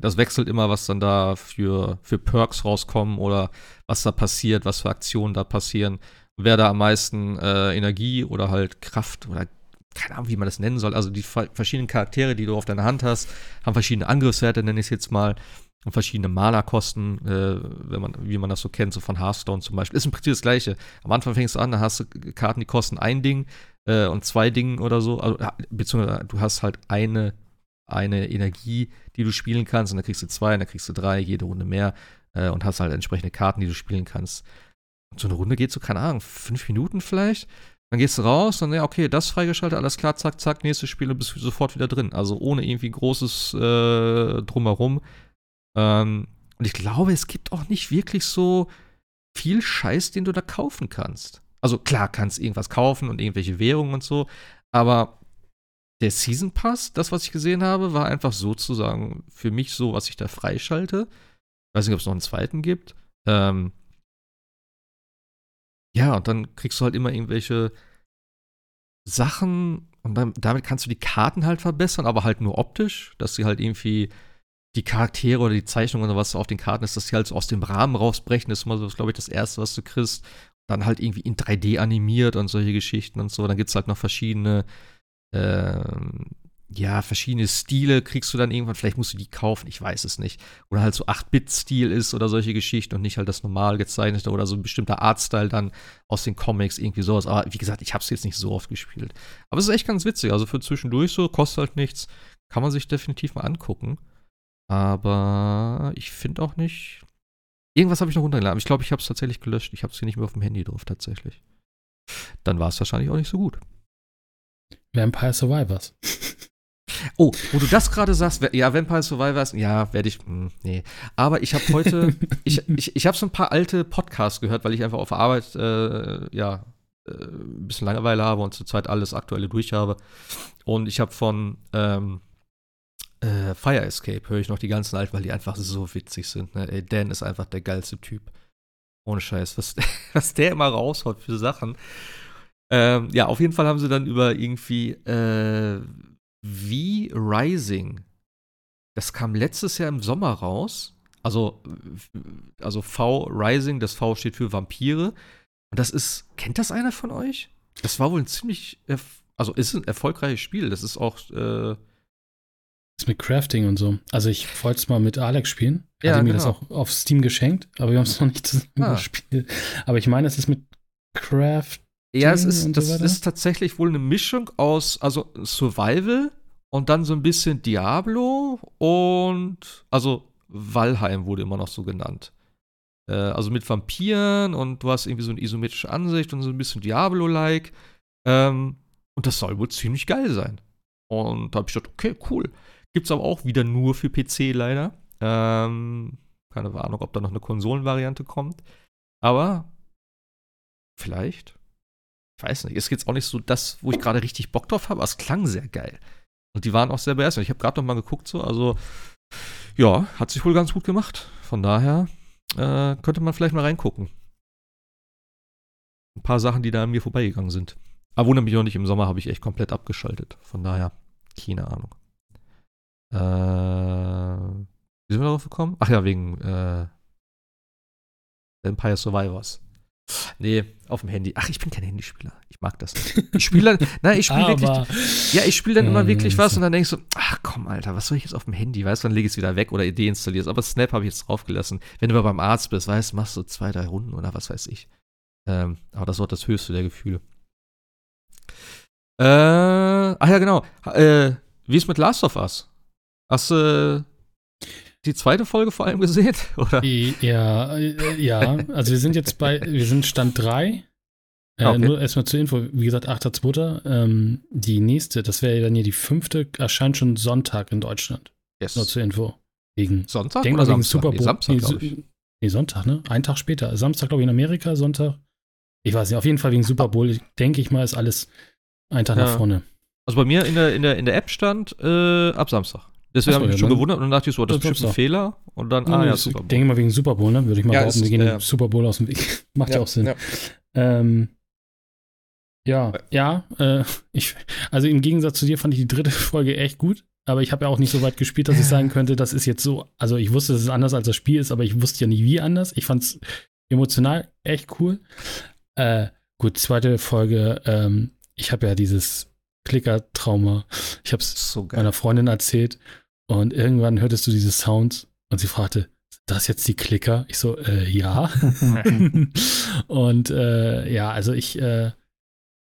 das wechselt immer, was dann da für, für Perks rauskommen oder was da passiert, was für Aktionen da passieren. Wer da am meisten äh, Energie oder halt Kraft oder keine Ahnung, wie man das nennen soll. Also die verschiedenen Charaktere, die du auf deiner Hand hast, haben verschiedene Angriffswerte, nenne ich es jetzt mal, und verschiedene Mana-Kosten, äh, wenn man, wie man das so kennt, so von Hearthstone zum Beispiel. Ist im Prinzip das Gleiche. Am Anfang fängst du an, da hast du Karten, die kosten ein Ding äh, und zwei Dinge oder so. Also, beziehungsweise du hast halt eine eine Energie, die du spielen kannst, und dann kriegst du zwei, und dann kriegst du drei, jede Runde mehr äh, und hast halt entsprechende Karten, die du spielen kannst. Und so eine Runde geht so, keine Ahnung, fünf Minuten vielleicht. Dann gehst du raus und ja, okay, das freigeschaltet, alles klar, zack, zack, nächstes Spiel und bist sofort wieder drin. Also ohne irgendwie großes äh, Drumherum. Ähm, und ich glaube, es gibt auch nicht wirklich so viel Scheiß, den du da kaufen kannst. Also klar, kannst irgendwas kaufen und irgendwelche Währungen und so, aber der Season Pass, das, was ich gesehen habe, war einfach sozusagen für mich so, was ich da freischalte. Ich weiß nicht, ob es noch einen zweiten gibt. Ähm ja, und dann kriegst du halt immer irgendwelche Sachen und dann, damit kannst du die Karten halt verbessern, aber halt nur optisch, dass sie halt irgendwie die Charaktere oder die Zeichnungen oder was auf den Karten ist, dass sie halt so aus dem Rahmen rausbrechen. Das ist mal so, glaube ich, das Erste, was du kriegst. Dann halt irgendwie in 3D animiert und solche Geschichten und so. Dann gibt es halt noch verschiedene ähm, ja, verschiedene Stile kriegst du dann irgendwann, vielleicht musst du die kaufen, ich weiß es nicht. Oder halt so 8-Bit-Stil ist oder solche Geschichten und nicht halt das normal gezeichnete oder so ein bestimmter Artstyle dann aus den Comics, irgendwie sowas. Aber wie gesagt, ich habe es jetzt nicht so oft gespielt. Aber es ist echt ganz witzig, also für zwischendurch so, kostet halt nichts, kann man sich definitiv mal angucken. Aber ich finde auch nicht, Irgendwas habe ich noch runtergeladen. Ich glaube, ich habe es tatsächlich gelöscht. Ich habe es hier nicht mehr auf dem Handy drauf, tatsächlich. Dann war es wahrscheinlich auch nicht so gut. Vampire Survivors. Oh, wo du das gerade sagst, ja, Vampire Survivors, ja, werde ich, hm, nee. Aber ich habe heute, ich, ich, ich habe so ein paar alte Podcasts gehört, weil ich einfach auf Arbeit, äh, ja, äh, ein bisschen Langeweile habe und zurzeit alles Aktuelle durch habe. Und ich habe von ähm, äh, Fire Escape, höre ich noch die ganzen alten, weil die einfach so witzig sind. Ne? Ey, Dan ist einfach der geilste Typ. Ohne Scheiß, was, was der immer raushaut für Sachen. Ähm, ja, auf jeden Fall haben sie dann über irgendwie äh, V Rising. Das kam letztes Jahr im Sommer raus. Also, äh, also V Rising, das V steht für Vampire. Und das ist, kennt das einer von euch? Das war wohl ein ziemlich, also ist ein erfolgreiches Spiel. Das ist auch, äh, Das mit Crafting und so. Also ich wollte es mal mit Alex spielen. Ja, Hatte mir genau. das auch auf Steam geschenkt, aber wir haben es noch nicht zusammen Ah. gespielt. Aber ich meine, es ist mit Craft. Ja, es ist, so das weiter? ist tatsächlich wohl eine Mischung aus, also Survival und dann so ein bisschen Diablo und, also Valheim wurde immer noch so genannt. Äh, also mit Vampiren und du hast irgendwie so eine isometrische Ansicht und so ein bisschen Diablo-like. Ähm, und das soll wohl ziemlich geil sein. Und da habe ich gedacht, okay, cool. Gibt's aber auch wieder nur für PC leider. Ähm, keine Ahnung, ob da noch eine Konsolenvariante kommt. Aber vielleicht. Ich weiß nicht, ist jetzt auch nicht so das, wo ich gerade richtig Bock drauf habe, aber es klang sehr geil. Und die waren auch sehr begeistert. Ich habe gerade noch mal geguckt, so, also ja, hat sich wohl ganz gut gemacht. Von daher äh, könnte man vielleicht mal reingucken. Ein paar Sachen, die da an mir vorbeigegangen sind. Aber wundert mich auch nicht, im Sommer habe ich echt komplett abgeschaltet. Von daher, keine Ahnung. Äh, wie sind wir darauf gekommen? Ach ja, wegen äh, Vampire Survivors. Nee, auf dem Handy. Ach, ich bin kein Handyspieler. Ich mag das nicht. Ich spiele dann, nein, ich spiele wirklich, Aber ja, ich spiele dann immer Ja, wirklich was so. und dann denkst du, ach komm, Alter, was soll ich jetzt auf dem Handy? Weißt du, dann lege ich es wieder weg oder deinstalliere Aber Snap habe ich jetzt draufgelassen. Wenn du mal beim Arzt bist, weißt du, machst du zwei, drei Runden oder was weiß ich. Ähm, aber das war das höchste der Gefühle. Äh, ach ja, genau. Äh, wie ist mit Last of Us? Hast du die zweite Folge vor allem gesehen? Oder? ja, äh, ja, also wir sind jetzt bei, wir sind Stand 3. Äh, Ah, okay. Nur erstmal zur Info, wie gesagt, 8.2. Ähm, die nächste, das wäre dann hier die fünfte, erscheint schon Sonntag in Deutschland. Yes. Nur zur Info. Wegen, Sonntag denk mal wegen Samstag? Super Nee, Bowl. Samstag, nee, Su- ich. nee, Sonntag, ne? Ein Tag später. Samstag, glaube ich, in Amerika, Sonntag. Ich weiß nicht, auf jeden Fall wegen Super Bowl, denke ich mal, ist alles ein Tag Ja. nach vorne. Also bei mir in der, in der, in der App stand äh, ab Samstag. Deswegen habe ich mich ja, schon gewundert und dann dachte ich so, das ist dann bestimmt ein. Fehler. Und dann, Ah, ja, ich Super Bowl. denke mal wegen Super Bowl, ne? Würde ich mal Ja, behaupten, ist- wir gehen ja. Super Bowl aus dem Weg. Macht ja, Ja, auch Sinn. ja. Ähm, ja, ja, äh, ich, also im Gegensatz zu dir fand ich die dritte Folge echt gut, aber ich habe ja auch nicht so weit gespielt, dass ich sagen könnte, das ist jetzt so, also ich wusste, dass es anders als das Spiel ist, aber ich wusste ja nicht, wie anders. Ich fand es emotional echt cool. Äh, gut, zweite Folge, ähm, ich habe ja dieses Klicker-Trauma. Ich habe es So meiner Freundin erzählt und irgendwann hörtest du diese Sounds und sie fragte, sind das jetzt die Klicker? Ich so, äh, ja. und äh, ja, also ich, äh,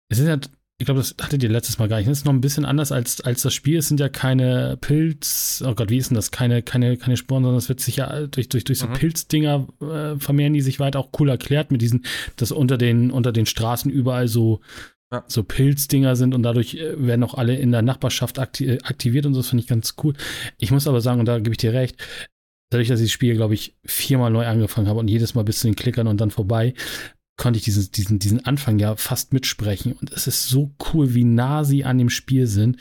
es ist ja, ich glaube, das hattet ihr letztes Mal gar nicht. Es ist noch ein bisschen anders als, als das Spiel. Es sind ja keine Pilz, oh Gott, wie ist denn das? Keine, keine, keine Sporen, sondern es wird sich ja durch, durch, durch so Mhm. Pilzdinger äh, vermehren die sich weiter. Auch cool erklärt mit diesen, dass unter den, unter den Straßen überall so, Ja. so Pilzdinger sind und dadurch äh, werden auch alle in der Nachbarschaft akti äh, aktiviert und so. Das finde ich ganz cool. Ich muss aber sagen, und da gebe ich dir recht, dadurch, dass ich das Spiel, glaube ich, viermal neu angefangen habe und jedes Mal bis zu den Klickern und dann vorbei, konnte ich diesen, diesen, diesen Anfang ja fast mitsprechen. Und es ist so cool, wie nah sie an dem Spiel sind.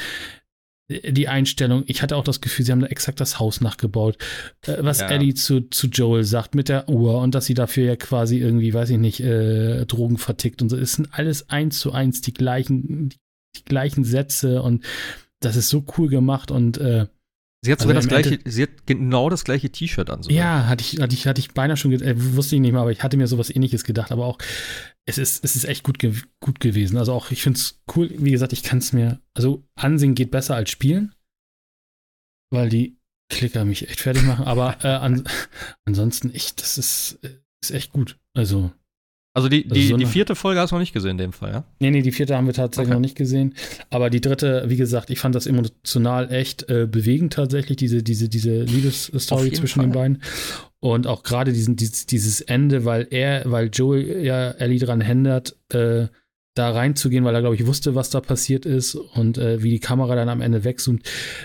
Äh, Die Einstellung, ich hatte auch das Gefühl, sie haben da exakt das Haus nachgebaut. Äh, Was Ja. Ellie zu, zu Joel sagt mit der Uhr und dass sie dafür ja quasi irgendwie, weiß ich nicht, äh, Drogen vertickt und so. Es sind alles eins zu eins die gleichen, die, die gleichen Sätze und das ist so cool gemacht und äh, Sie hat Also sogar das am gleiche, Ende- sie hat genau das gleiche T-Shirt an. sogar. Ja, hatte ich, hatte ich, hatte ich beinahe schon, äh, wusste ich nicht mehr, aber ich hatte mir sowas ähnliches gedacht, aber auch, es ist, es ist echt gut, ge gut gewesen. Also auch, ich finde es cool, wie gesagt, ich kann es mir, also ansehen geht besser als spielen, weil die Klicker mich echt fertig machen, aber äh, an, ansonsten, ich, das ist, äh, ist echt gut. Also, Also die, Also die, so die vierte Folge hast du noch nicht gesehen in dem Fall, ja? Nee, nee, die vierte haben wir tatsächlich Okay. noch nicht gesehen. Aber die dritte, wie gesagt, ich fand das emotional echt äh, bewegend tatsächlich, diese, diese, diese Liebesstory zwischen den Fall. beiden. Und auch gerade diesen, dieses, dieses Ende, weil er, weil Joel ja Ellie dran hindert, äh, da reinzugehen, weil er, glaube ich, wusste, was da passiert ist und äh, wie die Kamera dann am Ende wegzoomt.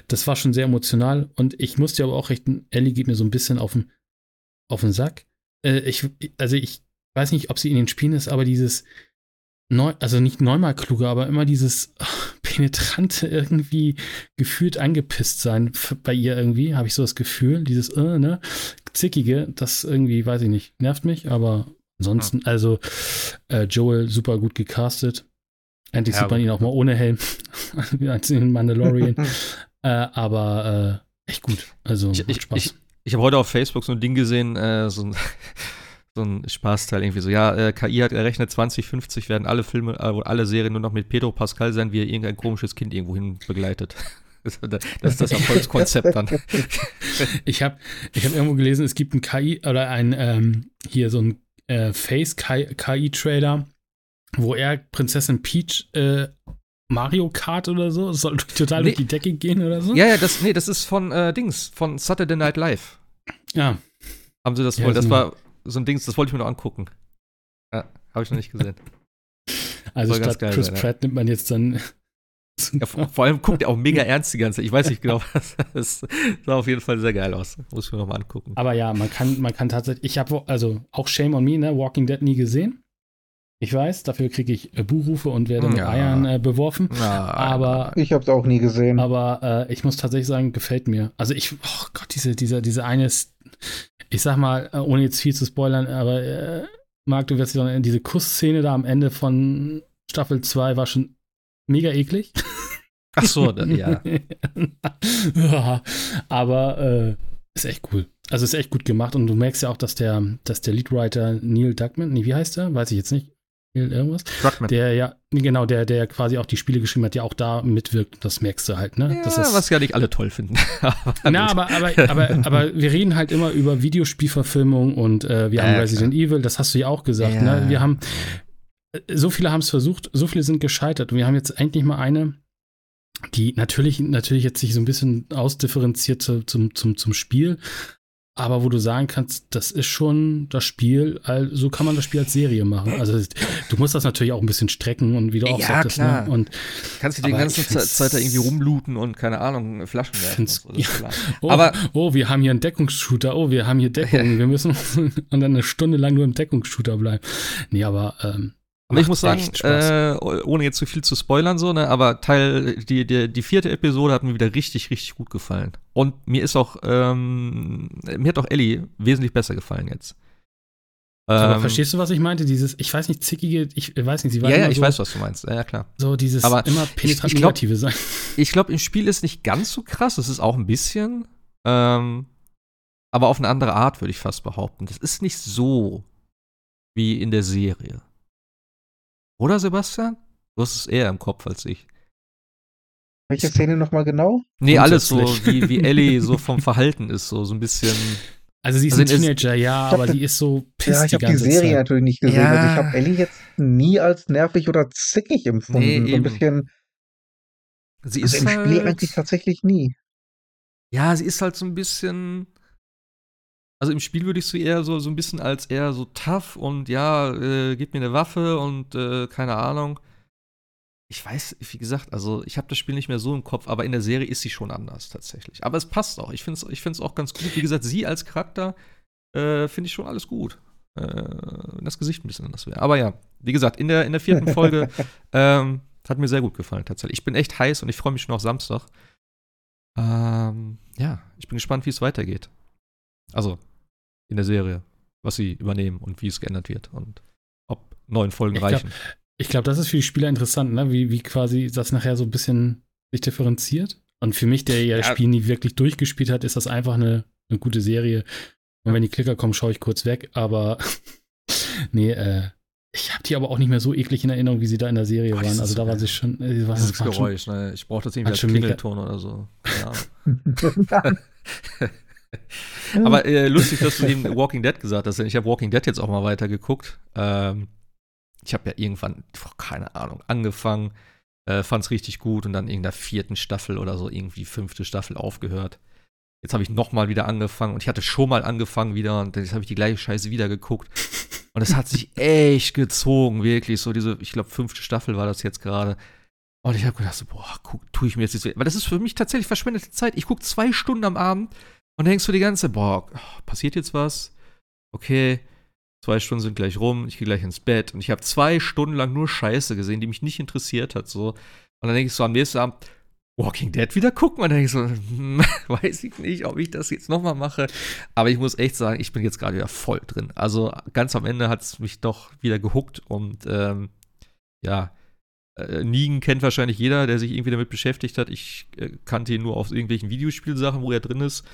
Das war schon sehr emotional. Und ich musste aber auch richten, Ellie geht mir so ein bisschen auf den, auf den Sack. Äh, ich, also ich weiß nicht, ob sie in den Spielen ist, aber dieses neu, also nicht neunmal kluger, aber immer dieses ach, penetrante irgendwie gefühlt angepisst sein bei ihr irgendwie, habe ich so das Gefühl, dieses äh, ne, zickige, das irgendwie, weiß ich nicht, nervt mich, aber ansonsten, also äh, Joel super gut gecastet. Endlich Ja, sieht man ihn auch mal ohne Helm, als in Mandalorian, äh, aber äh, echt gut, also Ich, macht ich, Spaß. ich, ich habe heute auf Facebook so ein Ding gesehen, äh, so ein, so ein Spaßteil irgendwie so, ja, äh, KI hat errechnet, 2050 werden alle Filme, äh, alle Serien nur noch mit Pedro Pascal sein, wie er irgendein komisches Kind irgendwohin begleitet. Das das ist das Erfolgskonzept dann. Ich habe ich hab irgendwo gelesen, es gibt ein KI oder ein ähm, hier so ein äh, Face-KI-Trailer, wo er Prinzessin Peach äh, Mario Kart oder so, soll total Nee. durch die Decke gehen oder so. Ja, ja, das, nee, das ist von äh, Dings, von Saturday Night Live. Ja. Haben sie das Ja, wohl, ist das war so ein Dings, das wollte ich mir noch angucken. Ja, habe ich noch nicht gesehen. also statt Chris sein. Pratt nimmt man jetzt dann Ja, vor, vor allem guckt er auch mega ernst die ganze Zeit. Ich weiß nicht genau, was das sah auf jeden Fall sehr geil aus. Muss ich mir noch mal angucken. Aber ja, man kann, man kann tatsächlich, ich habe, also auch Shame on me, ne, Walking Dead nie gesehen. Ich weiß, dafür kriege ich äh, Buhrufe und werde mit Ja. Eiern äh, beworfen. Na, Aber Ich habe es auch nie gesehen. Aber äh, ich muss tatsächlich sagen, gefällt mir. Also ich, oh Gott, diese, diese, diese eine, ich sag mal, äh, ohne jetzt viel zu spoilern, aber äh, Marc, du wirst dich erinnern, diese Kussszene da am Ende von Staffel 2 war schon mega eklig. Ach so, da- ja. Ja, aber äh, ist echt cool. Also ist echt gut gemacht und du merkst ja auch, dass der, dass der Leadwriter Neil Duckman, nee, wie heißt der? Weiß ich jetzt nicht. Irgendwas? Druckmann. Der ja, genau, der, der quasi auch die Spiele geschrieben hat, der auch da mitwirkt. Das merkst du halt, ne? Ja, das ist, was ja nicht alle toll finden. Na, aber, aber, aber, aber wir reden halt immer über Videospielverfilmung und äh, wir haben ja, Resident Evil, das hast du ja auch gesagt. Ja. Ne? Wir haben, äh, so viele haben es versucht, so viele sind gescheitert und wir haben jetzt endlich mal eine, die natürlich, natürlich jetzt sich so ein bisschen ausdifferenziert zu, zum, zum, zum Spiel, aber wo du sagen kannst, das ist schon das Spiel, also so kann man das Spiel als Serie machen. Also du musst das natürlich auch ein bisschen strecken und wie du auch Ja, sagtest, klar. ne? Und kannst du die ganze Zeit, da irgendwie rumlooten und keine Ahnung, Flaschen werfen. So, klar. Oh, Aber- oh, wir haben hier einen Deckungsshooter. Oh, wir haben hier Deckung. Wir müssen und dann eine Stunde lang nur im Deckungsshooter bleiben. Nee, aber ähm, Aber ich muss sagen, äh, ohne jetzt zu viel zu spoilern, so, ne, aber Teil, die, die, die vierte Episode hat mir wieder richtig, richtig gut gefallen. Und mir ist auch, ähm, mir hat auch Ellie wesentlich besser gefallen jetzt. aber Ähm, verstehst du, was ich meinte? Dieses, ich weiß nicht, zickige, ich weiß nicht, sie war Ja, ja, ich so, weiß, was du meinst. Ja, klar. so dieses Aber immer ich- penetrant ich glaub- Negative sein. Ich glaube, im Spiel ist nicht ganz so krass, es ist auch ein bisschen, ähm, aber auf eine andere Art, würde ich fast behaupten. Das ist nicht so wie in der Serie. Oder, Sebastian? Du hast es eher im Kopf als ich. Welche Szene nochmal genau? Nee, alles so, wie, wie Ellie so vom Verhalten ist, so, so ein bisschen. Also sie ist Also ein in- Teenager, ja, Ich hab aber die ist so piss Ja, ich habe die Serie Zeit. natürlich nicht gesehen. Ja. Also ich habe Ellie jetzt nie als nervig oder zickig empfunden. Nee, so ein bisschen, Sie also ist im halt, Spiel eigentlich tatsächlich nie. Ja, sie ist halt so ein bisschen. Also im Spiel würde ich sie eher so, so ein bisschen als eher so tough und ja, äh, gib mir eine Waffe und äh, keine Ahnung. Ich weiß, wie gesagt, also ich habe das Spiel nicht mehr so im Kopf, aber in der Serie ist sie schon anders tatsächlich. Aber es passt auch. Ich finde es ich find's auch ganz gut. Wie gesagt, sie als Charakter äh, finde ich schon alles gut. Äh, wenn das Gesicht ein bisschen anders wäre. Aber ja, wie gesagt, in der, in der vierten Folge ähm, hat mir sehr gut gefallen tatsächlich. Ich bin echt heiß und ich freue mich schon auf Samstag. Ähm, ja, ich bin gespannt, wie es weitergeht. Also in der Serie, was sie übernehmen und wie es geändert wird und ob neun Folgen Ich glaub, reichen. Ich glaube, das ist für die Spieler interessant, ne? wie, wie quasi das nachher so ein bisschen sich differenziert. Und für mich, der ja das Ja. Spiel nie wirklich durchgespielt hat, ist das einfach eine, eine gute Serie. Und wenn die Klicker kommen, schaue ich kurz weg. Aber nee, äh, ich habe die aber auch nicht mehr so eklig in Erinnerung, wie sie da in der Serie Boah, waren. Also da war sie schon. Äh, sie war, Dieses war schon Geräusch, ne? Ich brauche das irgendwie als Klingelton oder so. Keine Ahnung. Aber äh, lustig, dass du eben Walking Dead gesagt hast, ich habe Walking Dead jetzt auch mal weitergeguckt. Ähm, ich habe ja irgendwann, keine Ahnung, angefangen, äh, fand es richtig gut und dann in der vierten Staffel oder so irgendwie fünfte Staffel aufgehört. Jetzt habe ich nochmal wieder angefangen und ich hatte schon mal angefangen wieder und jetzt habe ich die gleiche Scheiße wieder geguckt. Und es hat sich echt gezogen, wirklich. So diese, ich glaube, fünfte Staffel war das jetzt gerade. Und ich habe gedacht, so, boah, guck, tue ich mir jetzt nicht. Weil das ist für mich tatsächlich verschwendete Zeit. Ich gucke zwei Stunden am Abend und denkst du die ganze, boah, passiert jetzt was? Okay, zwei Stunden sind gleich rum, ich gehe gleich ins Bett. Und ich habe zwei Stunden lang nur Scheiße gesehen, die mich nicht interessiert hat. So. Und dann denke ich so am nächsten Abend, Walking Dead wieder gucken? Und dann denke ich so, hm, weiß ich nicht, ob ich das jetzt nochmal mache. Aber ich muss echt sagen, ich bin jetzt gerade wieder voll drin. Also ganz am Ende hat es mich doch wieder gehuckt und ähm, ja, äh, Negan kennt wahrscheinlich jeder, der sich irgendwie damit beschäftigt hat. Ich äh, kannte ihn nur aus irgendwelchen Videospielsachen, wo er drin ist.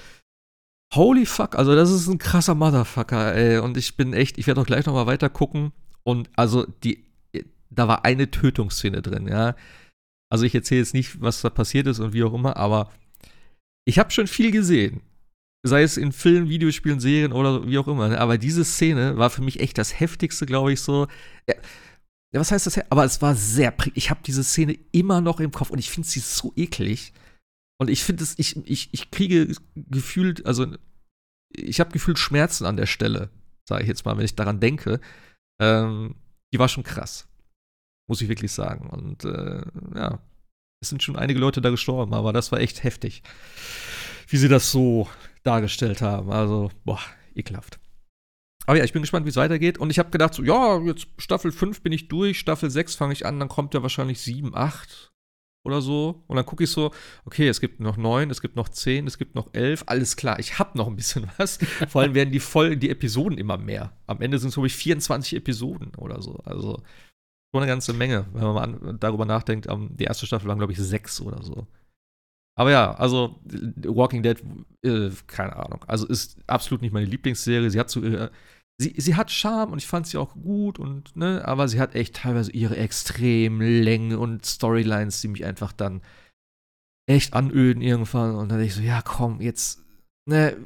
Holy fuck, also das ist ein krasser Motherfucker, ey. Und ich bin echt, ich werde auch gleich nochmal weiter gucken. Und also die, da war eine Tötungsszene drin, ja. Also ich erzähle jetzt nicht, was da passiert ist und wie auch immer, aber ich habe schon viel gesehen. Sei es in Filmen, Videospielen, Serien oder wie auch immer. Ne? Aber diese Szene war für mich echt das heftigste, glaube ich, so. Ja, was heißt das? Aber es war sehr. Ich habe diese Szene immer noch im Kopf und ich finde sie so eklig. Und ich finde es, ich, ich, ich kriege gefühlt, also ich habe gefühlt Schmerzen an der Stelle, sage ich jetzt mal, wenn ich daran denke. Ähm, die war schon krass muss ich wirklich sagen. Und äh, ja, es sind schon einige Leute da gestorben, aber das war echt heftig, wie sie das so dargestellt haben. Also, boah, ekelhaft. Aber ja, ich bin gespannt, wie es weitergeht. Und ich habe gedacht, so, ja, jetzt Staffel 5 bin ich durch, Staffel 6 fange ich an, dann kommt ja wahrscheinlich 7, 8 oder so. Und dann gucke ich so, okay, es gibt noch 9, es gibt noch 10, es gibt noch 11. Alles klar, ich habe noch ein bisschen was. Vor allem werden die Folgen, die Episoden immer mehr. Am Ende sind es, glaube ich, 24 Episoden oder so. Also, schon eine ganze Menge, wenn man mal an, darüber nachdenkt. Um, die erste Staffel waren, glaube ich, sechs oder so. Aber ja, also Walking Dead, äh, keine Ahnung. Also ist absolut nicht meine Lieblingsserie. Sie hat so ihre, sie, sie hat Charme und ich fand sie auch gut und, ne, aber sie hat echt teilweise ihre extremen Längen und Storylines, die mich einfach dann echt anöden irgendwann. Und dann denke ich so, ja, komm, jetzt ne,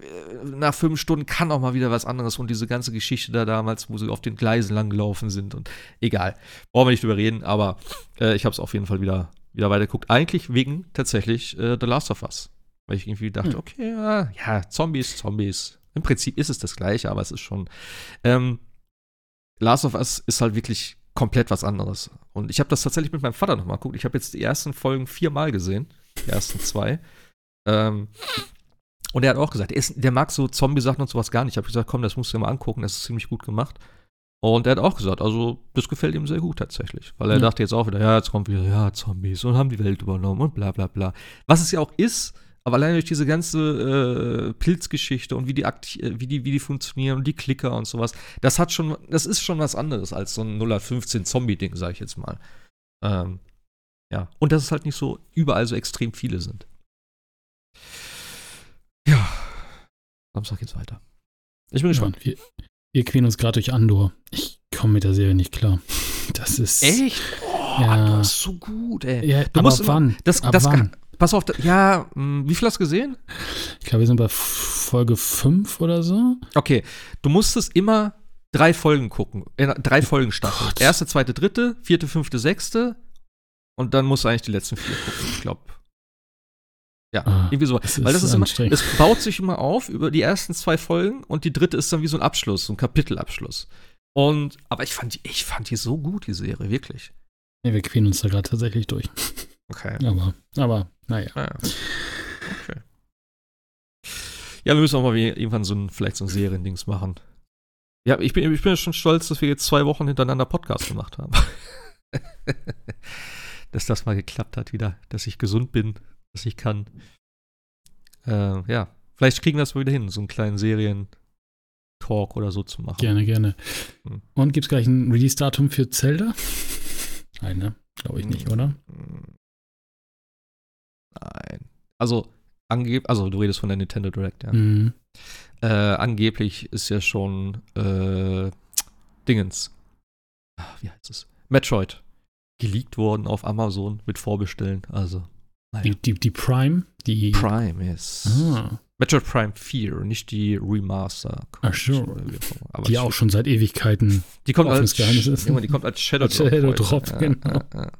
nach fünf Stunden kann auch mal wieder was anderes und diese ganze Geschichte da damals, wo sie auf den Gleisen lang gelaufen sind und egal, brauchen wir nicht drüber reden, aber äh, ich habe es auf jeden Fall wieder, wieder weitergeguckt. Eigentlich wegen tatsächlich äh, The Last of Us, weil ich irgendwie dachte, hm. okay, ja, ja, Zombies, Zombies. Im Prinzip ist es das Gleiche, aber es ist schon ähm, Last of Us ist halt wirklich komplett was anderes. Und ich habe das tatsächlich mit meinem Vater nochmal geguckt. Ich habe jetzt die ersten Folgen viermal gesehen, die ersten zwei. Ähm, und er hat auch gesagt, der, ist, der mag so Zombie-Sachen und sowas gar nicht. Ich habe gesagt, komm, das musst du dir mal angucken, das ist ziemlich gut gemacht. Und er hat auch gesagt, also das gefällt ihm sehr gut tatsächlich. Weil er ja. dachte jetzt auch wieder, ja, jetzt kommt wieder, ja, Zombies und haben die Welt übernommen und bla bla bla. Was es ja auch ist, aber allein durch diese ganze äh, Pilzgeschichte und wie die, äh, wie, die, wie die funktionieren und die Klicker und sowas, das hat schon, das ist schon was anderes als so ein 0815 Zombie-Ding, sag ich jetzt mal. Ähm, ja. Und dass es halt nicht so überall so extrem viele sind. Ja. Samstag geht's weiter. Ich bin gespannt. Ja, wir, wir quälen uns gerade durch Andor. Ich komme mit der Serie nicht klar. Das ist. Echt? Oh, ja. Andor ist so gut, ey. Ja, du musst wann? Immer, das, ab das, wann? Pass auf, ja, hm, wie viel hast du gesehen? Ich glaube, wir sind bei Folge 5 oder so. Okay, du musstest immer drei Folgen gucken. Äh, drei Folgen starten. Erste, zweite, dritte, vierte, fünfte, sechste. Und dann musst du eigentlich die letzten vier gucken. Ich glaube, ja, ah, irgendwie so. Das Weil das ist immer, es baut sich immer auf über die ersten zwei Folgen und die dritte ist dann wie so ein Abschluss, so ein Kapitelabschluss. Und, aber ich fand die, ich fand die so gut, die Serie, wirklich. Ja, wir quälen uns da gerade tatsächlich durch. Okay. Aber, aber, naja. Ah, ja. Okay. Ja, wir müssen auch mal irgendwann so ein, vielleicht so ein Seriendings machen. Ja, ich bin, ich bin schon stolz, dass wir jetzt zwei Wochen hintereinander Podcast gemacht haben. dass das mal geklappt hat wieder, dass ich gesund bin, dass ich kann. Äh, ja, vielleicht kriegen wir das mal wieder hin, so einen kleinen Serien-Talk oder so zu machen. Gerne, gerne. Hm. Und gibt es gleich ein Release-Datum für Zelda? Nein, ne? Glaube ich nicht, hm. oder? Nein. Also, angeb also du redest von der Nintendo Direct, ja. Mhm. Äh, angeblich ist ja schon äh, Dingens. Ach, wie heißt es? Metroid geleakt worden auf Amazon mit Vorbestellen. Also Die, die, die Prime, die. Prime ist. Ah, Metroid Prime 4, nicht die Remaster. Ach so. Aber die auch schon seit Ewigkeiten. Die kommt als, Geheimnis ist. Die kommt als Shadow Als Shadow heute. Drop, ja, genau. Ja, ja.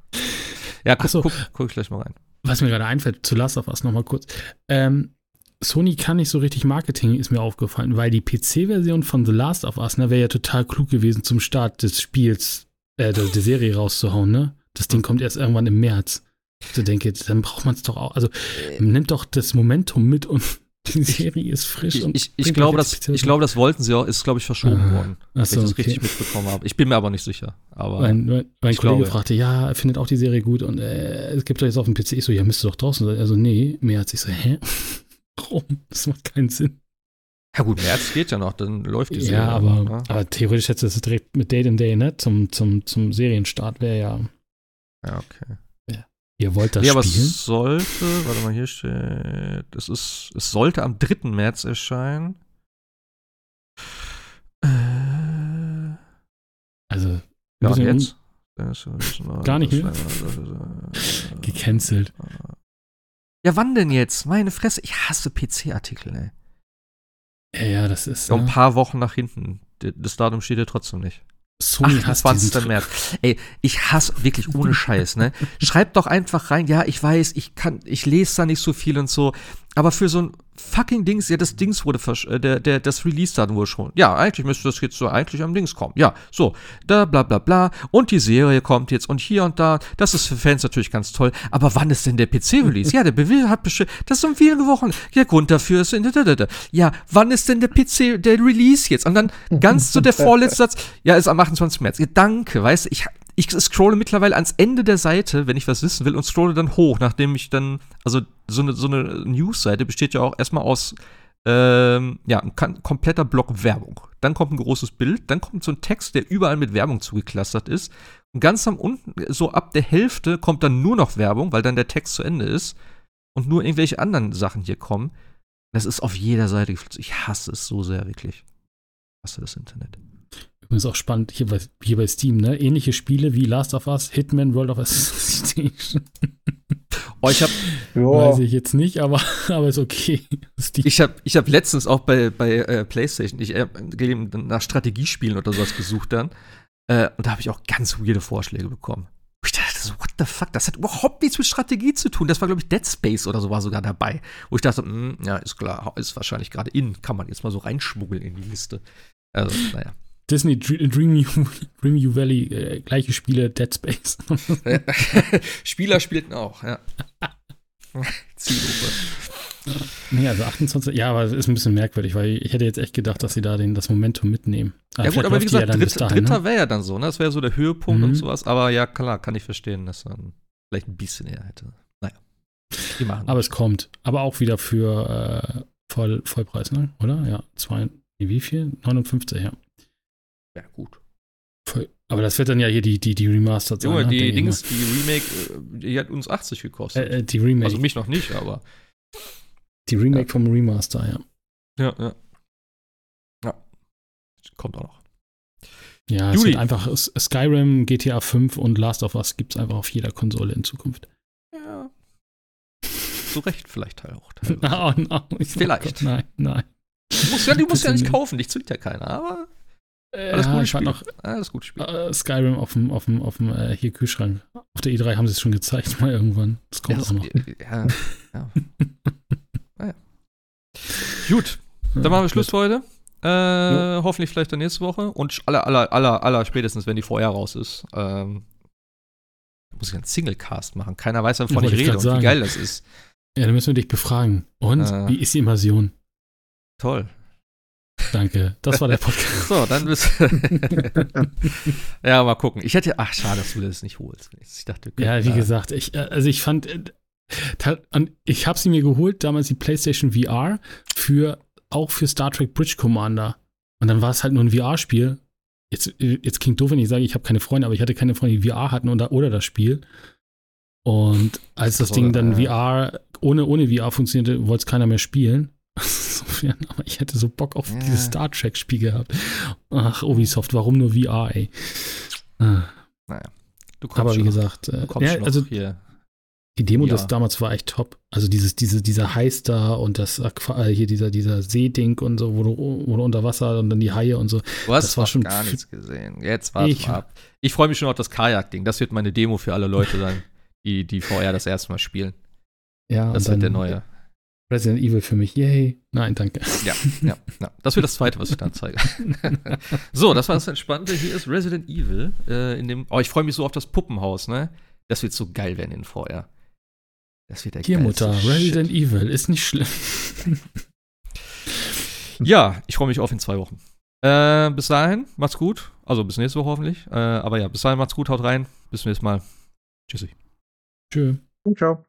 ja guck, so. guck, guck ich gleich mal rein. Was mir gerade einfällt, zu Last of Us nochmal kurz. Ähm, Sony kann nicht so richtig Marketing, ist mir aufgefallen, weil die PC-Version von The Last of Us, ne, wäre ja total klug gewesen, zum Start des Spiels, äh, der, der Serie rauszuhauen, ne? Das Ding kommt erst irgendwann im März. Ich denke, dann braucht man es doch auch. Also, nimmt doch das Momentum mit und die Serie ist frisch. Ich, und ich, ich, glaube, das, ich glaube, das wollten sie auch, ist, glaube ich, verschoben Ah. worden. Wenn ich das okay. richtig mitbekommen habe. Ich bin mir aber nicht sicher. Aber Mein, mein, mein Kollege glaube. fragte, ja, er findet auch die Serie gut und äh, es gibt doch jetzt auf dem PC. Ich so, ja, müsste doch draußen sein. Also, nee, März. Ich so, hä? Warum? Das macht keinen Sinn. ja gut, März geht ja noch, dann läuft die Serie. Ja, aber, ne? aber theoretisch hätte es direkt mit Date and Day, ne? Zum, zum, zum Serienstart wäre ja, Ja, okay. Ihr wollt das aber spielen? es sollte, warte mal, hier steht, es ist, es sollte am 3. März erscheinen. Äh, Also, ja, jetzt? Gar nicht mehr? gecancelt. Ja, wann denn jetzt? Meine Fresse, ich hasse PC-Artikel, ey. Ja, ja, das ist. Ja, ein ne? paar Wochen nach hinten. Das Datum steht ja trotzdem nicht. Sony hasst 28. diesen März. Ey, ich hasse wirklich ohne Scheiß, ne? Schreibt doch einfach rein, ja, ich weiß, ich kann, ich lese da nicht so viel und so, aber für so ein fucking Dings, ja, das Dings wurde, versch äh, der, der, das Release-Datum wurde schon. Ja, eigentlich müsste das jetzt so eigentlich am Dings kommen. Ja, so, da, bla, bla, bla. Und die Serie kommt jetzt und hier und da. Das ist für Fans natürlich ganz toll. Aber wann ist denn der PC-Release? Ja, der BW hat bestimmt, das sind wenige Wochen. Ja, Grund dafür ist, ja, wann ist denn der PC, der Release jetzt? Und dann ganz so der vorletzte Satz, ja, ist am 28. März. Ja, danke, weißt du, ich, ich scrolle mittlerweile ans Ende der Seite, wenn ich was wissen will, und scrolle dann hoch, nachdem ich dann, also so eine, so eine News-Seite besteht ja auch erstmal aus, ähm, ja, ein kompletter Block Werbung. Dann kommt ein großes Bild, dann kommt so ein Text, der überall mit Werbung zugeklustert ist. Und ganz am unten, so ab der Hälfte, kommt dann nur noch Werbung, weil dann der Text zu Ende ist und nur irgendwelche anderen Sachen hier kommen. Das ist auf jeder Seite. gefl- Ich hasse es so sehr, wirklich. Ich hasse das Internet. Übrigens auch spannend hier bei, hier bei Steam, ne? Ähnliche Spiele wie Last of Us, Hitman, World of Assassination. Oh, ich habe Weiß ich jetzt nicht, aber, aber ist okay. Ich habe ich hab letztens auch bei, bei äh, PlayStation ich, äh, nach Strategiespielen oder sowas gesucht dann. Äh, und da habe ich auch ganz weirde Vorschläge bekommen. Ich dachte so, what the fuck? Das hat überhaupt nichts mit Strategie zu tun. Das war, glaube ich, Dead Space oder so war sogar dabei. Wo ich dachte, mm, ja, ist klar, ist wahrscheinlich gerade in. Kann man jetzt mal so reinschmuggeln in die Liste. Also, naja. Disney Dr- Dream U, Dream U Valley, äh, gleiche Spiele, Dead Space. Spieler spielten auch, ja. Zielgruppe. nee, also 28, ja, aber es ist ein bisschen merkwürdig, weil ich hätte jetzt echt gedacht, dass sie da den, das Momentum mitnehmen. Ja, gut, aber wie ja gesagt, bis dritt, dahin, dritter ne? wäre ja dann so, ne? Das wäre so der Höhepunkt Mhm. und sowas. Aber ja, klar, kann ich verstehen, dass dann vielleicht ein bisschen eher hätte. Naja. Die machen Aber es kommt. Aber auch wieder für äh, Voll, Vollpreis, ne? Oder? Ja, zwei, wie viel? 59, ja. Ja, gut. Voll. Aber das wird dann ja hier die, die, die Remastered sein. Junge, ne? die Dings, die Remake, äh, die hat uns 80 mal. gekostet. Äh, äh, die Remake. also mich noch nicht, aber. die Remake vom Remaster, ja. Ja, ja. Ja. Kommt auch noch. Ja, es Juli. wird einfach Skyrim, GTA 5 und Last of Us gibt es einfach auf jeder Konsole in Zukunft. Ja. Zu Recht vielleicht halt auch. teilweise. Oh, no. Ich- Vielleicht. Gott, nein, nein. Du musst ja, die musst du ja nicht kaufen, dich zwingt ja keiner, aber alles ja, Spiel. noch Alles gutes Spiel. äh, Skyrim auf dem, auf dem, auf dem äh, hier Kühlschrank. Auf der E3 haben sie es schon gezeigt, mal irgendwann. Das kommt Ja, auch noch. Ja, ja. naja. Gut, dann machen wir Schluss für heute. Äh, hoffentlich vielleicht dann nächste Woche. Und aller, aller, aller, aller spätestens, wenn die vorher raus ist. Ähm, muss ich einen Singlecast machen. Keiner weiß, wovon ich ich rede und wie sagen. geil das ist. Ja, dann müssen wir dich befragen. Und Äh. wie ist die Immersion? Toll. Danke. Das war der Podcast. So, dann bist Ja, mal gucken. Ich hätte. Ach, schade, dass du das nicht holst. Ich dachte, wir ja, wie da- gesagt, ich, äh, also ich fand, äh, ich habe sie mir geholt, damals die PlayStation VR, für, auch für Star Trek Bridge Commander. Und dann war es halt nur ein VR-Spiel. Jetzt, jetzt klingt doof, wenn ich sage, ich habe keine Freunde, aber ich hatte keine Freunde, die VR hatten oder, oder das Spiel. Und als das So, Ding dann äh, VR, ohne, ohne VR funktionierte, wollte es keiner mehr spielen. Insofern, aber ich hätte so Bock auf Ja. dieses Star Trek-Spiel gehabt. Ach, Ubisoft, warum nur VR, ey? Ah. Du kommst Aber wie gesagt, äh, Du kommst ja, also hier. Die Demo Ja. das damals war echt top. Also dieses, diese, dieser Heiß da und das Aqua, äh, hier dieser, dieser Seeding und so, wo du, wo du unter Wasser und dann die Haie und so. Du hast Das war schon gar nichts gesehen. Jetzt warte Ich- mal ab. Ich freue mich schon auf das Kajak-Ding. Das wird meine Demo für alle Leute sein, die, die VR das erste Mal spielen. Ja, Das und wird der neue. Resident Evil für mich. Yay. Nein, danke. Ja, ja, ja. Das wird das zweite, was ich dann zeige. so, das war das Entspannte. Hier ist Resident Evil. Äh, in dem, oh, ich freue mich so auf das Puppenhaus, ne? Das wird so geil werden in VR. Das wird der Hier, geilste Mutter, Shit. Resident Evil ist nicht schlimm. Ja, ich freue mich auf in zwei Wochen. Äh, bis dahin, macht's gut. Also bis nächste Woche hoffentlich. Äh, aber ja, bis dahin macht's gut, haut rein. Bis zum nächsten Mal. Tschüssi. Tschö. Und ciao.